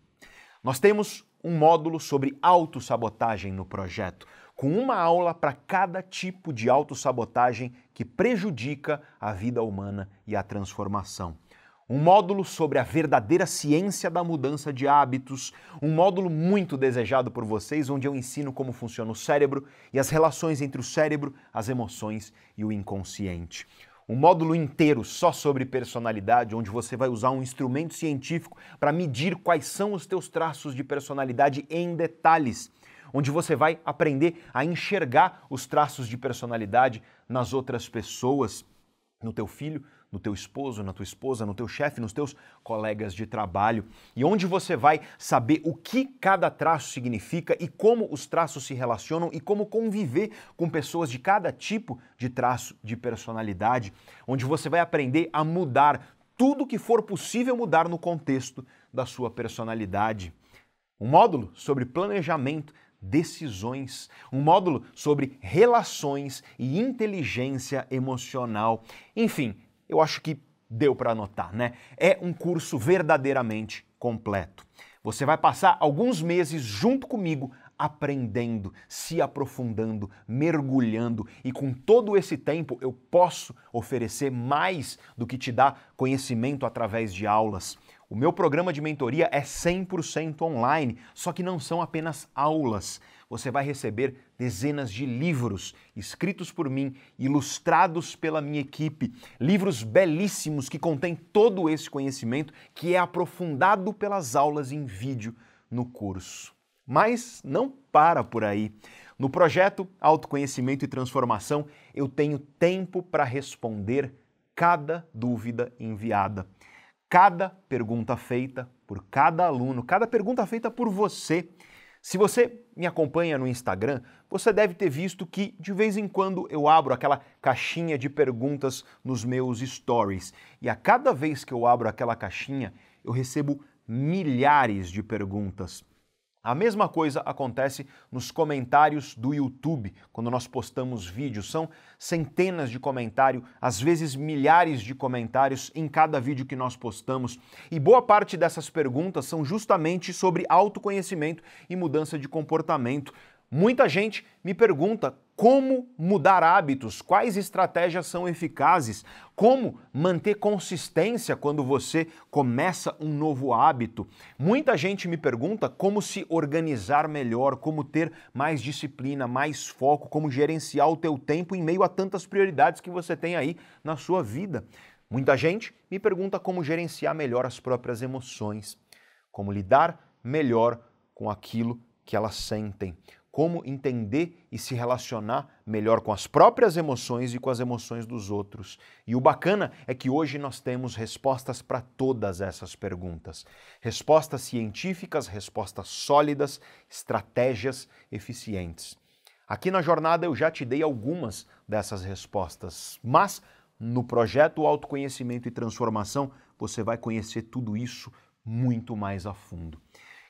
Nós temos um módulo sobre autossabotagem no projeto, com uma aula para cada tipo de autossabotagem que prejudica a vida humana e a transformação um módulo sobre a verdadeira ciência da mudança de hábitos, um módulo muito desejado por vocês, onde eu ensino como funciona o cérebro e as relações entre o cérebro, as emoções e o inconsciente. Um módulo inteiro só sobre personalidade, onde você vai usar um instrumento científico para medir quais são os teus traços de personalidade em detalhes onde você vai aprender a enxergar os traços de personalidade nas outras pessoas, no teu filho, no teu esposo, na tua esposa, no teu chefe, nos teus colegas de trabalho, e onde você vai saber o que cada traço significa e como os traços se relacionam e como conviver com pessoas de cada tipo de traço de personalidade, onde você vai aprender a mudar tudo que for possível mudar no contexto da sua personalidade. Um módulo sobre planejamento decisões, um módulo sobre relações e inteligência emocional. Enfim, eu acho que deu para anotar, né? É um curso verdadeiramente completo. Você vai passar alguns meses junto comigo aprendendo, se aprofundando, mergulhando e com todo esse tempo eu posso oferecer mais do que te dá conhecimento através de aulas. O meu programa de mentoria é 100% online, só que não são apenas aulas você vai receber dezenas de livros escritos por mim, ilustrados pela minha equipe, livros belíssimos que contêm todo esse conhecimento que é aprofundado pelas aulas em vídeo no curso. Mas não para por aí. No projeto Autoconhecimento e Transformação, eu tenho tempo para responder cada dúvida enviada. Cada pergunta feita por cada aluno, cada pergunta feita por você se você me acompanha no Instagram, você deve ter visto que de vez em quando eu abro aquela caixinha de perguntas nos meus stories. E a cada vez que eu abro aquela caixinha, eu recebo milhares de perguntas. A mesma coisa acontece nos comentários do YouTube, quando nós postamos vídeos. São centenas de comentários, às vezes milhares de comentários em cada vídeo que nós postamos. E boa parte dessas perguntas são justamente sobre autoconhecimento e mudança de comportamento. Muita gente me pergunta como mudar hábitos, quais estratégias são eficazes, como manter consistência quando você começa um novo hábito. Muita gente me pergunta como se organizar melhor, como ter mais disciplina, mais foco, como gerenciar o teu tempo em meio a tantas prioridades que você tem aí na sua vida. Muita gente me pergunta como gerenciar melhor as próprias emoções, como lidar melhor com aquilo que elas sentem como entender e se relacionar melhor com as próprias emoções e com as emoções dos outros. E o bacana é que hoje nós temos respostas para todas essas perguntas. Respostas científicas, respostas sólidas, estratégias eficientes. Aqui na jornada eu já te dei algumas dessas respostas, mas no projeto Autoconhecimento e Transformação você vai conhecer tudo isso muito mais a fundo.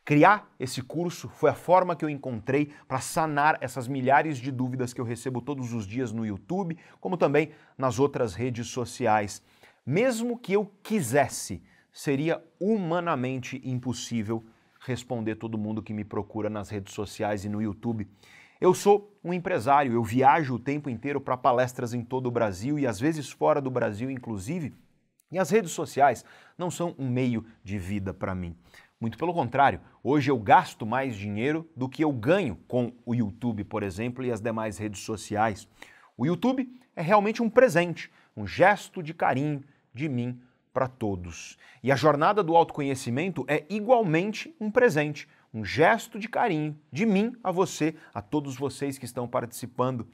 Criar esse curso foi a forma que eu encontrei para sanar essas milhares de dúvidas que eu recebo todos os dias no YouTube, como também nas outras redes sociais. Mesmo que eu quisesse, seria humanamente impossível responder todo mundo que me procura nas redes sociais e no YouTube. Eu sou um empresário, eu viajo o tempo inteiro para palestras em todo o Brasil e às vezes fora do Brasil, inclusive. E as redes sociais não são um meio de vida para mim. Muito pelo contrário, hoje eu gasto mais dinheiro do que eu ganho com o YouTube, por exemplo, e as demais redes sociais. O YouTube é realmente um presente, um gesto de carinho de mim para todos. E a jornada do autoconhecimento é igualmente um presente, um gesto de carinho de mim a você, a todos vocês que estão participando.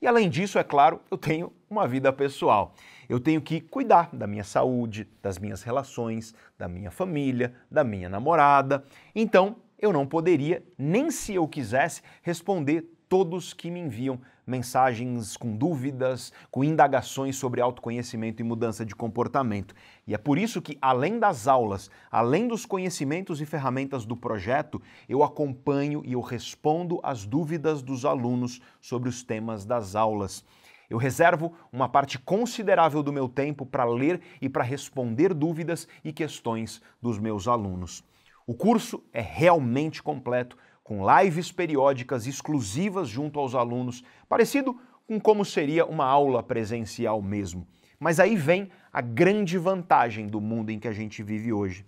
E além disso, é claro, eu tenho uma vida pessoal. Eu tenho que cuidar da minha saúde, das minhas relações, da minha família, da minha namorada. Então, eu não poderia, nem se eu quisesse, responder todos que me enviam mensagens com dúvidas, com indagações sobre autoconhecimento e mudança de comportamento. E é por isso que, além das aulas, além dos conhecimentos e ferramentas do projeto, eu acompanho e eu respondo às dúvidas dos alunos sobre os temas das aulas. Eu reservo uma parte considerável do meu tempo para ler e para responder dúvidas e questões dos meus alunos. O curso é realmente completo com lives periódicas exclusivas junto aos alunos, parecido com como seria uma aula presencial mesmo. Mas aí vem a grande vantagem do mundo em que a gente vive hoje.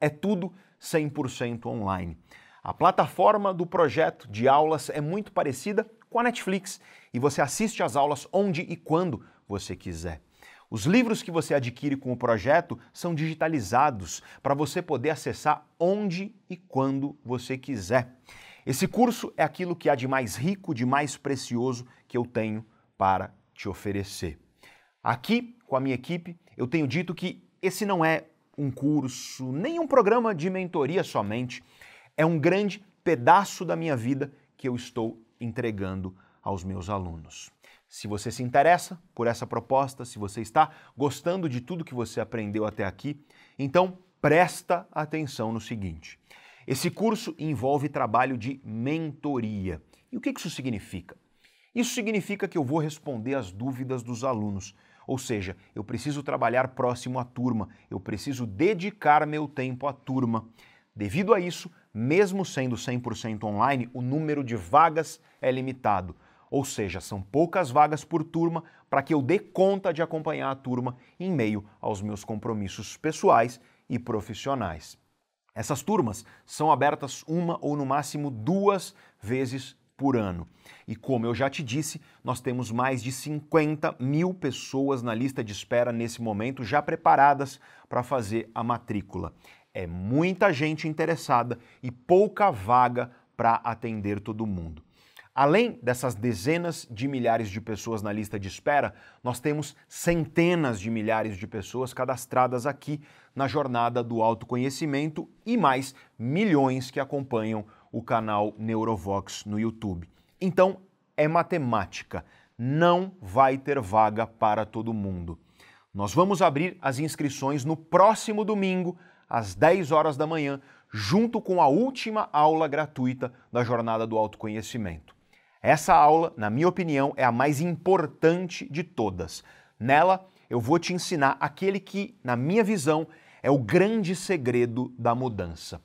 É tudo 100% online. A plataforma do projeto de aulas é muito parecida com a Netflix e você assiste às aulas onde e quando você quiser. Os livros que você adquire com o projeto são digitalizados para você poder acessar onde e quando você quiser. Esse curso é aquilo que há de mais rico, de mais precioso que eu tenho para te oferecer. Aqui, com a minha equipe, eu tenho dito que esse não é um curso, nem um programa de mentoria somente, é um grande pedaço da minha vida que eu estou entregando aos meus alunos. Se você se interessa por essa proposta, se você está gostando de tudo que você aprendeu até aqui, então presta atenção no seguinte. Esse curso envolve trabalho de mentoria. E o que isso significa? Isso significa que eu vou responder às dúvidas dos alunos. Ou seja, eu preciso trabalhar próximo à turma, eu preciso dedicar meu tempo à turma. Devido a isso, mesmo sendo 100% online, o número de vagas é limitado. Ou seja, são poucas vagas por turma para que eu dê conta de acompanhar a turma em meio aos meus compromissos pessoais e profissionais. Essas turmas são abertas uma ou no máximo duas vezes por ano. E como eu já te disse, nós temos mais de 50 mil pessoas na lista de espera nesse momento, já preparadas para fazer a matrícula. É muita gente interessada e pouca vaga para atender todo mundo. Além dessas dezenas de milhares de pessoas na lista de espera, nós temos centenas de milhares de pessoas cadastradas aqui na jornada do autoconhecimento e mais milhões que acompanham o canal Neurovox no YouTube. Então, é matemática. Não vai ter vaga para todo mundo. Nós vamos abrir as inscrições no próximo domingo, às 10 horas da manhã, junto com a última aula gratuita da Jornada do Autoconhecimento. Essa aula, na minha opinião, é a mais importante de todas. Nela, eu vou te ensinar aquele que, na minha visão, é o grande segredo da mudança.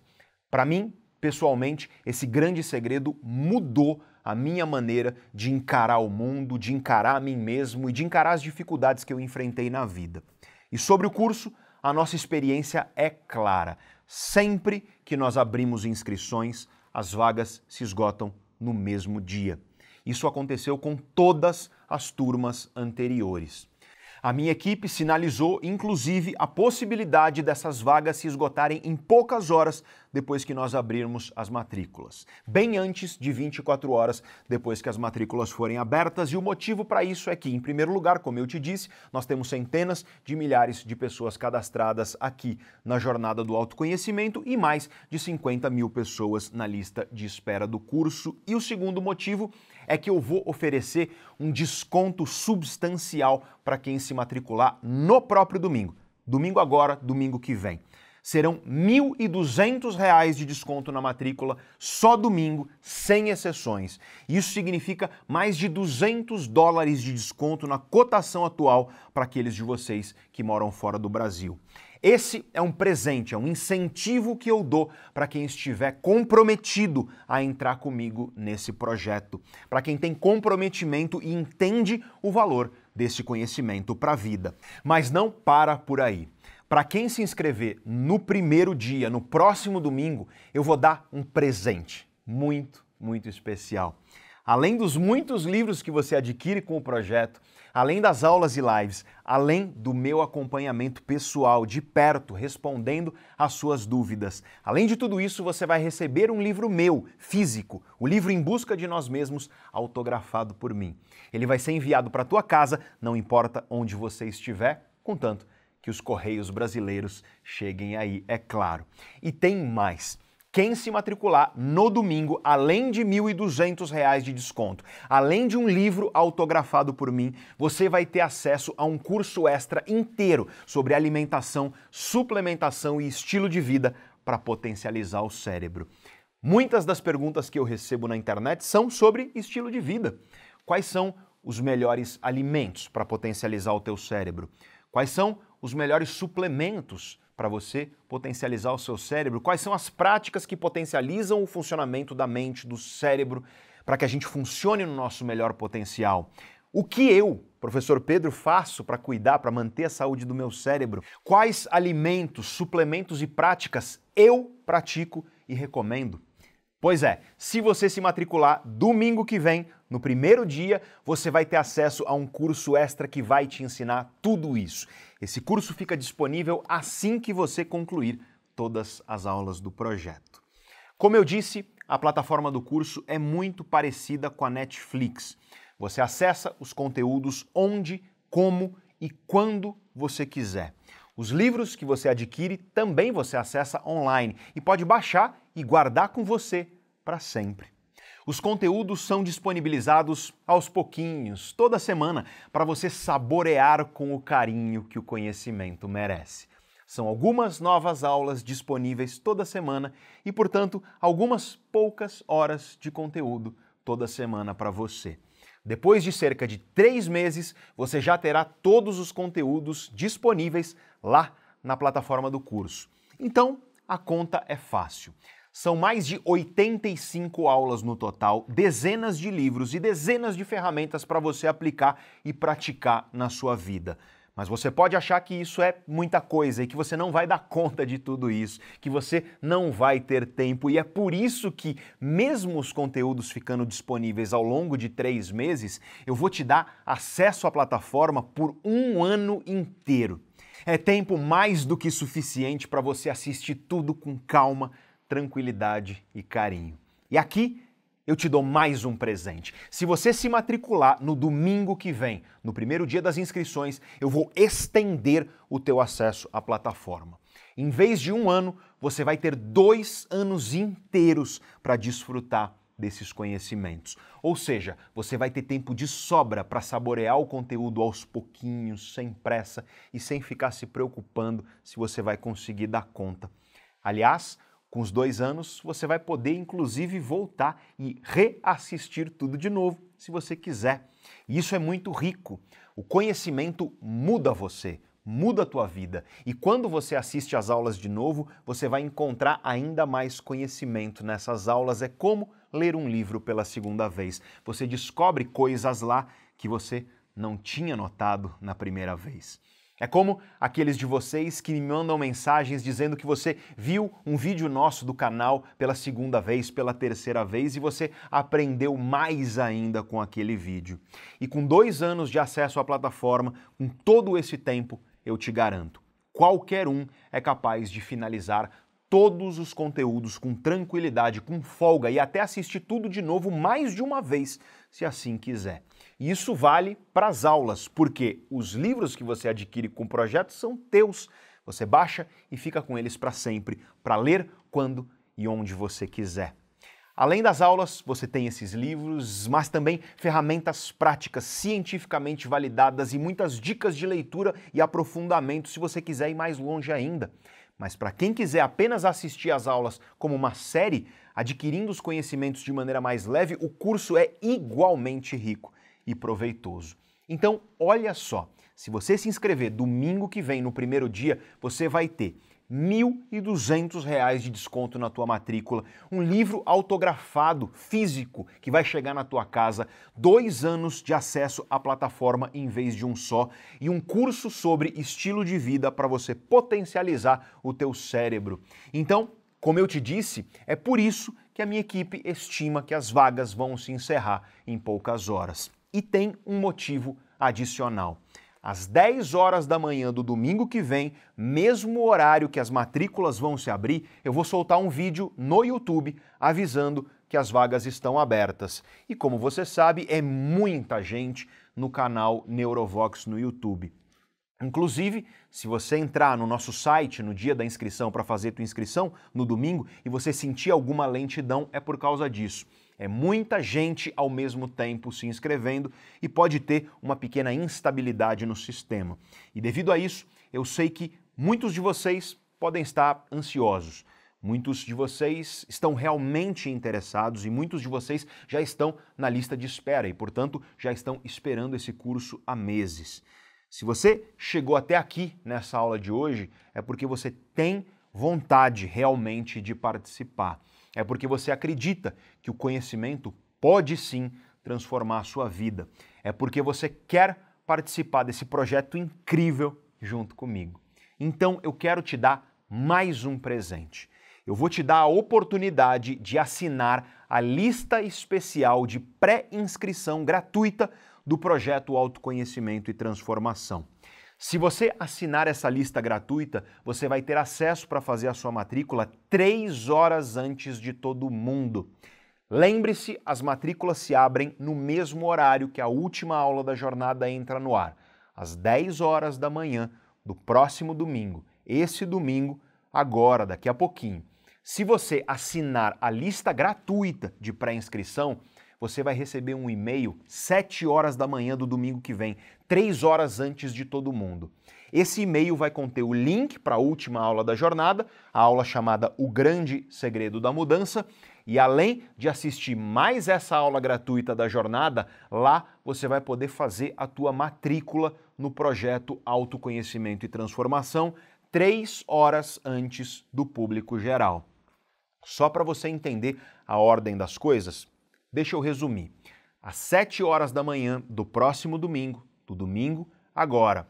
Para mim, pessoalmente, esse grande segredo mudou a minha maneira de encarar o mundo, de encarar a mim mesmo e de encarar as dificuldades que eu enfrentei na vida. E sobre o curso, a nossa experiência é clara. Sempre que nós abrimos inscrições, as vagas se esgotam no mesmo dia. Isso aconteceu com todas as turmas anteriores. A minha equipe sinalizou, inclusive, a possibilidade dessas vagas se esgotarem em poucas horas depois que nós abrirmos as matrículas, bem antes de 24 horas depois que as matrículas forem abertas. E o motivo para isso é que, em primeiro lugar, como eu te disse, nós temos centenas de milhares de pessoas cadastradas aqui na jornada do autoconhecimento e mais de 50 mil pessoas na lista de espera do curso. E o segundo motivo é que eu vou oferecer um desconto substancial para quem se matricular no próprio domingo. Domingo agora, domingo que vem. Serão R$ 1.200 de desconto na matrícula só domingo, sem exceções. Isso significa mais de 200 dólares de desconto na cotação atual para aqueles de vocês que moram fora do Brasil. Esse é um presente, é um incentivo que eu dou para quem estiver comprometido a entrar comigo nesse projeto, para quem tem comprometimento e entende o valor desse conhecimento para a vida. Mas não para por aí. Para quem se inscrever no primeiro dia, no próximo domingo, eu vou dar um presente muito, muito especial. Além dos muitos livros que você adquire com o projeto, além das aulas e lives, além do meu acompanhamento pessoal de perto, respondendo às suas dúvidas. Além de tudo isso, você vai receber um livro meu, físico, o livro Em Busca de Nós Mesmos, autografado por mim. Ele vai ser enviado para tua casa, não importa onde você estiver, contanto que os correios brasileiros cheguem aí, é claro. E tem mais. Quem se matricular no domingo, além de R$ 1.200 de desconto, além de um livro autografado por mim, você vai ter acesso a um curso extra inteiro sobre alimentação, suplementação e estilo de vida para potencializar o cérebro. Muitas das perguntas que eu recebo na internet são sobre estilo de vida. Quais são os melhores alimentos para potencializar o teu cérebro? Quais são os melhores suplementos para você potencializar o seu cérebro? Quais são as práticas que potencializam o funcionamento da mente, do cérebro, para que a gente funcione no nosso melhor potencial? O que eu, professor Pedro, faço para cuidar, para manter a saúde do meu cérebro? Quais alimentos, suplementos e práticas eu pratico e recomendo? Pois é, se você se matricular domingo que vem, no primeiro dia, você vai ter acesso a um curso extra que vai te ensinar tudo isso. Esse curso fica disponível assim que você concluir todas as aulas do projeto. Como eu disse, a plataforma do curso é muito parecida com a Netflix. Você acessa os conteúdos onde, como e quando você quiser. Os livros que você adquire também você acessa online e pode baixar e guardar com você para sempre. Os conteúdos são disponibilizados aos pouquinhos, toda semana, para você saborear com o carinho que o conhecimento merece. São algumas novas aulas disponíveis toda semana e, portanto, algumas poucas horas de conteúdo toda semana para você. Depois de cerca de três meses, você já terá todos os conteúdos disponíveis lá na plataforma do curso. Então, a conta é fácil. São mais de 85 aulas no total, dezenas de livros e dezenas de ferramentas para você aplicar e praticar na sua vida. Mas você pode achar que isso é muita coisa e que você não vai dar conta de tudo isso, que você não vai ter tempo. E é por isso que, mesmo os conteúdos ficando disponíveis ao longo de três meses, eu vou te dar acesso à plataforma por um ano inteiro. É tempo mais do que suficiente para você assistir tudo com calma tranquilidade e carinho. E aqui eu te dou mais um presente. Se você se matricular no domingo que vem, no primeiro dia das inscrições, eu vou estender o teu acesso à plataforma. Em vez de um ano, você vai ter dois anos inteiros para desfrutar desses conhecimentos. Ou seja, você vai ter tempo de sobra para saborear o conteúdo aos pouquinhos, sem pressa e sem ficar se preocupando se você vai conseguir dar conta. Aliás, com os dois anos, você vai poder inclusive voltar e reassistir tudo de novo, se você quiser. E isso é muito rico. O conhecimento muda você, muda a tua vida. E quando você assiste às aulas de novo, você vai encontrar ainda mais conhecimento nessas aulas. É como ler um livro pela segunda vez. Você descobre coisas lá que você não tinha notado na primeira vez. É como aqueles de vocês que me mandam mensagens dizendo que você viu um vídeo nosso do canal pela segunda vez, pela terceira vez e você aprendeu mais ainda com aquele vídeo. E com dois anos de acesso à plataforma, com todo esse tempo, eu te garanto, qualquer um é capaz de finalizar todos os conteúdos com tranquilidade, com folga e até assistir tudo de novo mais de uma vez, se assim quiser. E isso vale para as aulas, porque os livros que você adquire com o projeto são teus. Você baixa e fica com eles para sempre, para ler quando e onde você quiser. Além das aulas, você tem esses livros, mas também ferramentas práticas cientificamente validadas e muitas dicas de leitura e aprofundamento se você quiser ir mais longe ainda. Mas para quem quiser apenas assistir às aulas como uma série, adquirindo os conhecimentos de maneira mais leve, o curso é igualmente rico e proveitoso. Então, olha só, se você se inscrever domingo que vem, no primeiro dia, você vai ter R$ 1.200 de desconto na tua matrícula, um livro autografado físico que vai chegar na tua casa, dois anos de acesso à plataforma em vez de um só e um curso sobre estilo de vida para você potencializar o teu cérebro. Então, como eu te disse, é por isso que a minha equipe estima que as vagas vão se encerrar em poucas horas. E tem um motivo adicional. Às 10 horas da manhã do domingo que vem, mesmo horário que as matrículas vão se abrir, eu vou soltar um vídeo no YouTube avisando que as vagas estão abertas. E como você sabe, é muita gente no canal Neurovox no YouTube. Inclusive, se você entrar no nosso site no dia da inscrição para fazer tua inscrição no domingo e você sentir alguma lentidão, é por causa disso. É muita gente ao mesmo tempo se inscrevendo e pode ter uma pequena instabilidade no sistema. E devido a isso, eu sei que muitos de vocês podem estar ansiosos. Muitos de vocês estão realmente interessados e muitos de vocês já estão na lista de espera e, portanto, já estão esperando esse curso há meses. Se você chegou até aqui nessa aula de hoje, é porque você tem vontade realmente de participar. É porque você acredita que o conhecimento pode sim transformar a sua vida. É porque você quer participar desse projeto incrível junto comigo. Então eu quero te dar mais um presente. Eu vou te dar a oportunidade de assinar a lista especial de pré-inscrição gratuita do projeto Autoconhecimento e Transformação. Se você assinar essa lista gratuita, você vai ter acesso para fazer a sua matrícula três horas antes de todo mundo. Lembre-se, as matrículas se abrem no mesmo horário que a última aula da jornada entra no ar, às 10 horas da manhã do próximo domingo. Esse domingo, agora, daqui a pouquinho. Se você assinar a lista gratuita de pré-inscrição, você vai receber um e-mail 7 horas da manhã do domingo que vem, 3 horas antes de todo mundo. Esse e-mail vai conter o link para a última aula da jornada, a aula chamada O Grande Segredo da Mudança. E além de assistir mais essa aula gratuita da jornada, lá você vai poder fazer a tua matrícula no projeto Autoconhecimento e Transformação, três horas antes do público geral. Só para você entender a ordem das coisas, Deixa eu resumir. Às 7 horas da manhã do próximo domingo, do domingo agora,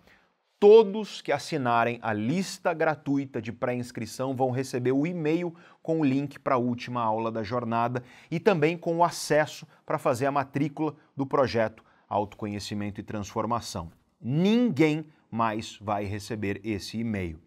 todos que assinarem a lista gratuita de pré-inscrição vão receber o e-mail com o link para a última aula da jornada e também com o acesso para fazer a matrícula do projeto Autoconhecimento e Transformação. Ninguém mais vai receber esse e-mail.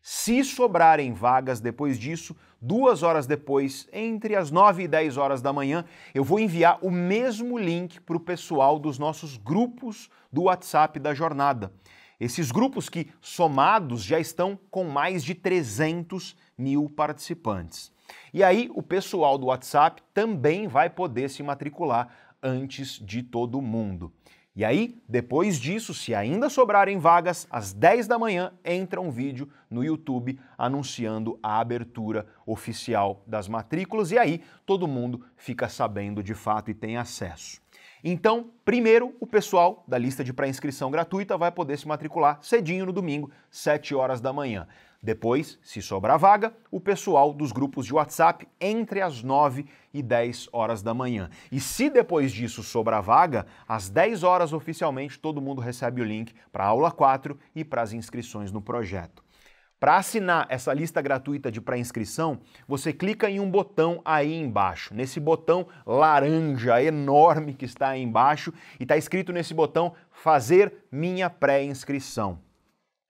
Se sobrarem vagas depois disso, duas horas depois, entre as 9 e 10 horas da manhã, eu vou enviar o mesmo link para o pessoal dos nossos grupos do WhatsApp da jornada. Esses grupos que, somados, já estão com mais de 300 mil participantes. E aí, o pessoal do WhatsApp também vai poder se matricular antes de todo mundo. E aí, depois disso, se ainda sobrarem vagas, às 10 da manhã entra um vídeo no YouTube anunciando a abertura oficial das matrículas e aí todo mundo fica sabendo de fato e tem acesso. Então, primeiro, o pessoal da lista de pré-inscrição gratuita vai poder se matricular cedinho no domingo, 7 horas da manhã. Depois, se sobrar vaga, o pessoal dos grupos de WhatsApp entre as 9 e 10 horas da manhã. E se depois disso sobrar vaga, às 10 horas oficialmente todo mundo recebe o link para a aula 4 e para as inscrições no projeto. Para assinar essa lista gratuita de pré-inscrição, você clica em um botão aí embaixo, nesse botão laranja enorme que está aí embaixo e está escrito nesse botão fazer minha pré-inscrição.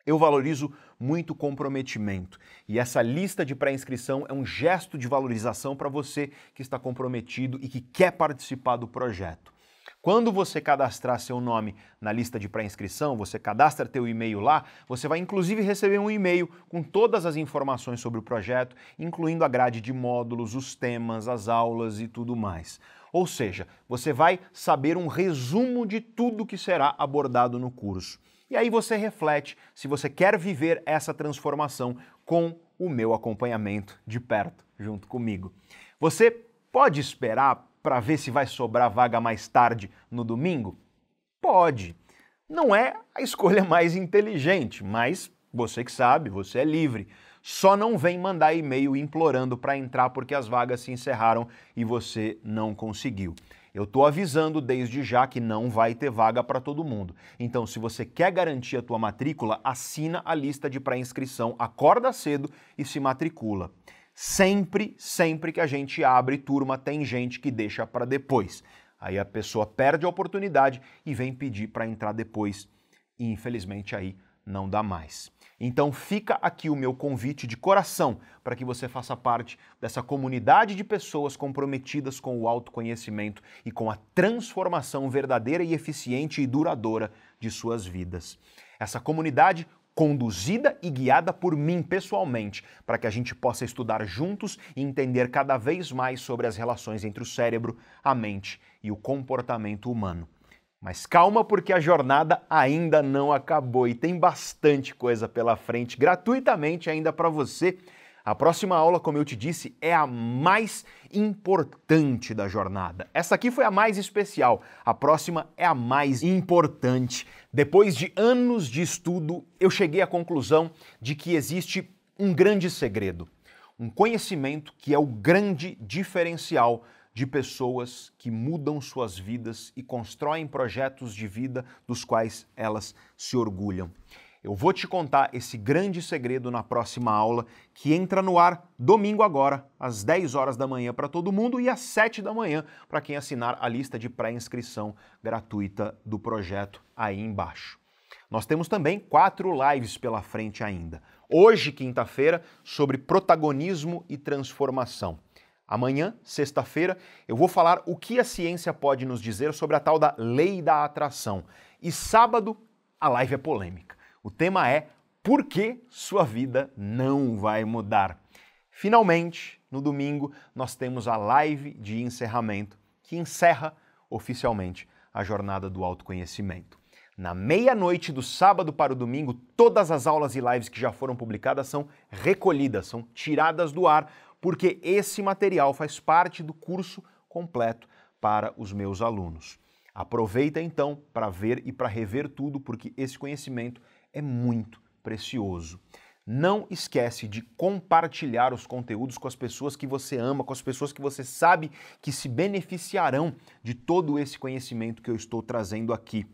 Eu valorizo muito comprometimento. E essa lista de pré-inscrição é um gesto de valorização para você que está comprometido e que quer participar do projeto. Quando você cadastrar seu nome na lista de pré-inscrição, você cadastra teu e-mail lá, você vai inclusive receber um e-mail com todas as informações sobre o projeto, incluindo a grade de módulos, os temas, as aulas e tudo mais. Ou seja, você vai saber um resumo de tudo que será abordado no curso. E aí você reflete se você quer viver essa transformação com o meu acompanhamento de perto, junto comigo. Você pode esperar para ver se vai sobrar vaga mais tarde no domingo? Pode. Não é a escolha mais inteligente, mas você que sabe, você é livre. Só não vem mandar e-mail implorando para entrar porque as vagas se encerraram e você não conseguiu. Eu estou avisando desde já que não vai ter vaga para todo mundo. Então, se você quer garantir a tua matrícula, assina a lista de pré-inscrição, acorda cedo e se matricula. Sempre, sempre que a gente abre turma, tem gente que deixa para depois. Aí a pessoa perde a oportunidade e vem pedir para entrar depois. E infelizmente aí não dá mais. Então fica aqui o meu convite de coração para que você faça parte dessa comunidade de pessoas comprometidas com o autoconhecimento e com a transformação verdadeira e eficiente e duradoura de suas vidas. Essa comunidade conduzida e guiada por mim pessoalmente, para que a gente possa estudar juntos e entender cada vez mais sobre as relações entre o cérebro, a mente e o comportamento humano. Mas calma, porque a jornada ainda não acabou e tem bastante coisa pela frente, gratuitamente ainda para você. A próxima aula, como eu te disse, é a mais importante da jornada. Essa aqui foi a mais especial, a próxima é a mais importante. Depois de anos de estudo, eu cheguei à conclusão de que existe um grande segredo, um conhecimento que é o grande diferencial de pessoas que mudam suas vidas e constroem projetos de vida dos quais elas se orgulham. Eu vou te contar esse grande segredo na próxima aula, que entra no ar domingo agora, às 10 horas da manhã para todo mundo e às 7 da manhã para quem assinar a lista de pré-inscrição gratuita do projeto aí embaixo. Nós temos também quatro lives pela frente ainda. Hoje, quinta-feira, sobre protagonismo e transformação. Amanhã, sexta-feira, eu vou falar o que a ciência pode nos dizer sobre a tal da lei da atração. E sábado, a live é polêmica. O tema é Por que sua vida não vai mudar? Finalmente, no domingo, nós temos a live de encerramento que encerra oficialmente a jornada do autoconhecimento. Na meia-noite do sábado para o domingo, todas as aulas e lives que já foram publicadas são recolhidas, são tiradas do ar, porque esse material faz parte do curso completo para os meus alunos. Aproveita então para ver e para rever tudo, porque esse conhecimento é muito precioso. Não esquece de compartilhar os conteúdos com as pessoas que você ama, com as pessoas que você sabe que se beneficiarão de todo esse conhecimento que eu estou trazendo aqui.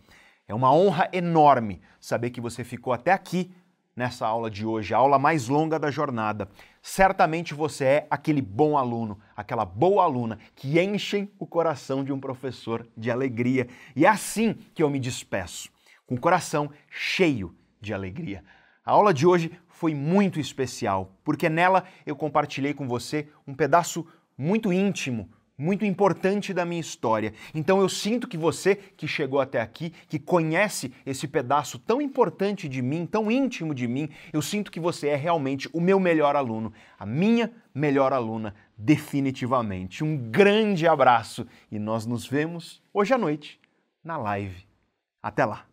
É uma honra enorme saber que você ficou até aqui nessa aula de hoje, a aula mais longa da jornada. Certamente você é aquele bom aluno, aquela boa aluna que enchem o coração de um professor de alegria. E é assim que eu me despeço, com o coração cheio de alegria. A aula de hoje foi muito especial, porque nela eu compartilhei com você um pedaço muito íntimo, muito importante da minha história. Então eu sinto que você que chegou até aqui, que conhece esse pedaço tão importante de mim, tão íntimo de mim, eu sinto que você é realmente o meu melhor aluno, a minha melhor aluna, definitivamente. Um grande abraço e nós nos vemos hoje à noite na live. Até lá!